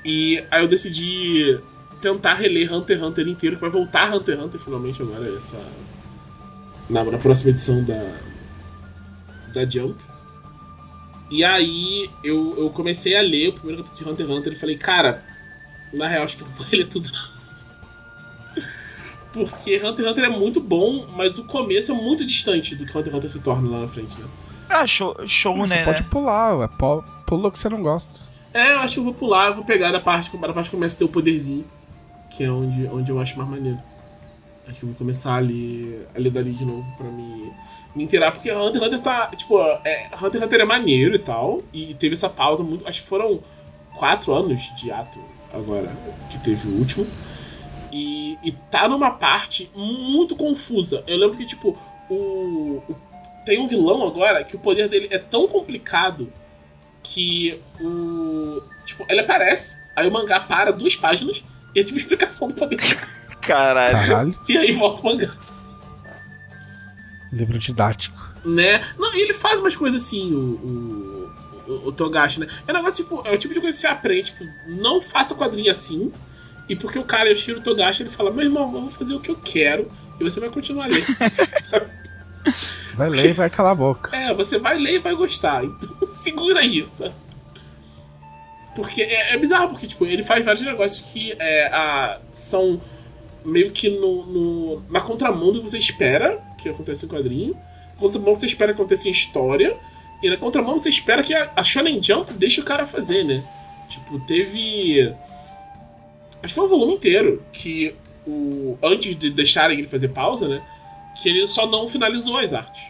E aí eu decidi tentar reler Hunter x Hunter inteiro, que vai voltar Hunter x Hunter finalmente agora, essa. Na, na próxima edição da. Da Jump. E aí eu, eu comecei a ler o primeiro capítulo de Hunter x Hunter e falei, cara, na real acho que eu não vou ler tudo não. Porque Hunter x Hunter é muito bom, mas o começo é muito distante do que Hunter x Hunter se torna lá na frente, né? Ah, show, show Você né? pode né? pular. Pu- Pula o que você não gosta. É, eu acho que eu vou pular, eu vou pegar da parte, da parte que começa a ter o poderzinho, que é onde, onde eu acho mais maneiro. Acho que eu vou começar ali, a ler dali de novo pra me, me inteirar, porque Hunter x Hunter tá, tipo, é, Hunter x Hunter é maneiro e tal, e teve essa pausa muito, acho que foram quatro anos de ato agora, que teve o último, e, e tá numa parte muito confusa. Eu lembro que, tipo, o, o- tem um vilão agora que o poder dele é tão complicado que o. Tipo, ele aparece, aí o mangá para duas páginas e é tipo explicação do poder. Caralho. Caralho. e aí volta o mangá. Livro didático. Né? Não, e ele faz umas coisas assim, o. o o, Togashi, né? É um negócio tipo. É o tipo de coisa que você aprende, tipo, não faça quadrinho assim. E porque o cara, eu tiro o Togashi, ele fala, meu irmão, eu vou fazer o que eu quero e você vai continuar lendo. Vai ler e vai calar a boca. É, você vai ler e vai gostar. Então segura aí, sabe? Porque é, é bizarro, porque tipo, ele faz vários negócios que é, a, são meio que no, no- na contramão do que você espera que aconteça em quadrinho. Na contramão que você espera que aconteça em história. E na contramão você espera que a, a Shonen Jump deixe o cara fazer, né? Tipo, teve. Acho que foi o volume inteiro que o. Antes de deixarem ele fazer pausa, né? Que ele só não finalizou as artes.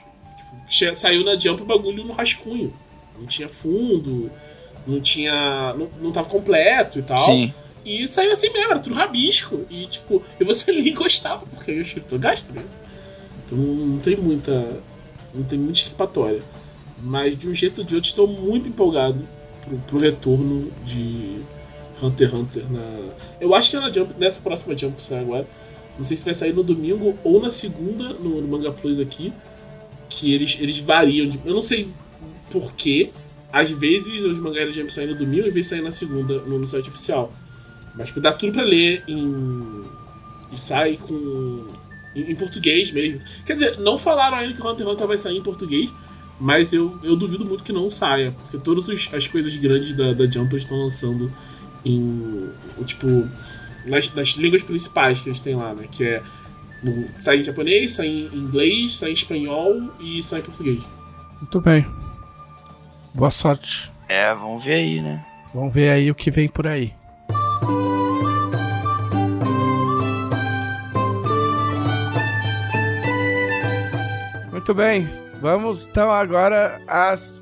Tipo, saiu na Jump o bagulho no rascunho. Não tinha fundo, não tinha. não, não tava completo e tal. Sim. E saiu assim mesmo, era tudo rabisco. E tipo, e você lia e gostava, porque eu chuto gasto mesmo. Então não tem muita. não tem muita escapatória. Mas de um jeito ou de outro estou muito empolgado pro, pro retorno de Hunter x Hunter na. Eu acho que é na Jump, nessa próxima Jump que sai agora. Não sei se vai sair no domingo ou na segunda no, no Manga Plus aqui. Que eles, eles variam. de- eu não sei por quê. Às vezes os mangás da Jump saem no domingo às vezes saem na segunda no, no site oficial. Mas tipo, dá tudo pra ler em. E sai com. Em, em português mesmo. Quer dizer, não falaram ainda que Hunter x Hunter vai sair em português. Mas eu, eu duvido muito que não saia. Porque todas as coisas grandes da, da Jump estão lançando em. Tipo. Nas, nas línguas principais que eles têm lá, né? Que é. Sai em japonês, sai em inglês, sai em espanhol e sai em português. Muito bem. Boa sorte. É, vamos ver aí, né? Vamos ver aí o que vem por aí. Muito bem. Vamos então agora às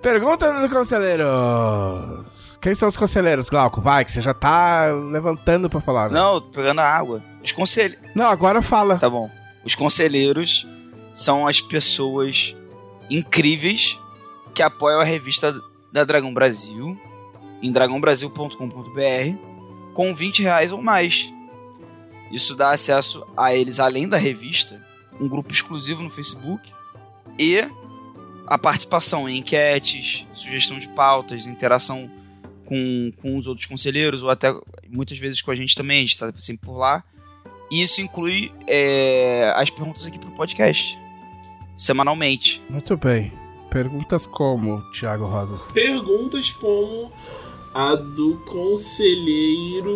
perguntas dos conselheiros. Quem são os conselheiros, Glauco? Vai, que você já tá levantando pra falar. né? Não, tô pegando a água. Os conselheiros. Não, agora fala. Tá bom. Os conselheiros são as pessoas incríveis que apoiam a revista da Dragão Brasil em dragãobrasil.com.br com 20 reais ou mais. Isso dá acesso a eles, além da revista, um grupo exclusivo no Facebook e a participação em enquetes, sugestão de pautas, interação com, com os outros conselheiros ou até muitas vezes com a gente também, a gente está sempre por lá. E isso inclui é, as perguntas aqui pro podcast. Semanalmente. Muito bem. Perguntas como, Thiago Rosa? Perguntas como a do conselheiro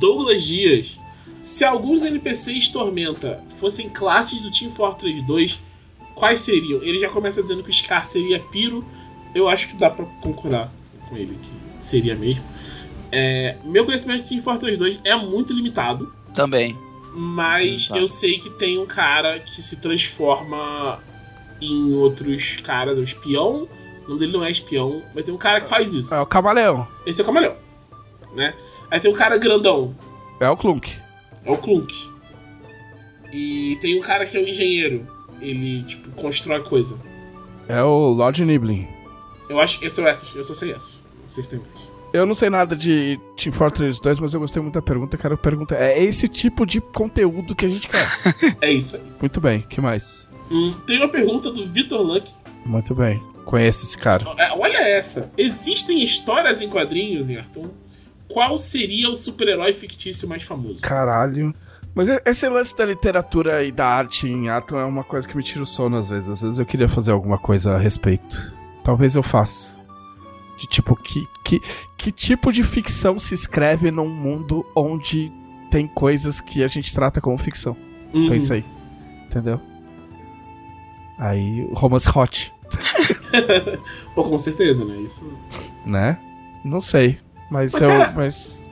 Douglas Dias. Se alguns NPCs Tormenta fossem classes do Team Fortress 2, quais seriam? Ele já começa dizendo que o Scar seria Piro. Eu acho que dá pra concordar com ele, que seria mesmo. É, meu conhecimento de Team Fortress 2 é muito limitado. Também. Mas Tá. eu sei que tem um cara que se transforma em outros caras, o espião. O nome dele não é espião, mas tem um cara que faz isso. É o Camaleão. Esse é o camaleão, né? Aí tem um cara grandão, É o Clunk. é o Clunk. E tem um cara que é o engenheiro. Ele, tipo, constrói coisa. É o Lord Niblin. Eu acho é o essas, eu só sei essas. Não sei se tem mais. Eu não sei nada de Team Fortress 2, mas eu gostei muito da pergunta. Quero perguntar. É esse tipo de conteúdo que a gente quer. É isso aí. muito bem, que mais? Hum, tem uma pergunta do Vitor Luck. Muito bem. Conheço esse cara. É, Olha essa. Existem histórias em quadrinhos em Arton? Qual seria o super-herói fictício mais famoso? Caralho. Mas e- esse lance da literatura e da arte em Atom é uma coisa que me tira o sono às vezes. Às vezes eu queria fazer alguma coisa a respeito. Talvez eu faça. De tipo, que, que, que tipo de ficção se escreve num mundo onde tem coisas que a gente trata como ficção? Uhum. Pensa aí. Entendeu? Aí, romance hot, Pô, com certeza, né? Isso. né? Não sei. Mas, Mas, eu. cara, mas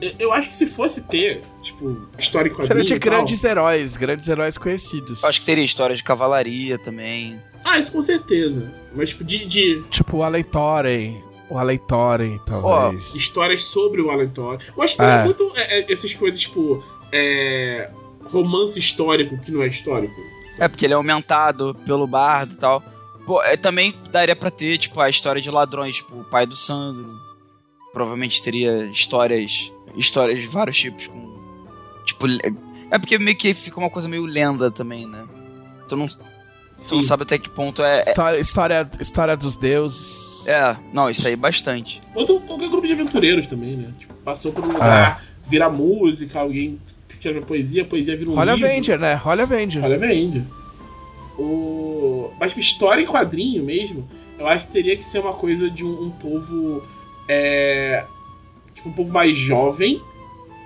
Eu- acho que se fosse ter, tipo, história em seria quadrinho. de e tal- grandes heróis, grandes heróis conhecidos. Acho que teria história de cavalaria também. Ah, isso com certeza. Mas, tipo, de, de Tipo o Alei Thorin. O Alei Thorin, talvez. histórias sobre o Alan Thor. Eu acho que teria É. muito é, é, essas coisas, tipo, é, romance histórico que não é histórico. É, porque ele é aumentado pelo bardo e tal. Pô, é, também daria pra ter, tipo, a história de ladrões, tipo, o pai do Sandro. Provavelmente teria histórias. Histórias de vários tipos com. Tipo. É porque meio que fica uma coisa meio lenda também, né? Tu não, tu não sabe até que ponto é. é- História, história, história dos deuses. É, não, isso aí bastante. Ou então qualquer grupo de aventureiros também, né? Tipo, passou por um lugar, vira música, alguém escreve poesia, a poesia vira um Holly livro. Avenger, né? Holly Avenger. Olha, vende. O... Mas tipo, história em quadrinho mesmo, eu acho que teria que ser uma coisa de um, um povo. É... Tipo, um povo mais jovem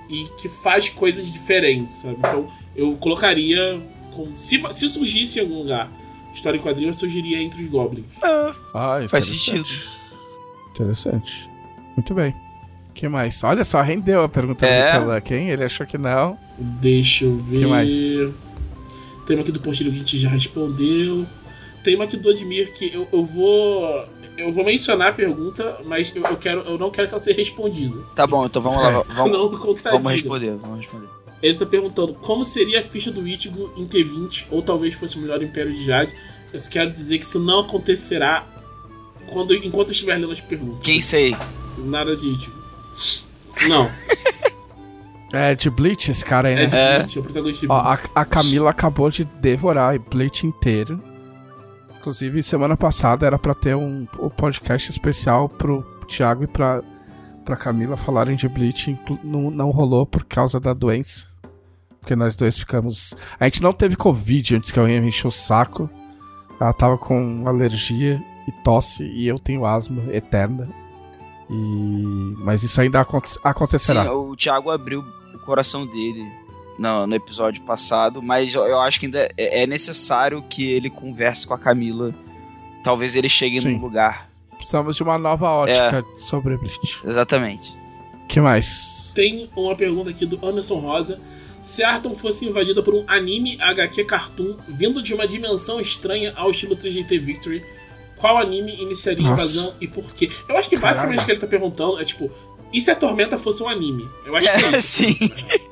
e que faz coisas diferentes, sabe? Então, eu colocaria. Com... Se, se surgisse em algum lugar história em quadrinho, eu surgiria entre os goblins. Ah, Faz interessante. Interessante. Muito bem. O que mais? Olha só, rendeu a pergunta É. do Luck, hein? Ele achou que não. Deixa eu ver. Que mais? Tem uma aqui do Postilho que a gente já respondeu. Tem uma aqui do Admir que eu, eu vou. Eu vou mencionar a pergunta, mas eu, eu quero, eu não quero que ela seja respondida. Tá bom, então vamos lá. É. Vamos, não vamos responder, vamos responder. Ele tá perguntando como seria a ficha do Ichigo em T20, ou talvez fosse o melhor Império de Jade. Eu só quero dizer que isso não acontecerá quando, enquanto eu estiver lendo as perguntas. Quem sei? Nada de Ichigo. Não, É de Bleach esse cara aí, né? é de É. Bleach, é o protagonista de Ó, Bleach. a, a Camila acabou de devorar Bleach inteiro. Inclusive, semana passada era pra ter um, um podcast especial pro Thiago e pra, pra Camila falarem de Bleach. Não, não rolou por causa da doença. Porque nós dois ficamos. A gente não teve Covid antes que alguém me encheu o saco. Ela tava com alergia e tosse, e eu tenho asma eterna. E... Mas isso ainda aconte- Sim, acontecerá. o Thiago abriu o coração dele no, no episódio passado, mas eu, eu acho que ainda é, é necessário que ele converse com a Camila. Talvez ele chegue Sim. num lugar. Precisamos de uma nova ótica sobre Bleach. Exatamente. O que mais? Tem uma pergunta aqui do Anderson Rosa. Se Arton fosse invadida por um anime HQ cartoon vindo de uma dimensão estranha ao estilo 3GT Victory, qual anime iniciaria a invasão e por quê? Eu acho que Caralho. basicamente o que ele tá perguntando é tipo, e se a Tormenta fosse um anime? Eu acho que é É, isso. sim.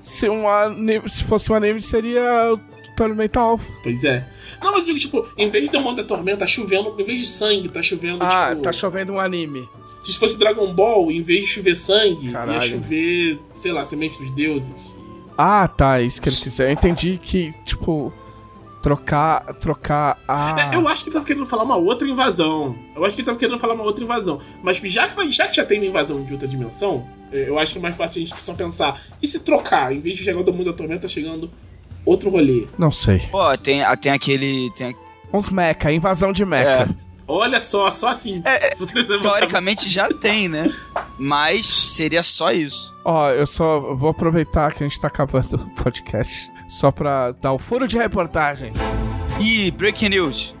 Se, um anime, se fosse um anime, seria o Tormenta Alpha. Pois é. Não, mas eu digo, tipo, em vez de Demônio da Tormenta, tá chovendo, em vez de sangue, tá chovendo, Ah, tipo... tá chovendo um anime. Se fosse Dragon Ball, em vez de chover sangue, Caralho. ia chover, sei lá, semente dos deuses. Ah, tá, é isso que ele quiser. Eu entendi que, tipo, trocar, trocar a... É, eu acho que ele tava querendo falar uma outra invasão. Eu acho que ele tava querendo falar uma outra invasão. Mas já que, já que já tem uma invasão de outra dimensão, é, eu acho que é mais fácil a gente só pensar. E se trocar? Em vez de chegar do mundo da tormenta, tá chegando outro rolê. Não sei. Pô, tem, ah, tem aquele. Tem, Uns mecha, invasão de mecha. Olha só, só assim. Trazer uma- teoricamente já tem, né? Mas seria só isso. Ó, eu só vou aproveitar que a gente tá acabando o podcast só pra dar o furo de reportagem. E Breaking News.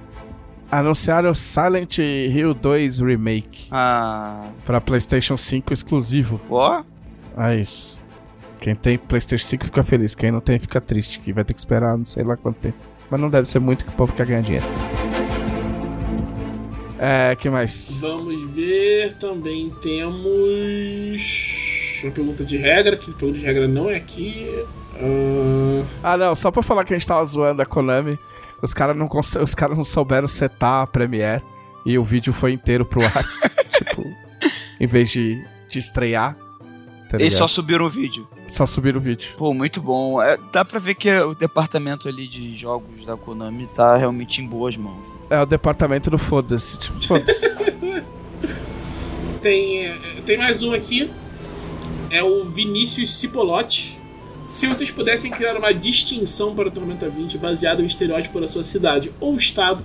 Anunciaram Silent Hill 2 Remake Ah. pra PlayStation 5 exclusivo. Ó. É isso. Quem tem PlayStation 5 fica feliz, quem não tem fica triste, que vai ter que esperar não sei lá quanto tempo. Mas não deve ser muito que o povo quer ganhar dinheiro. É, que mais? Vamos ver. Também temos. Uma pergunta de regra, que pergunta de regra não é aqui. Ah, Ah, não, só pra falar que a gente tava zoando a Konami. Os caras não, cons- os cara não souberam setar a Premiere e o vídeo foi inteiro pro ar. tipo, em vez de, de estrear. Tá Eles só subiram o vídeo. só subiram o vídeo. Pô, muito bom. É, dá pra ver que o departamento ali de jogos da Konami tá realmente em boas mãos. É o departamento do foda-se. Tipo, foda-se. Tem, tem mais um aqui. É o Vinícius Cipolotti. Se vocês pudessem criar uma distinção para o Tormenta 20 baseada em um estereótipo da sua cidade ou estado,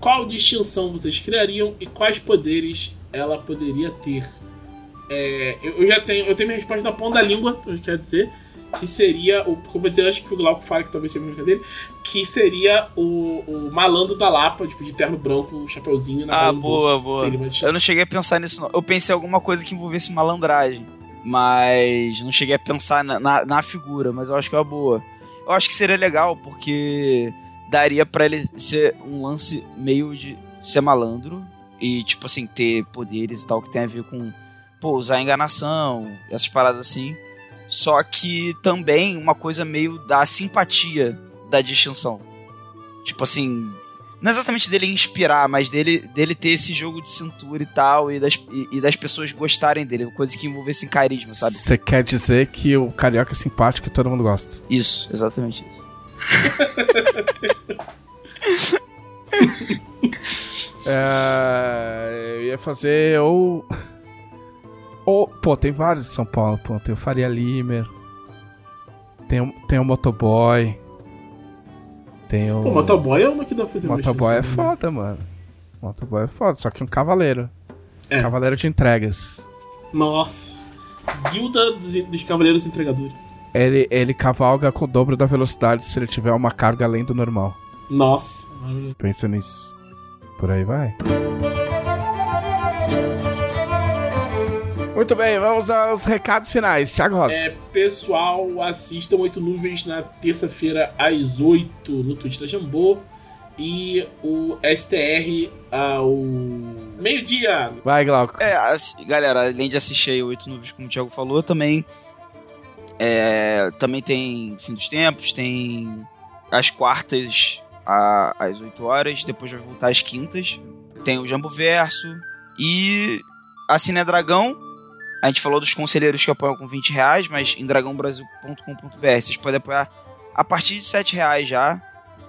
qual distinção vocês criariam e quais poderes ela poderia ter? É, eu, eu já tenho, eu tenho minha resposta na ponta da língua, eu quero dizer, que seria o. Eu vou dizer antes que o Glauco fale, que talvez seja a dele, que seria o, o malandro da Lapa, tipo, de terno branco, chapeuzinho na Ah, boa, boa. Eu não cheguei a pensar nisso, não. Eu pensei em alguma coisa que envolvesse malandragem. Mas não cheguei a pensar na, na, na figura, mas eu acho que é uma boa. Eu acho que seria legal, porque daria pra ele ser um lance meio de ser malandro e, tipo assim, ter poderes e tal que tem a ver com, pô, usar enganação, essas paradas assim. Só que também uma coisa meio da simpatia da distinção. Tipo assim, não é exatamente dele inspirar, mas dele, dele ter esse jogo de cintura e tal, e das, e, e das pessoas gostarem dele, coisa que envolvesse em carisma, sabe? Você quer dizer que o carioca é simpático e todo mundo gosta. Isso, exatamente isso. É, eu ia fazer ou. Ou. Pô, tem vários em São Paulo, pô. Tem o Faria Limer. Tem tem o Motoboy. Tem o. Pô, motoboy é uma que dá pra fazer Motoboy é né? foda, mano. Motoboy é foda, só que um cavaleiro. É. Cavaleiro de entregas. Nossa. Guilda dos, dos Cavaleiros Entregadores. Ele, ele cavalga com o dobro da velocidade se ele tiver uma carga além do normal. Nossa. Pensa nisso. Por aí vai. Muito bem, vamos aos recados finais. Thiago Rosa. É, pessoal, assistam Oito Nuvens na terça-feira às 8 no Twitch da Jambô. E o STR ao meio-dia. Vai, Glauco. É, assi- galera, além de assistir aí Oito Nuvens, como o Thiago falou, também. é, também tem Fim dos Tempos, tem as quartas a- às 8 horas, depois vai voltar às quintas. Tem o Jambo Verso. E a Cine Dragão. A gente falou dos conselheiros que apoiam com 20 reais, mas em dragãobrasil.com.br vocês podem apoiar a partir de 7 reais já.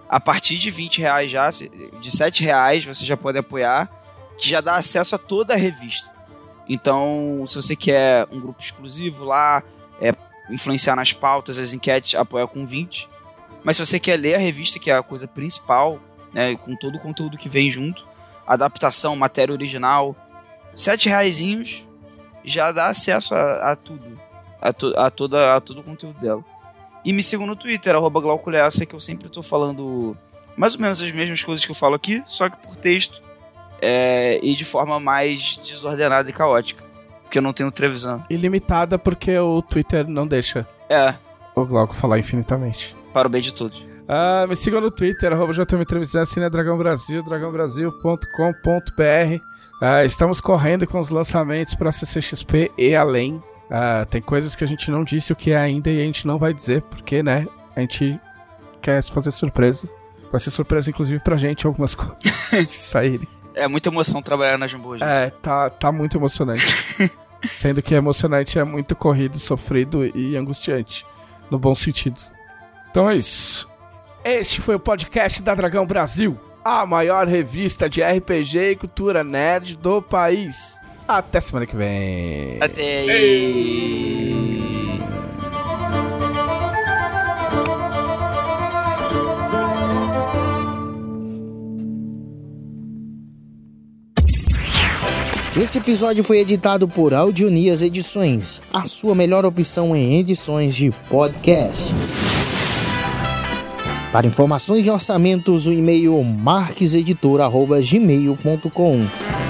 A partir de 20 reais já, de 7 reais você já pode apoiar que já dá acesso a toda a revista. Então, se você quer um grupo exclusivo lá, é, influenciar nas pautas, as enquetes, apoia com 20. Mas se você quer ler a revista, que é a coisa principal, né, com todo o conteúdo que vem junto, adaptação, matéria original, sete reaisinhos já dá acesso a, a tudo, a, to- a toda, a todo o conteúdo dela. E me sigam no Twitter, arroba Glauculessa, que eu sempre tô falando mais ou menos as mesmas coisas que eu falo aqui, só que por texto é, e de forma mais desordenada e caótica. Porque eu não tenho Trevisan. Ilimitada porque o Twitter não deixa É, o Glauco falar infinitamente. para o bem de todos. Ah, me sigam no Twitter, arroba JM Trevisan, assina Dragão Brasil, dragãobrasil.com.br. Ah, estamos correndo com os lançamentos para CCXP e além. Ah, tem coisas que a gente não disse o que é ainda e a gente não vai dizer, porque, né, a gente quer fazer surpresas. Vai ser surpresa, inclusive, pra gente, algumas coisas saírem. É muita emoção trabalhar na Jumbo hoje. É, tá, tá muito emocionante. Sendo que emocionante é muito corrido, sofrido e angustiante. No bom sentido. Então é isso. Este foi o podcast da Dragão Brasil, a maior revista de RPG e cultura nerd do país. Até semana que vem. Até aí. Esse episódio foi editado por Audionias Edições, a sua melhor opção em edições de podcast. Para informações e orçamentos, o e-mail marqueseditor.gmail.com